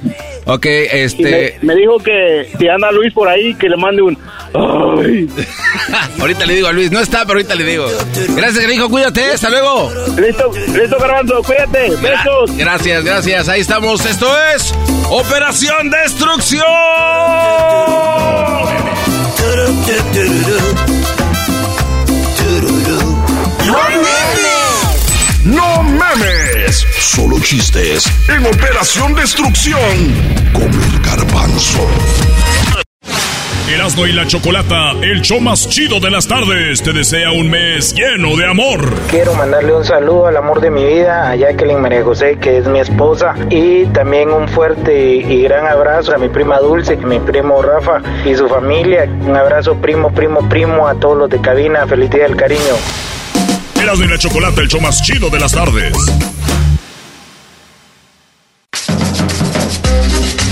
[SPEAKER 3] Ok, este...
[SPEAKER 34] me, me dijo que si anda Luis por ahí, que le mande un... Ay.
[SPEAKER 3] ahorita le digo a Luis, no está, pero ahorita le digo. Gracias, hijo, cuídate, hasta luego.
[SPEAKER 34] Listo, listo, Garbanzo, cuídate. Besos.
[SPEAKER 3] Gracias, gracias, ahí estamos. Esto es Operación Destrucción.
[SPEAKER 1] ¡No memes! Solo chistes en Operación Destrucción con el garbanzo.
[SPEAKER 11] Erasmo y la Chocolata, el show más chido de las tardes, te desea un mes lleno de amor.
[SPEAKER 35] Quiero mandarle un saludo al amor de mi vida, a Jacqueline María José, que es mi esposa, y también un fuerte y gran abrazo a mi prima Dulce, mi primo Rafa y su familia. Un abrazo primo, primo, primo a todos los de cabina. Feliz día del cariño.
[SPEAKER 11] Erasmo y la Chocolata, el show más chido de las tardes.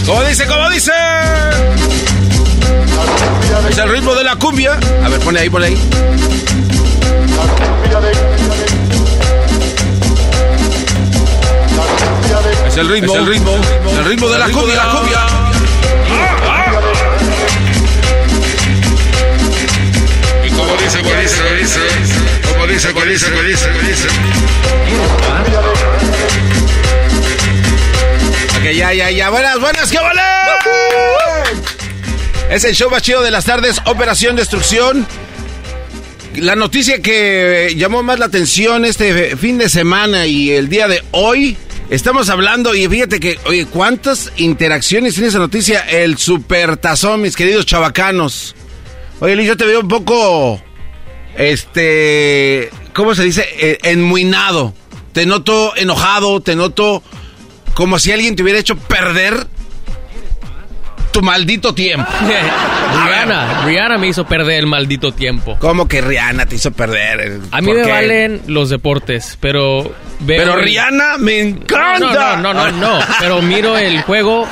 [SPEAKER 3] ¿Cómo dice? ¿Cómo dice? Es el ritmo de la cumbia. A ver, pone ahí, pone ahí. Es el ritmo, es el ritmo, el ritmo de la cumbia. La cumbia.
[SPEAKER 1] Y como dice, como dice, como dice, como dice, como dice, como dice, como dice.
[SPEAKER 3] Ok, ya, ya, ya. Buenas, buenas, ¿qué vale? Es el show más de las tardes, Operación Destrucción. La noticia que llamó más la atención este fin de semana y el día de hoy, estamos hablando y fíjate que, oye, ¿cuántas interacciones tiene esa noticia? El supertazón, mis queridos chavacanos. Oye, Luis, yo te veo un poco, este, ¿cómo se dice? Eh, enmuinado. Te noto enojado, te noto como si alguien te hubiera hecho perder tu maldito tiempo.
[SPEAKER 36] Rihanna, Rihanna me hizo perder el maldito tiempo.
[SPEAKER 3] ¿Cómo que Rihanna te hizo perder?
[SPEAKER 36] A mí
[SPEAKER 3] ¿Por
[SPEAKER 36] me
[SPEAKER 3] qué?
[SPEAKER 36] valen los deportes, pero veo
[SPEAKER 3] Pero
[SPEAKER 36] el-
[SPEAKER 3] Rihanna me encanta.
[SPEAKER 36] No, no, no, no, no, pero miro el juego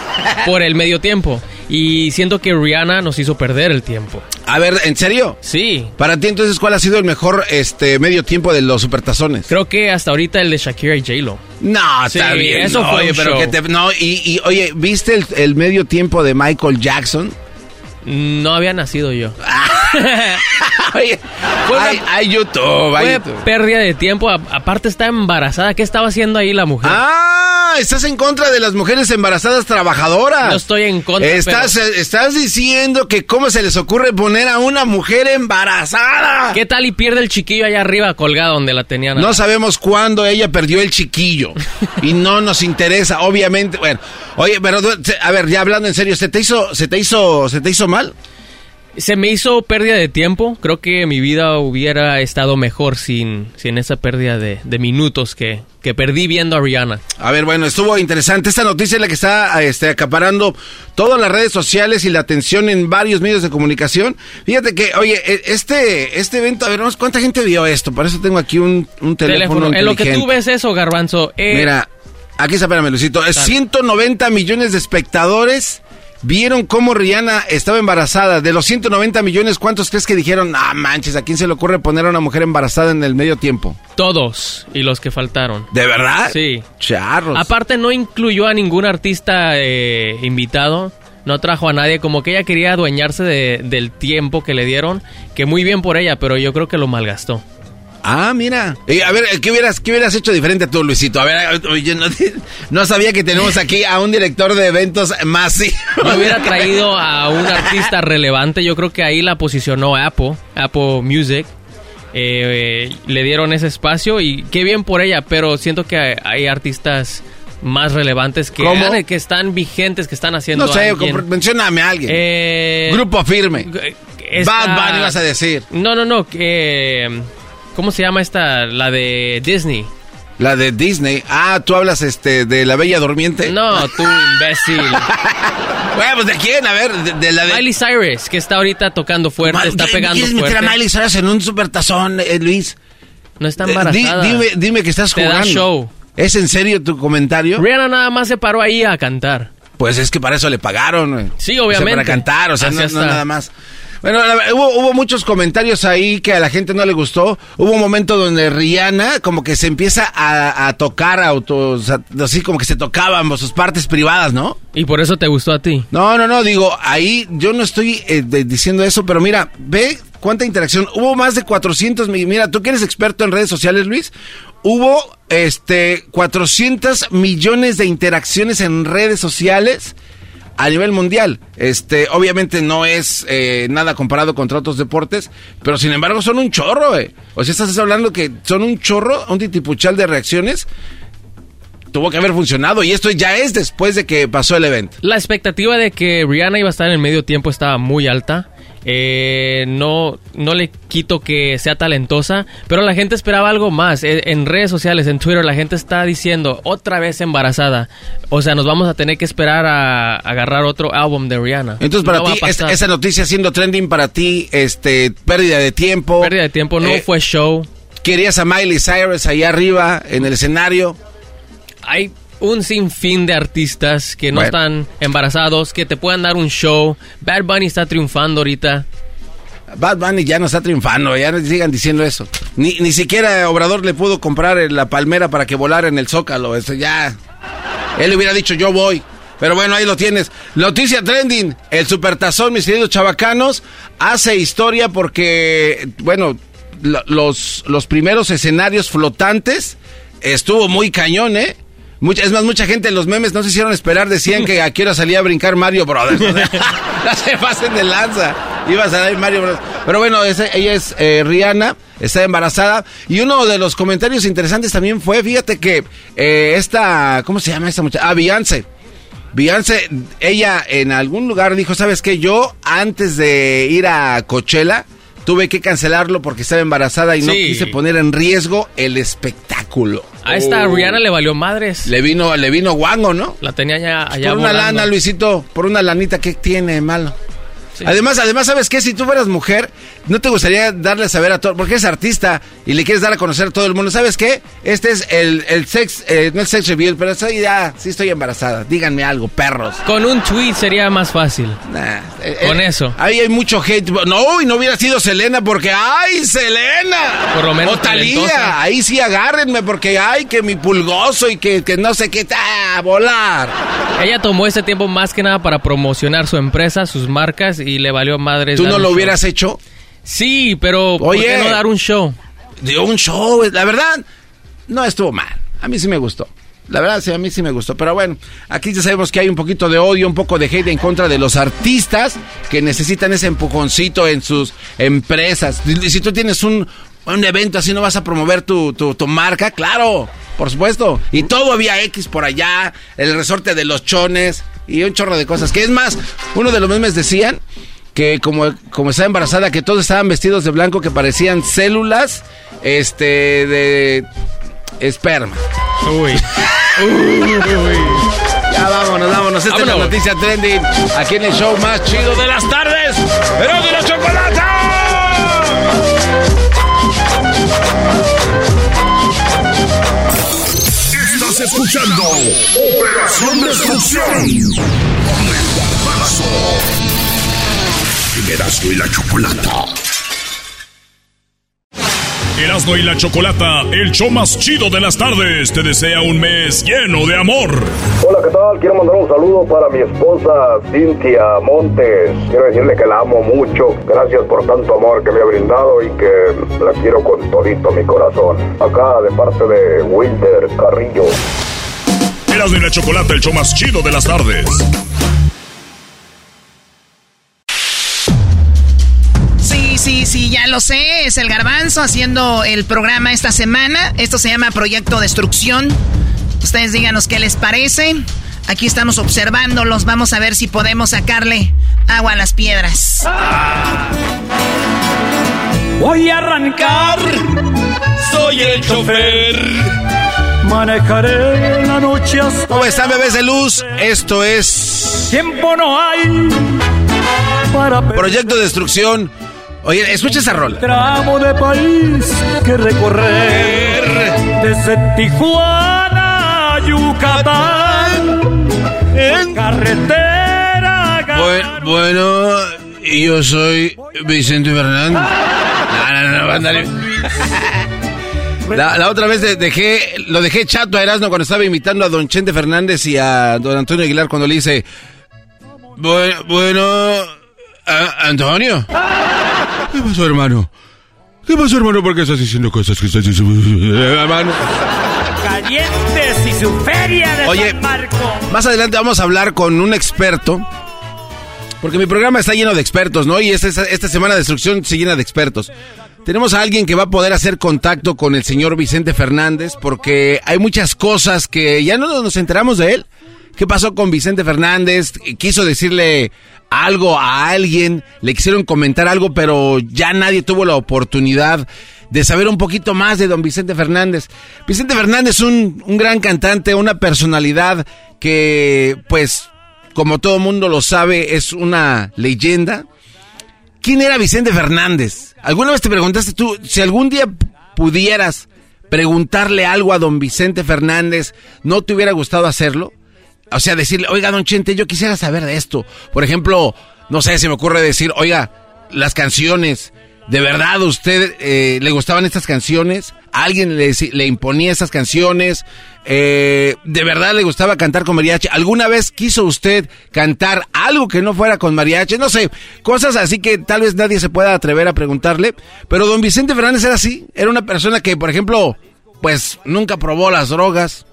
[SPEAKER 36] por el medio tiempo y siento que Rihanna nos hizo perder el tiempo.
[SPEAKER 3] A ver, ¿en serio?
[SPEAKER 36] Sí.
[SPEAKER 3] Para ti entonces, ¿cuál ha sido el mejor este medio tiempo de los supertazones?
[SPEAKER 36] Creo que hasta ahorita el de Shakira y J-Lo.
[SPEAKER 3] No, está
[SPEAKER 36] Sí,
[SPEAKER 3] bien.
[SPEAKER 36] eso
[SPEAKER 3] no,
[SPEAKER 36] fue
[SPEAKER 3] oye,
[SPEAKER 36] un
[SPEAKER 3] pero
[SPEAKER 36] show.
[SPEAKER 3] que te- no, y, y, oye, ¿viste el, el medio tiempo de Michael Jackson?
[SPEAKER 36] No había nacido yo.
[SPEAKER 3] Oye, hay, hay YouTube, hay
[SPEAKER 36] Fue
[SPEAKER 3] YouTube.
[SPEAKER 36] pérdida de tiempo. Aparte está embarazada. ¿Qué estaba haciendo ahí la mujer?
[SPEAKER 3] Ah, estás en contra de las mujeres embarazadas trabajadoras.
[SPEAKER 36] No estoy en contra,
[SPEAKER 3] Estás, eh, estás diciendo que cómo se les ocurre poner a una mujer embarazada.
[SPEAKER 36] ¿Qué tal y pierde el chiquillo allá arriba colgado donde la tenían?
[SPEAKER 3] No sabemos cuándo ella perdió el chiquillo. y no nos interesa, obviamente. Bueno, oye, pero a ver, ya hablando en serio, ¿se te hizo, se te hizo, se te hizo mal?
[SPEAKER 36] Se me hizo pérdida de tiempo. Creo que mi vida hubiera estado mejor sin, sin esa pérdida de, de minutos que, que perdí viendo a Rihanna.
[SPEAKER 3] A ver, bueno, estuvo interesante. Esta noticia es la que está este, acaparando todas las redes sociales y la atención en varios medios de comunicación. Fíjate que, oye, e- este, este evento, a ver, vamos, ¿cuánta gente vio esto? Por eso tengo aquí un, un teléfono,
[SPEAKER 36] En lo que tú ves eso, Garbanzo. eh,
[SPEAKER 3] Mira, aquí está, espérame, Lucito. Es
[SPEAKER 36] Dale.
[SPEAKER 3] 190 millones de espectadores vieron cómo Rihanna estaba embarazada. De los 190 millones, ¿cuántos crees que dijeron, ah, manches, ¿a quién se le ocurre poner a una mujer embarazada en el medio tiempo?
[SPEAKER 36] Todos y los que faltaron.
[SPEAKER 3] ¿De verdad?
[SPEAKER 36] Sí.
[SPEAKER 3] Charros.
[SPEAKER 36] Aparte no incluyó a ningún artista eh, invitado. No trajo a nadie, como que ella quería adueñarse de- del tiempo que le dieron, que muy bien por ella, pero yo creo que lo malgastó.
[SPEAKER 3] Ah, mira. Eh, a ver, ¿qué hubieras, ¿qué hubieras hecho diferente tú, Luisito? A ver, oye, no, no sabía que tenemos aquí a un director de eventos más sí.
[SPEAKER 36] Yo hubiera traído a un artista relevante, yo creo que ahí la posicionó Apple, Apple Music. Eh, eh, le dieron ese espacio y qué bien por ella, pero siento que hay, hay artistas más relevantes que, están vigentes, que están haciendo
[SPEAKER 3] No sé,
[SPEAKER 36] alguien.
[SPEAKER 3] mencióname a alguien.
[SPEAKER 36] Eh,
[SPEAKER 3] Grupo firme.
[SPEAKER 36] esta-
[SPEAKER 3] Bad Bunny vas a decir.
[SPEAKER 36] No, no, no. Que, ¿Cómo se llama esta? La de Disney.
[SPEAKER 3] La de Disney. Ah, tú hablas este de la Bella Durmiente.
[SPEAKER 36] No, tú imbécil.
[SPEAKER 3] Bueno, pues de quién? A ver, de, de la de.
[SPEAKER 36] Miley Cyrus, que está ahorita tocando fuerte,
[SPEAKER 3] Ma-
[SPEAKER 36] está
[SPEAKER 3] ¿qué-
[SPEAKER 36] pegando
[SPEAKER 3] ¿Quieres
[SPEAKER 36] fuerte.
[SPEAKER 3] Miley Cyrus en un supertazón, eh, Luis?
[SPEAKER 36] No está
[SPEAKER 3] Eh, di-
[SPEAKER 36] embarazada.
[SPEAKER 3] dime, dime que estás
[SPEAKER 36] Te da
[SPEAKER 3] jugando.
[SPEAKER 36] show.
[SPEAKER 3] ¿Es en serio tu comentario?
[SPEAKER 36] Rihanna nada más se paró ahí a cantar.
[SPEAKER 3] Pues es que para eso le pagaron. güey.
[SPEAKER 36] Sí,
[SPEAKER 3] O
[SPEAKER 36] obviamente.
[SPEAKER 3] sea, para cantar, o sea, no, no nada más. Bueno, hubo, hubo muchos comentarios ahí que a la gente no le gustó. Hubo un momento donde Rihanna como que se empieza a, a tocar autos, a- así como que se tocaban sus partes privadas, ¿no?
[SPEAKER 36] Y por eso te gustó a ti.
[SPEAKER 3] No, no, no, digo, ahí yo no estoy eh, de- diciendo eso, pero mira, ve cuánta interacción. Hubo más de 400, mi- mira, tú que eres experto en redes sociales, Luis, hubo este 400 millones de interacciones en redes sociales a nivel mundial. Este, obviamente no es eh, nada comparado contra otros deportes, pero sin embargo son un chorro, eh. O sea, estás hablando que son un chorro, un titipuchal de reacciones. Tuvo que haber funcionado y esto ya es después de que pasó el evento.
[SPEAKER 36] La expectativa de que Rihanna iba a estar en el medio tiempo estaba muy alta. Eh, no, no le quito que sea talentosa, pero la gente esperaba algo más. Eh, En redes sociales, en Twitter, la gente está diciendo otra vez embarazada. O sea, nos vamos a tener que esperar a, agarrar otro álbum de Rihanna.
[SPEAKER 3] Entonces, para
[SPEAKER 36] No
[SPEAKER 3] ti, esa noticia siendo trending para ti, este, pérdida de tiempo.
[SPEAKER 36] Pérdida de tiempo, no
[SPEAKER 3] Eh,
[SPEAKER 36] fue show.
[SPEAKER 3] Querías a Miley Cyrus ahí arriba en el escenario.
[SPEAKER 36] Hay un sinfín de artistas que no
[SPEAKER 3] Bueno.
[SPEAKER 36] están embarazados, que te puedan dar un show. Bad Bunny está triunfando ahorita.
[SPEAKER 3] Bad Bunny ya no está triunfando, ya no sigan diciendo eso. Ni, ni siquiera Obrador le pudo comprar la palmera para que volara en el Zócalo. Eso ya. Él le hubiera dicho, yo voy. Pero bueno, ahí lo tienes. Noticia trending. El supertazón, mis queridos chavacanos, hace historia porque, bueno, lo- los, los primeros escenarios flotantes estuvo muy cañón, ¿eh? Mucha- es más, mucha gente en los memes no se hicieron esperar, decían que a qué hora salía a brincar Mario Brothers. O sea, no se pasen de lanza. Iba a salir Mario Brothers. Pero bueno, ese- ella es eh, Rihanna, está embarazada. Y uno de los comentarios interesantes también fue, fíjate que eh, esta, ¿cómo se llama esta muchacha? Ah, Beyoncé. Beyoncé, ella en algún lugar dijo, ¿sabes qué? Yo antes de ir a Coachella tuve que cancelarlo porque estaba embarazada y no quise poner en riesgo el espectáculo.
[SPEAKER 36] A esta
[SPEAKER 3] Oh.
[SPEAKER 36] Rihanna le valió madres.
[SPEAKER 3] Le vino, le vino guango, ¿no?
[SPEAKER 36] La tenía ya allá
[SPEAKER 3] por una
[SPEAKER 36] volando.
[SPEAKER 3] lana, Luisito, por una lanita, ¿qué tiene de malo? Además, además, ¿sabes qué? Si tú fueras mujer, no te gustaría darle a saber a todo, porque es artista y le quieres dar a conocer a todo el mundo. ¿Sabes qué? Este es el, el sex, eh, no el sex reveal, pero soy ya, sí estoy embarazada. Díganme algo, perros.
[SPEAKER 36] Con un tweet sería más fácil.
[SPEAKER 3] Eh,
[SPEAKER 36] Con
[SPEAKER 3] eh,
[SPEAKER 36] eso.
[SPEAKER 3] Ahí hay mucho hate. No, y no hubiera sido Selena porque ¡ay, Selena!
[SPEAKER 36] Por lo menos
[SPEAKER 3] O
[SPEAKER 36] talentosa.
[SPEAKER 3] ahí sí agárrenme porque ¡ay, que mi pulgoso y que, que no sé qué! ¡Ah, volar!
[SPEAKER 36] Ella tomó ese tiempo más que nada para promocionar su empresa, sus marcas y le valió madres.
[SPEAKER 3] ¿Tú no lo
[SPEAKER 36] show.
[SPEAKER 3] hubieras hecho?
[SPEAKER 36] Sí, pero ¿por
[SPEAKER 3] Oye.
[SPEAKER 36] qué no dar un show?
[SPEAKER 3] Dio un show, la verdad, no estuvo mal. A mí sí me gustó. La verdad, sí, a mí sí me gustó. Pero bueno, aquí ya sabemos que hay un poquito de odio, un poco de hate en contra de los artistas que necesitan ese empujoncito en sus empresas. Si tú tienes un, un evento así, ¿no vas a promover tu, tu, tu marca? Claro, por supuesto. Y todo había X por allá, el resorte de los chones y un chorro de cosas. Que es más, uno de los memes decían que como, como estaba embarazada, que todos estaban vestidos de blanco que parecían células este de esperma.
[SPEAKER 36] Uy.
[SPEAKER 3] Ya vámonos, vámonos. Esta es la
[SPEAKER 36] Vámonos.
[SPEAKER 3] noticia trending aquí en el show más chido de las tardes. ¡Pero de la chocolata!
[SPEAKER 1] Estás escuchando Operación Destrucción con el. En Erasmo y la Chocolata.
[SPEAKER 11] Erasmo y la Chocolata, el show más chido de las tardes, te desea un mes lleno de amor.
[SPEAKER 37] Hola, ¿qué tal? Quiero mandar un saludo para mi esposa Cintia Montes. Quiero decirle que la amo mucho. Gracias por tanto amor que me ha brindado y que la quiero con todito mi corazón. Acá de parte de Wilder Carrillo.
[SPEAKER 11] Erasmo y la Chocolata, el show más chido de las tardes.
[SPEAKER 10] Sí, ya lo sé. Es el garbanzo haciendo el programa esta semana. Esto se llama Proyecto Destrucción. Ustedes díganos qué les parece. Aquí estamos observándolos. Vamos a ver si podemos sacarle agua a las piedras.
[SPEAKER 38] Voy a arrancar, soy el chofer. Manejaré la noche hasta.
[SPEAKER 3] ¿Cómo están, bebés de luz? Esto es.
[SPEAKER 38] Tiempo no hay para
[SPEAKER 3] Proyecto Destrucción. Oye, escucha esa rola.
[SPEAKER 38] tramo de país que recorrer. Desde Tijuana a Yucatán. en carretera.
[SPEAKER 3] Bueno, bueno, yo soy Vicente Fernández. No, no, no, ándale. La, la otra vez de- dejé, lo dejé chato a Erasmo cuando estaba invitando a don Chente Fernández y a don Antonio Aguilar cuando le dice, bueno, bueno, a- Antonio. ¿Qué pasó, hermano? ¿Qué pasó, hermano? ¿Por qué estás diciendo cosas que estás diciendo, hermano?
[SPEAKER 38] Calientes y su feria de
[SPEAKER 3] Oye,
[SPEAKER 38] San Marco.
[SPEAKER 3] Más adelante vamos a hablar con un experto. Porque mi programa está lleno de expertos, ¿no? Y esta, esta semana de destrucción se llena de expertos. Tenemos a alguien que va a poder hacer contacto con el señor Vicente Fernández porque hay muchas cosas que ya no nos enteramos de él. ¿Qué pasó con Vicente Fernández? Quiso decirle algo a alguien, le quisieron comentar algo, pero ya nadie tuvo la oportunidad de saber un poquito más de don Vicente Fernández. Vicente Fernández es un, un gran cantante, una personalidad que, pues, como todo mundo lo sabe, es una leyenda. ¿Quién era Vicente Fernández? ¿Alguna vez te preguntaste tú, si algún día pudieras preguntarle algo a don Vicente Fernández, ¿no te hubiera gustado hacerlo? O sea, decirle, oiga, don Chente, yo quisiera saber de esto. Por ejemplo, no sé, se me ocurre decir, oiga, las canciones, ¿de verdad usted eh, le gustaban estas canciones? ¿A ¿Alguien le imponía estas canciones? Eh, ¿De verdad le gustaba cantar con mariachi? ¿Alguna vez quiso usted cantar algo que no fuera con mariachi? No sé, cosas así que tal vez nadie se pueda atrever a preguntarle. Pero don Vicente Fernández era así. Era una persona que, por ejemplo, pues nunca probó las drogas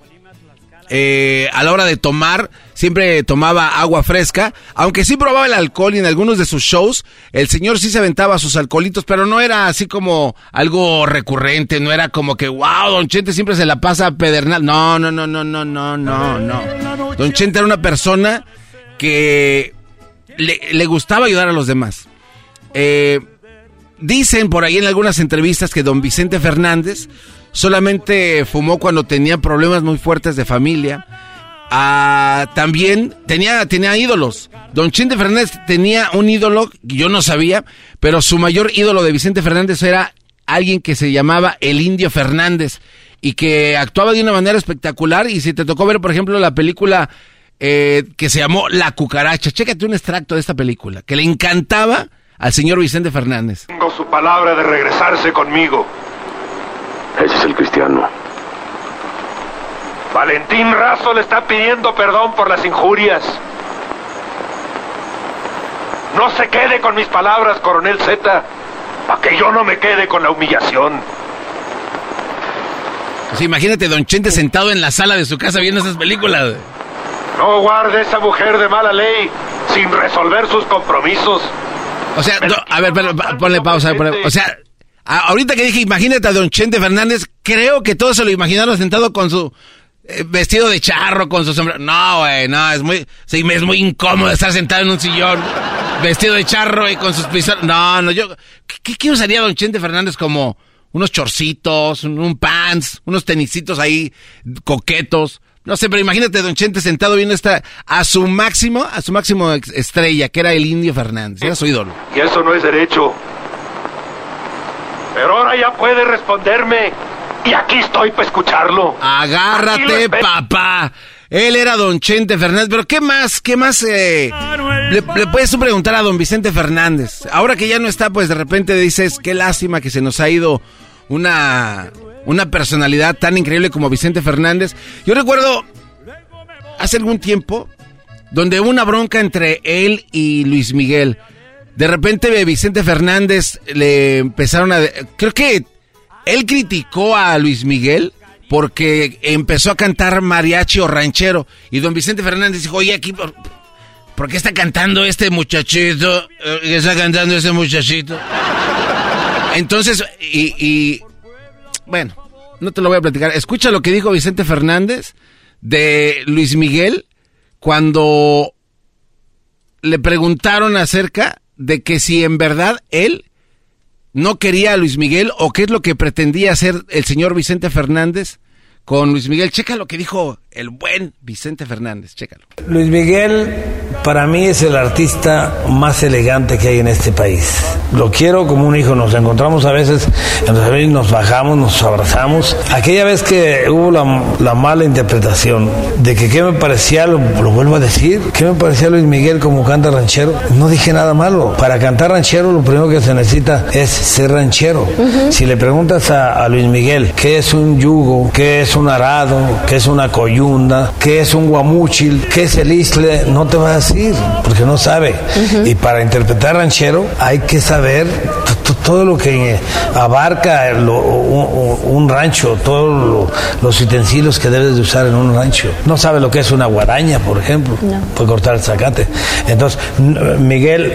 [SPEAKER 3] eh, a la hora de tomar, siempre tomaba agua fresca, aunque sí probaba el alcohol y en algunos de sus shows, el señor sí se aventaba sus alcoholitos, pero no era así como algo recurrente, no era como que, wow, Don Chente siempre se la pasa pedernal. No, no, no, no, no, no, no, no. Don Chente era una persona que le, le gustaba ayudar a los demás. Eh, dicen por ahí en algunas entrevistas que don Vicente Fernández solamente fumó cuando tenía problemas muy fuertes de familia. Ah, también tenía, tenía ídolos. Don Chente Fernández tenía un ídolo yo no sabía, pero su mayor ídolo de Vicente Fernández era alguien que se llamaba el Indio Fernández y que actuaba de una manera espectacular. Y si te tocó ver, por ejemplo, la película eh, que se llamó La Cucaracha, chécate un extracto de esta película, que le encantaba al señor Vicente Fernández.
[SPEAKER 39] Tengo su palabra de regresarse conmigo.
[SPEAKER 37] Ese es el cristiano.
[SPEAKER 39] Valentín Razo le está pidiendo perdón por las injurias. No se quede con mis palabras, coronel Z, para que yo no me quede con la humillación.
[SPEAKER 3] Sea, imagínate Don Chente sentado en la sala de su casa viendo esas películas.
[SPEAKER 39] No guarde esa mujer de mala ley sin resolver sus compromisos.
[SPEAKER 3] O sea, no, a ver, pero, ponle pausa. ponle- o sea, ahorita que dije, imagínate a Don Chente Fernández, creo que todos se lo imaginaron sentado con su eh, vestido de charro, con su sombrero. No, güey, no, es muy, sí, es muy incómodo estar sentado en un sillón, vestido de charro y con sus pistolas. No, no, yo, ¿qué, qué usaría Don Chente Fernández como unos chorcitos, un, pants, unos tenisitos ahí coquetos? No sé, pero imagínate Don Chente sentado viendo esta, a su máximo, a su máximo estrella, que era el Indio Fernández, era su ídolo.
[SPEAKER 39] Y eso no es derecho. Pero ahora ya puede responderme. Y aquí estoy para escucharlo.
[SPEAKER 3] Agárrate, papá. Él era don Chente Fernández, pero ¿qué más? ¿Qué más? eh, le, le puedes tú preguntar a don Vicente Fernández. Ahora que ya no está, pues de repente dices, qué lástima que se nos ha ido una, una personalidad tan increíble como Vicente Fernández. Yo recuerdo hace algún tiempo donde hubo una bronca entre él y Luis Miguel. De repente Vicente Fernández le empezaron a... Creo que él criticó a Luis Miguel porque empezó a cantar mariachi o ranchero. Y don Vicente Fernández dijo, oye, aquí, ¿por, por qué está cantando este muchachito? Eh, ¿Qué está cantando este muchachito? Entonces, y, y, bueno, no te lo voy a platicar. Escucha lo que dijo Vicente Fernández de Luis Miguel cuando le preguntaron acerca de que si en verdad él no quería a Luis Miguel o qué es lo que pretendía hacer el señor Vicente Fernández con Luis Miguel. Checa lo que dijo el buen Vicente Fernández. Chécalo.
[SPEAKER 40] Luis Miguel para mí es el artista más elegante que hay en este país. Lo quiero como un hijo. Nos encontramos a veces, nos bajamos, nos abrazamos. Aquella vez que hubo la, mala interpretación de que qué me parecía, lo, vuelvo a decir, qué me parecía Luis Miguel como canta ranchero, no dije nada malo. Para cantar ranchero lo primero que se necesita es ser ranchero. Si le preguntas a, a Luis Miguel qué es un yugo, qué es un arado, qué es una coyunda, qué es un guamuchil, qué es el isle, no te va a decir, porque no sabe. Y para interpretar ranchero hay que saber todo lo que abarca un, rancho, todos los utensilios que debes de usar en un rancho. No sabe lo que es una guadaña, por ejemplo, no. cortar el zacate. Entonces, Miguel,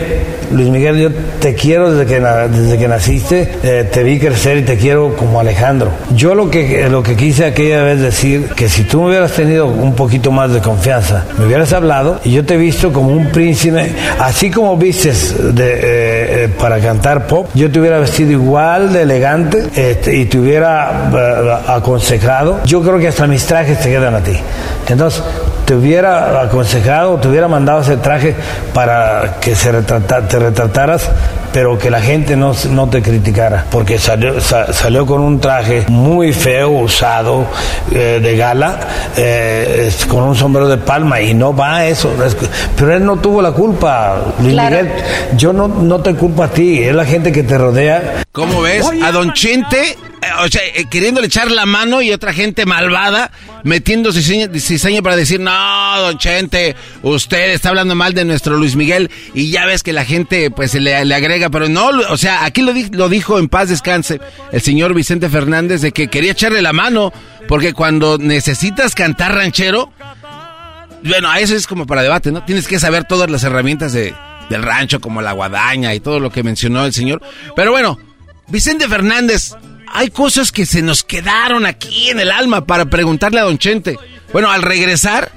[SPEAKER 40] Luis Miguel, yo te quiero desde que, desde que naciste, eh, te vi crecer y te quiero como Alejandro. Yo lo que, lo que quise aquella vez decir, que si tú me hubieras tenido un poquito más de confianza, me hubieras hablado y yo te he visto como un príncipe, así como vistes de, eh, eh, para cantar pop, yo te hubiera vestido igual de elegante este, y te hubiera uh, aconsejado, yo creo que hasta mis trajes te quedan a ti. Entonces, te hubiera aconsejado, te hubiera mandado ese traje para que se te retrataras, pero que la gente no, no te criticara, porque salió, salió con un traje muy feo, usado, eh, de gala, eh, con un sombrero de palma, y no va eso. Pero él no tuvo la culpa, Luis Miguel. Yo no, no te culpo a ti, es la gente que te rodea.
[SPEAKER 3] ¿Cómo ves? A Don Chente o sea, eh, queriéndole echar la mano y otra gente malvada metiendo cizaña para decir, no, don Chente, usted está hablando mal de nuestro Luis Miguel y ya ves que la gente pues le, le agrega, pero no, o sea, aquí lo, lo dijo en paz descanse el señor Vicente Fernández de que quería echarle la mano porque cuando necesitas cantar ranchero, bueno, a eso es como para debate, ¿no? Tienes que saber todas las herramientas de, del rancho como la guadaña y todo lo que mencionó el señor. Pero bueno, Vicente Fernández hay cosas que se nos quedaron aquí en el alma para preguntarle a Don Chente. Bueno, al regresar,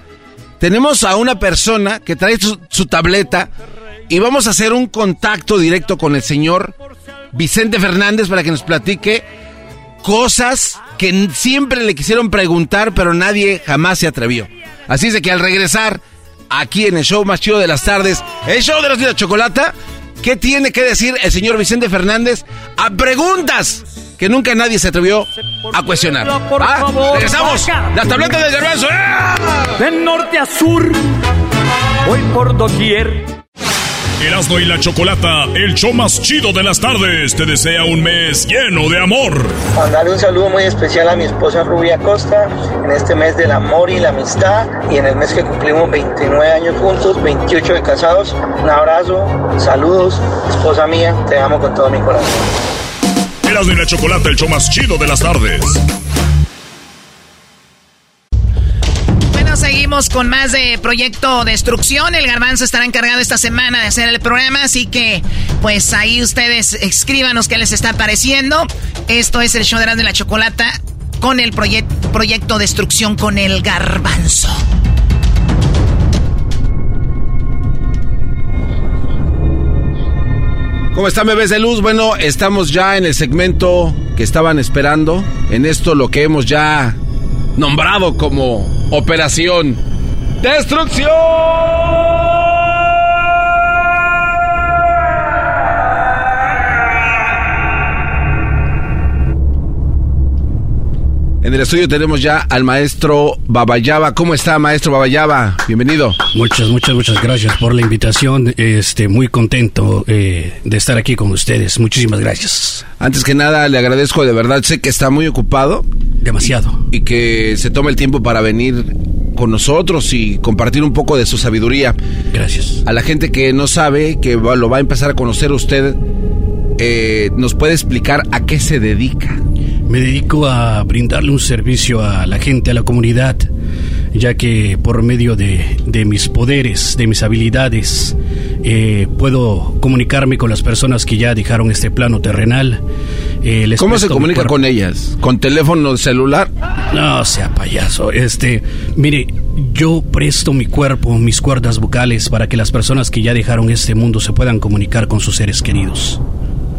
[SPEAKER 3] tenemos a una persona que trae su, tableta y vamos a hacer un contacto directo con el señor Vicente Fernández para que nos platique cosas que siempre le quisieron preguntar, pero nadie jamás se atrevió. Así es que al regresar, aquí en el show más chido de las tardes, el show de de chocolata, ¿qué tiene que decir el señor Vicente Fernández a preguntas que nunca nadie se atrevió a cuestionar. ¿Ah? Regresamos. La tableta de garbanzo.
[SPEAKER 38] De norte a sur, voy por doquier.
[SPEAKER 11] Erasmo y la Chocolata, el show más chido de las tardes, te desea un mes lleno de amor.
[SPEAKER 35] Mandarle un saludo muy especial a mi esposa Rubia Costa en este mes del amor y la amistad y en el mes que cumplimos 29 años juntos, 28 de casados. Un abrazo, saludos, esposa mía, te amo con todo mi corazón.
[SPEAKER 11] Erasmo y la Chocolata, el show más chido de las tardes.
[SPEAKER 10] Bueno, seguimos con más de Proyecto Destrucción. El Garbanzo estará encargado esta semana de hacer el programa, así que pues ahí ustedes escríbanos qué les está pareciendo. Esto es el show de Erasmo y la Chocolata con el Proyecto Destrucción con el Garbanzo.
[SPEAKER 3] ¿Cómo están bebés de luz? Bueno, estamos ya en el segmento que estaban esperando. En esto lo que hemos ya nombrado como Operación Destrucción. En el estudio tenemos ya al maestro Babayaba. ¿Cómo está, maestro Babayaba? Bienvenido.
[SPEAKER 41] Muchas, muchas, muchas gracias por la invitación. Este, muy contento eh, de estar aquí con ustedes. Muchísimas gracias.
[SPEAKER 3] Antes que nada, le agradezco de verdad. Sé que está muy ocupado.
[SPEAKER 41] Demasiado.
[SPEAKER 3] Y, que se tome el tiempo para venir con nosotros y compartir un poco de su sabiduría.
[SPEAKER 41] Gracias.
[SPEAKER 3] A la gente que no sabe, que lo va a empezar a conocer usted, eh, ¿nos puede explicar a qué se dedica?
[SPEAKER 41] Me dedico a brindarle un servicio a la gente, a la comunidad, ya que por medio de, mis poderes, de mis habilidades, eh, puedo comunicarme con las personas que ya dejaron este plano terrenal.
[SPEAKER 3] Eh, ¿Cómo se comunica con ellas? ¿Con teléfono celular?
[SPEAKER 41] No sea payaso. Este, mire, yo presto mi cuerpo, mis cuerdas vocales para que las personas que ya dejaron este mundo se puedan comunicar con sus seres queridos.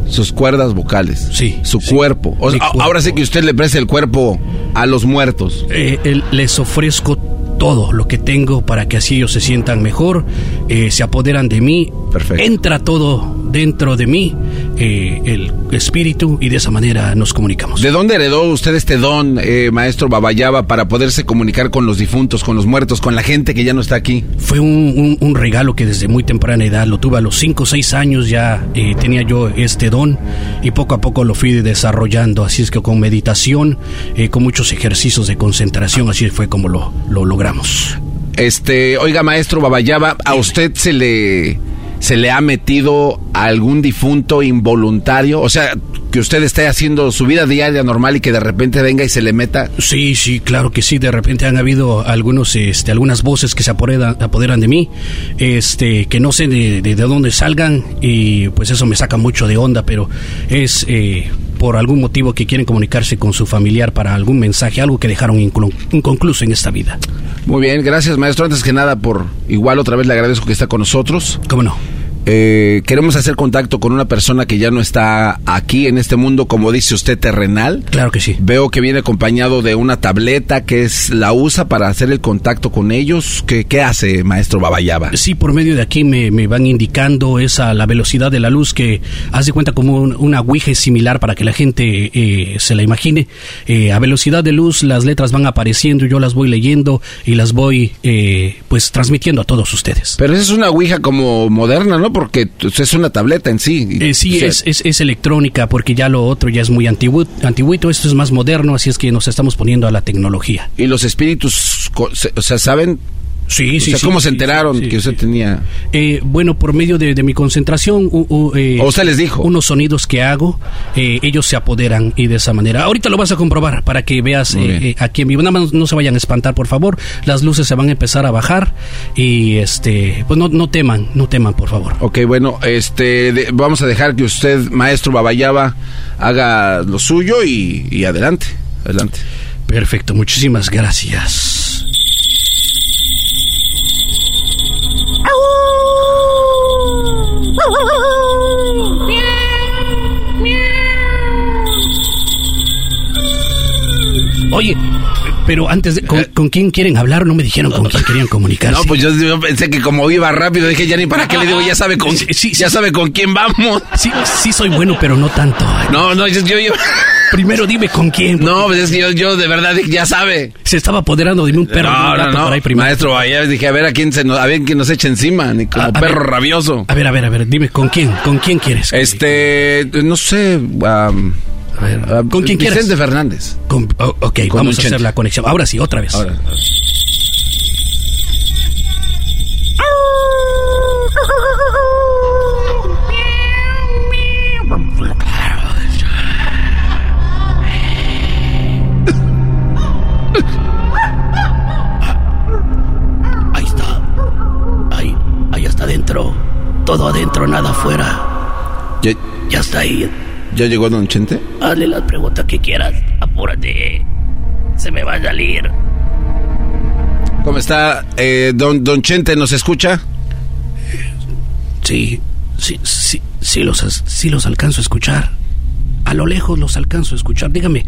[SPEAKER 3] Sus cuerdas vocales.
[SPEAKER 41] Sí.
[SPEAKER 3] Su cuerpo. O sea, Ahora sí que usted le presta el cuerpo a los muertos.
[SPEAKER 41] Eh, les ofrezco todo lo que tengo para que así ellos se sientan mejor, eh, se apoderan de mí,
[SPEAKER 3] Perfecto.
[SPEAKER 41] entra todo dentro de mí, eh, el espíritu, y de esa manera nos comunicamos.
[SPEAKER 3] ¿De dónde heredó usted este don, eh, maestro Babayaba, para poderse comunicar con los difuntos, con los muertos, con la gente que ya no está aquí?
[SPEAKER 41] Fue un, un, un regalo que desde muy temprana edad lo tuve a los 5 o 6 años ya tenía yo este don y poco a poco lo fui desarrollando, así es que con meditación, con muchos ejercicios de concentración, así fue como lo, lo logramos.
[SPEAKER 3] Este, oiga, maestro Babayaba, ¿a usted se le se le ha metido algún difunto involuntario? O sea, que usted esté haciendo su vida diaria normal y que de repente venga y se le meta.
[SPEAKER 41] Sí, sí, claro que sí. De repente han habido algunos, este, algunas voces que se apoderan, apoderan de mí, este, que no sé de, de, de, dónde salgan y pues eso me saca mucho de onda, pero es eh, por algún motivo que quieren comunicarse con su familiar para algún mensaje, algo que dejaron inconcluso en esta vida.
[SPEAKER 3] Muy bien, gracias maestro. Antes que nada, por igual otra vez le agradezco que está con nosotros.
[SPEAKER 41] ¿Cómo no?
[SPEAKER 3] Eh, queremos hacer contacto con una persona que ya no está aquí en este mundo, como dice usted, terrenal.
[SPEAKER 41] Claro que sí.
[SPEAKER 3] Veo que viene acompañado de una tableta que es la usa para hacer el contacto con ellos. ¿Qué, qué hace, maestro Babayaba?
[SPEAKER 41] Sí, por medio de aquí me, me, van indicando esa la velocidad de la luz que hace cuenta como un, una ouija similar para que la gente eh, se la imagine. Eh, a velocidad de luz las letras van apareciendo, yo las voy leyendo y las voy eh, pues transmitiendo a todos ustedes.
[SPEAKER 3] Pero esa es una ouija como moderna, ¿no? Porque es una tableta en sí.
[SPEAKER 41] Eh, sí, o sea, es, es, es, electrónica, porque ya lo otro ya es muy antiguo, antiguito, esto es más moderno, así es que nos estamos poniendo a la tecnología.
[SPEAKER 3] ¿Y los espíritus, o sea, saben
[SPEAKER 41] Sí, sí,
[SPEAKER 3] sea, ¿Cómo
[SPEAKER 41] sí,
[SPEAKER 3] se enteraron
[SPEAKER 41] sí,
[SPEAKER 3] que usted tenía?
[SPEAKER 41] Eh, bueno, por medio de, de mi concentración. Uh, uh, eh,
[SPEAKER 3] ¿O usted les dijo?
[SPEAKER 41] Unos sonidos que hago, eh, ellos se apoderan y de esa manera. Ahorita lo vas a comprobar para que veas eh, aquí en vivo. Nada más no se vayan a espantar, por favor. Las luces se van a empezar a bajar y este, pues no, no teman, no teman, por favor.
[SPEAKER 3] Ok, bueno, este, de, vamos a dejar que usted, maestro Babayaba, haga lo suyo y, y adelante, adelante.
[SPEAKER 41] Perfecto, muchísimas gracias. Oye, pero antes, de, ¿con, ¿con, quién quieren hablar? No me dijeron con quién querían comunicarse.
[SPEAKER 3] No, pues yo, yo, pensé que como iba rápido, dije, ya ni para qué le digo, ya sabe con, sí, sí, ya sabe con quién vamos.
[SPEAKER 41] Sí, sí soy bueno, pero no tanto.
[SPEAKER 3] No, no, yo... yo...
[SPEAKER 41] Primero dime con quién.
[SPEAKER 3] No, pues es que yo, yo de verdad ya sabe.
[SPEAKER 41] Se estaba apoderando de un perro.
[SPEAKER 3] No, no, no.
[SPEAKER 41] Por ahí.
[SPEAKER 3] Maestro, ayer dije, a ver a quién se nos, a ver quién nos echa encima, ni como
[SPEAKER 41] A- a
[SPEAKER 3] perro
[SPEAKER 41] ver.
[SPEAKER 3] rabioso.
[SPEAKER 41] A ver, a ver, a ver, dime con quién, con quién quieres.
[SPEAKER 3] Este, no sé, um,
[SPEAKER 41] a ver, ¿con quién quieres?
[SPEAKER 3] Vicente Fernández.
[SPEAKER 41] Con, oh, ok,
[SPEAKER 3] Con
[SPEAKER 41] vamos a hacer la conexión. Ahora sí, otra vez.
[SPEAKER 3] Ahora.
[SPEAKER 41] Ahí está. Ahí, ahí está adentro. Todo adentro, nada afuera.
[SPEAKER 3] ¿Ya,
[SPEAKER 41] Ya está ahí.
[SPEAKER 3] Ya llegó Don Chente?
[SPEAKER 41] Hazle las preguntas que quieras. Apúrate. Se me va a salir.
[SPEAKER 3] ¿Cómo está? Eh, don, don Chente, ¿nos escucha?
[SPEAKER 41] Sí, sí, sí, sí los, sí los alcanzo a escuchar. A lo lejos los alcanzo a escuchar. Dígame,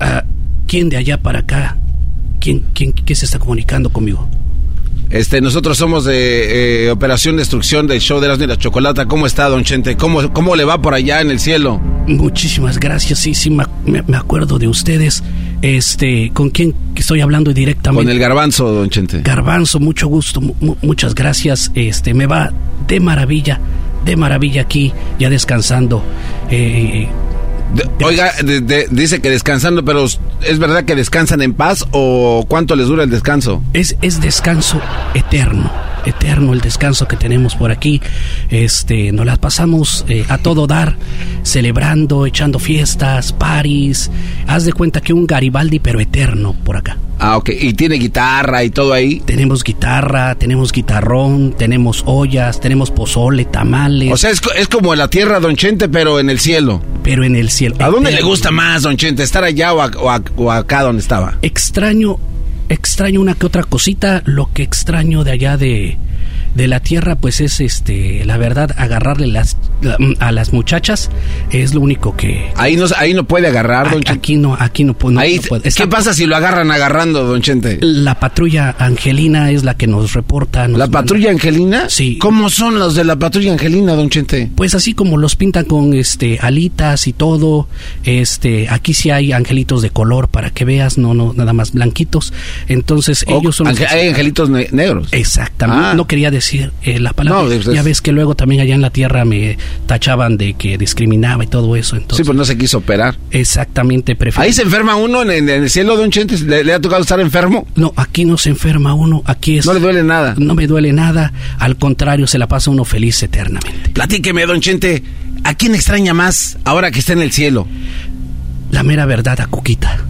[SPEAKER 41] ah, ¿quién de allá para acá? ¿Quién, quién, quién se está comunicando conmigo?
[SPEAKER 3] Este, nosotros somos de eh, Operación Destrucción del show de Erasmo y la Chocolata. ¿Cómo está, Don Chente? ¿Cómo, ¿Cómo le va por allá en el cielo?
[SPEAKER 41] Muchísimas gracias, sí, sí, me, me- acuerdo de ustedes. Este, ¿con quién estoy hablando directamente?
[SPEAKER 3] Con el garbanzo, Don Chente.
[SPEAKER 41] Garbanzo, mucho gusto, mu- mu- muchas gracias. Este, me va de maravilla, de maravilla aquí, ya descansando. Eh,
[SPEAKER 3] De- oiga, de- de- dice que descansando, pero ¿es verdad que descansan en paz o cuánto les dura el descanso?
[SPEAKER 41] es, es descanso eterno, eterno el descanso que tenemos por aquí. Este, nos las pasamos eh, a todo dar, celebrando, echando fiestas, paris. Haz de cuenta que un Garibaldi, pero eterno por acá.
[SPEAKER 3] Ah, ok. ¿Y tiene guitarra y todo ahí?
[SPEAKER 41] Tenemos guitarra, tenemos guitarrón, tenemos ollas, tenemos pozole, tamales.
[SPEAKER 3] O sea, es, es como la tierra, Don Chente, pero en el cielo.
[SPEAKER 41] pero en el cielo.
[SPEAKER 3] ¿A dónde le gusta más, Don Chente? ¿Estar allá o, a- o a- o acá donde estaba?
[SPEAKER 41] extraño, extraño una que otra cosita, lo que extraño de allá de, de la tierra, pues es este, la verdad, agarrarle las a las muchachas es lo único que
[SPEAKER 3] ahí no ahí no puede agarrar, don
[SPEAKER 41] Chente. Aquí no, aquí no, puede.
[SPEAKER 3] ¿Qué pasa si lo agarran agarrando, don Chente?
[SPEAKER 41] La patrulla Angelina es la que nos reporta.
[SPEAKER 3] ¿La patrulla Angelina?
[SPEAKER 41] Sí.
[SPEAKER 3] ¿Cómo son los de la patrulla Angelina, don Chente?
[SPEAKER 41] Pues así como los pintan con este alitas y todo, este, aquí sí hay angelitos de color para que veas, no, no, nada más blanquitos. Entonces ellos son
[SPEAKER 3] hay angelitos negros.
[SPEAKER 41] Exactamente. Ah. No quería decir eh, la palabra. ya ves que luego también allá en la tierra me tachaban de que discriminaba y todo eso. Entonces,
[SPEAKER 3] sí, pues no se quiso operar.
[SPEAKER 41] Exactamente,
[SPEAKER 3] Ahí se enferma uno en, el cielo, don Chente. ¿Le, ha tocado estar enfermo?
[SPEAKER 41] No, aquí no se enferma uno. Aquí es.
[SPEAKER 3] No le duele nada.
[SPEAKER 41] No me duele nada. Al contrario, se la pasa uno feliz eternamente.
[SPEAKER 3] Platíqueme, don Chente. ¿A quién extraña más ahora que está en el cielo?
[SPEAKER 41] La mera verdad, a Cuquita.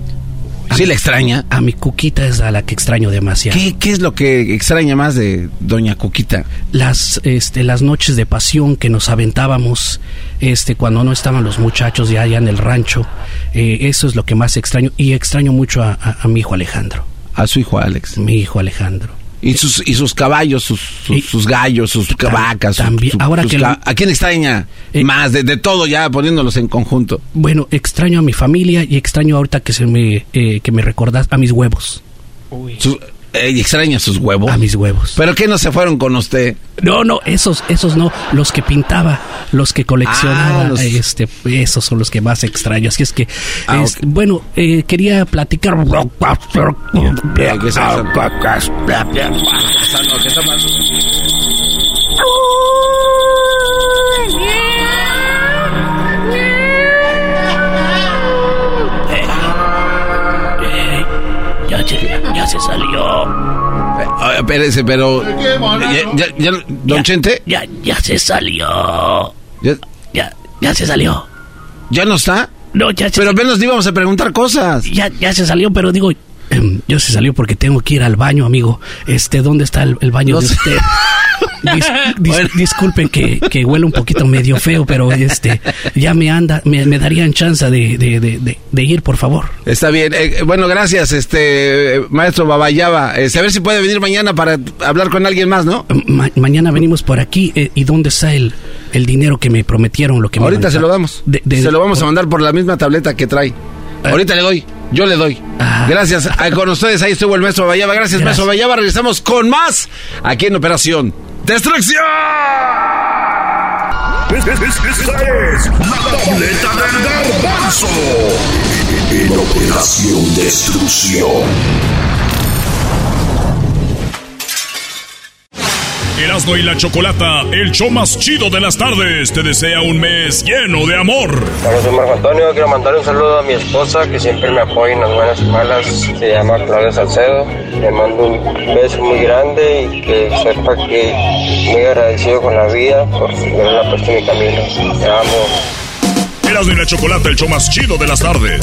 [SPEAKER 3] ¿Sí la extraña?
[SPEAKER 41] A mi Cuquita es a la que extraño demasiado.
[SPEAKER 3] ¿Qué, ¿Qué, es lo que extraña más de doña Cuquita?
[SPEAKER 41] Las, este, las noches de pasión que nos aventábamos este, cuando no estaban los muchachos ya allá en el rancho. Eh, eso es lo que más extraño. Y extraño mucho a, a mi hijo Alejandro.
[SPEAKER 3] A su hijo Alex.
[SPEAKER 41] Mi hijo Alejandro.
[SPEAKER 3] Y sus, y sus caballos, sus, sus, gallos, sus vacas.
[SPEAKER 41] También. Ahora que
[SPEAKER 3] ¿A quién extraña eh, más? De, de, todo ya poniéndolos en conjunto.
[SPEAKER 41] Bueno, extraño a mi familia y extraño ahorita que se me, eh, que me recordas a mis huevos.
[SPEAKER 3] Uy extraña sus huevos.
[SPEAKER 41] A mis huevos.
[SPEAKER 3] ¿Pero qué no se fueron con usted?
[SPEAKER 41] No, no, esos, esos no. Los que pintaba, los que coleccionaba, ah, este, esos son los que más extraño. Así es que, ah, bueno, eh, quería platicar. Salió.
[SPEAKER 3] Eh, espérese, pero. ¿Ya, ya, don Chente?
[SPEAKER 41] Ya, ya se salió. Ya, ya, se salió.
[SPEAKER 3] ¿Ya no está?
[SPEAKER 41] No, ya
[SPEAKER 3] se Pero apenas íbamos a preguntar cosas.
[SPEAKER 41] Ya, ya se salió, pero digo, em, ya se salió porque tengo que ir al baño, amigo. Este, ¿dónde está el, baño de usted? Disculpen que, que huele un poquito medio feo, pero este ya me anda, me, darían chance de, ir, por favor.
[SPEAKER 3] Está bien. Eh, bueno, gracias, este maestro Babayaba. Este, a ver si puede venir mañana para hablar con alguien más, ¿no?
[SPEAKER 41] mañana venimos por aquí. Eh, ¿Y dónde está el, el dinero que me prometieron? Lo que
[SPEAKER 3] Ahorita se lo damos. se lo vamos a mandar por la misma tableta que trae. Ah. Ahorita le doy. Yo le doy. Ah. Gracias. Con ustedes ahí estuvo el maestro Babayaba. Gracias, maestro Babayaba. Regresamos con más aquí en Operación ¡Destrucción!
[SPEAKER 42] Esta es la tableta del garbanzo. En Operación Destrucción.
[SPEAKER 11] Erasmo y la Chocolata, el show más chido de las tardes, te desea un mes lleno de amor.
[SPEAKER 43] Hola, soy Marco Antonio. Quiero mandar un saludo a mi esposa que siempre me apoya en las buenas y malas. Se llama Claudia Salcedo. Le mando un beso muy grande y que sepa que muy agradecido con la vida por la puesto en mi camino. Te amo.
[SPEAKER 11] Erasmo y la Chocolata, el show más chido de las tardes.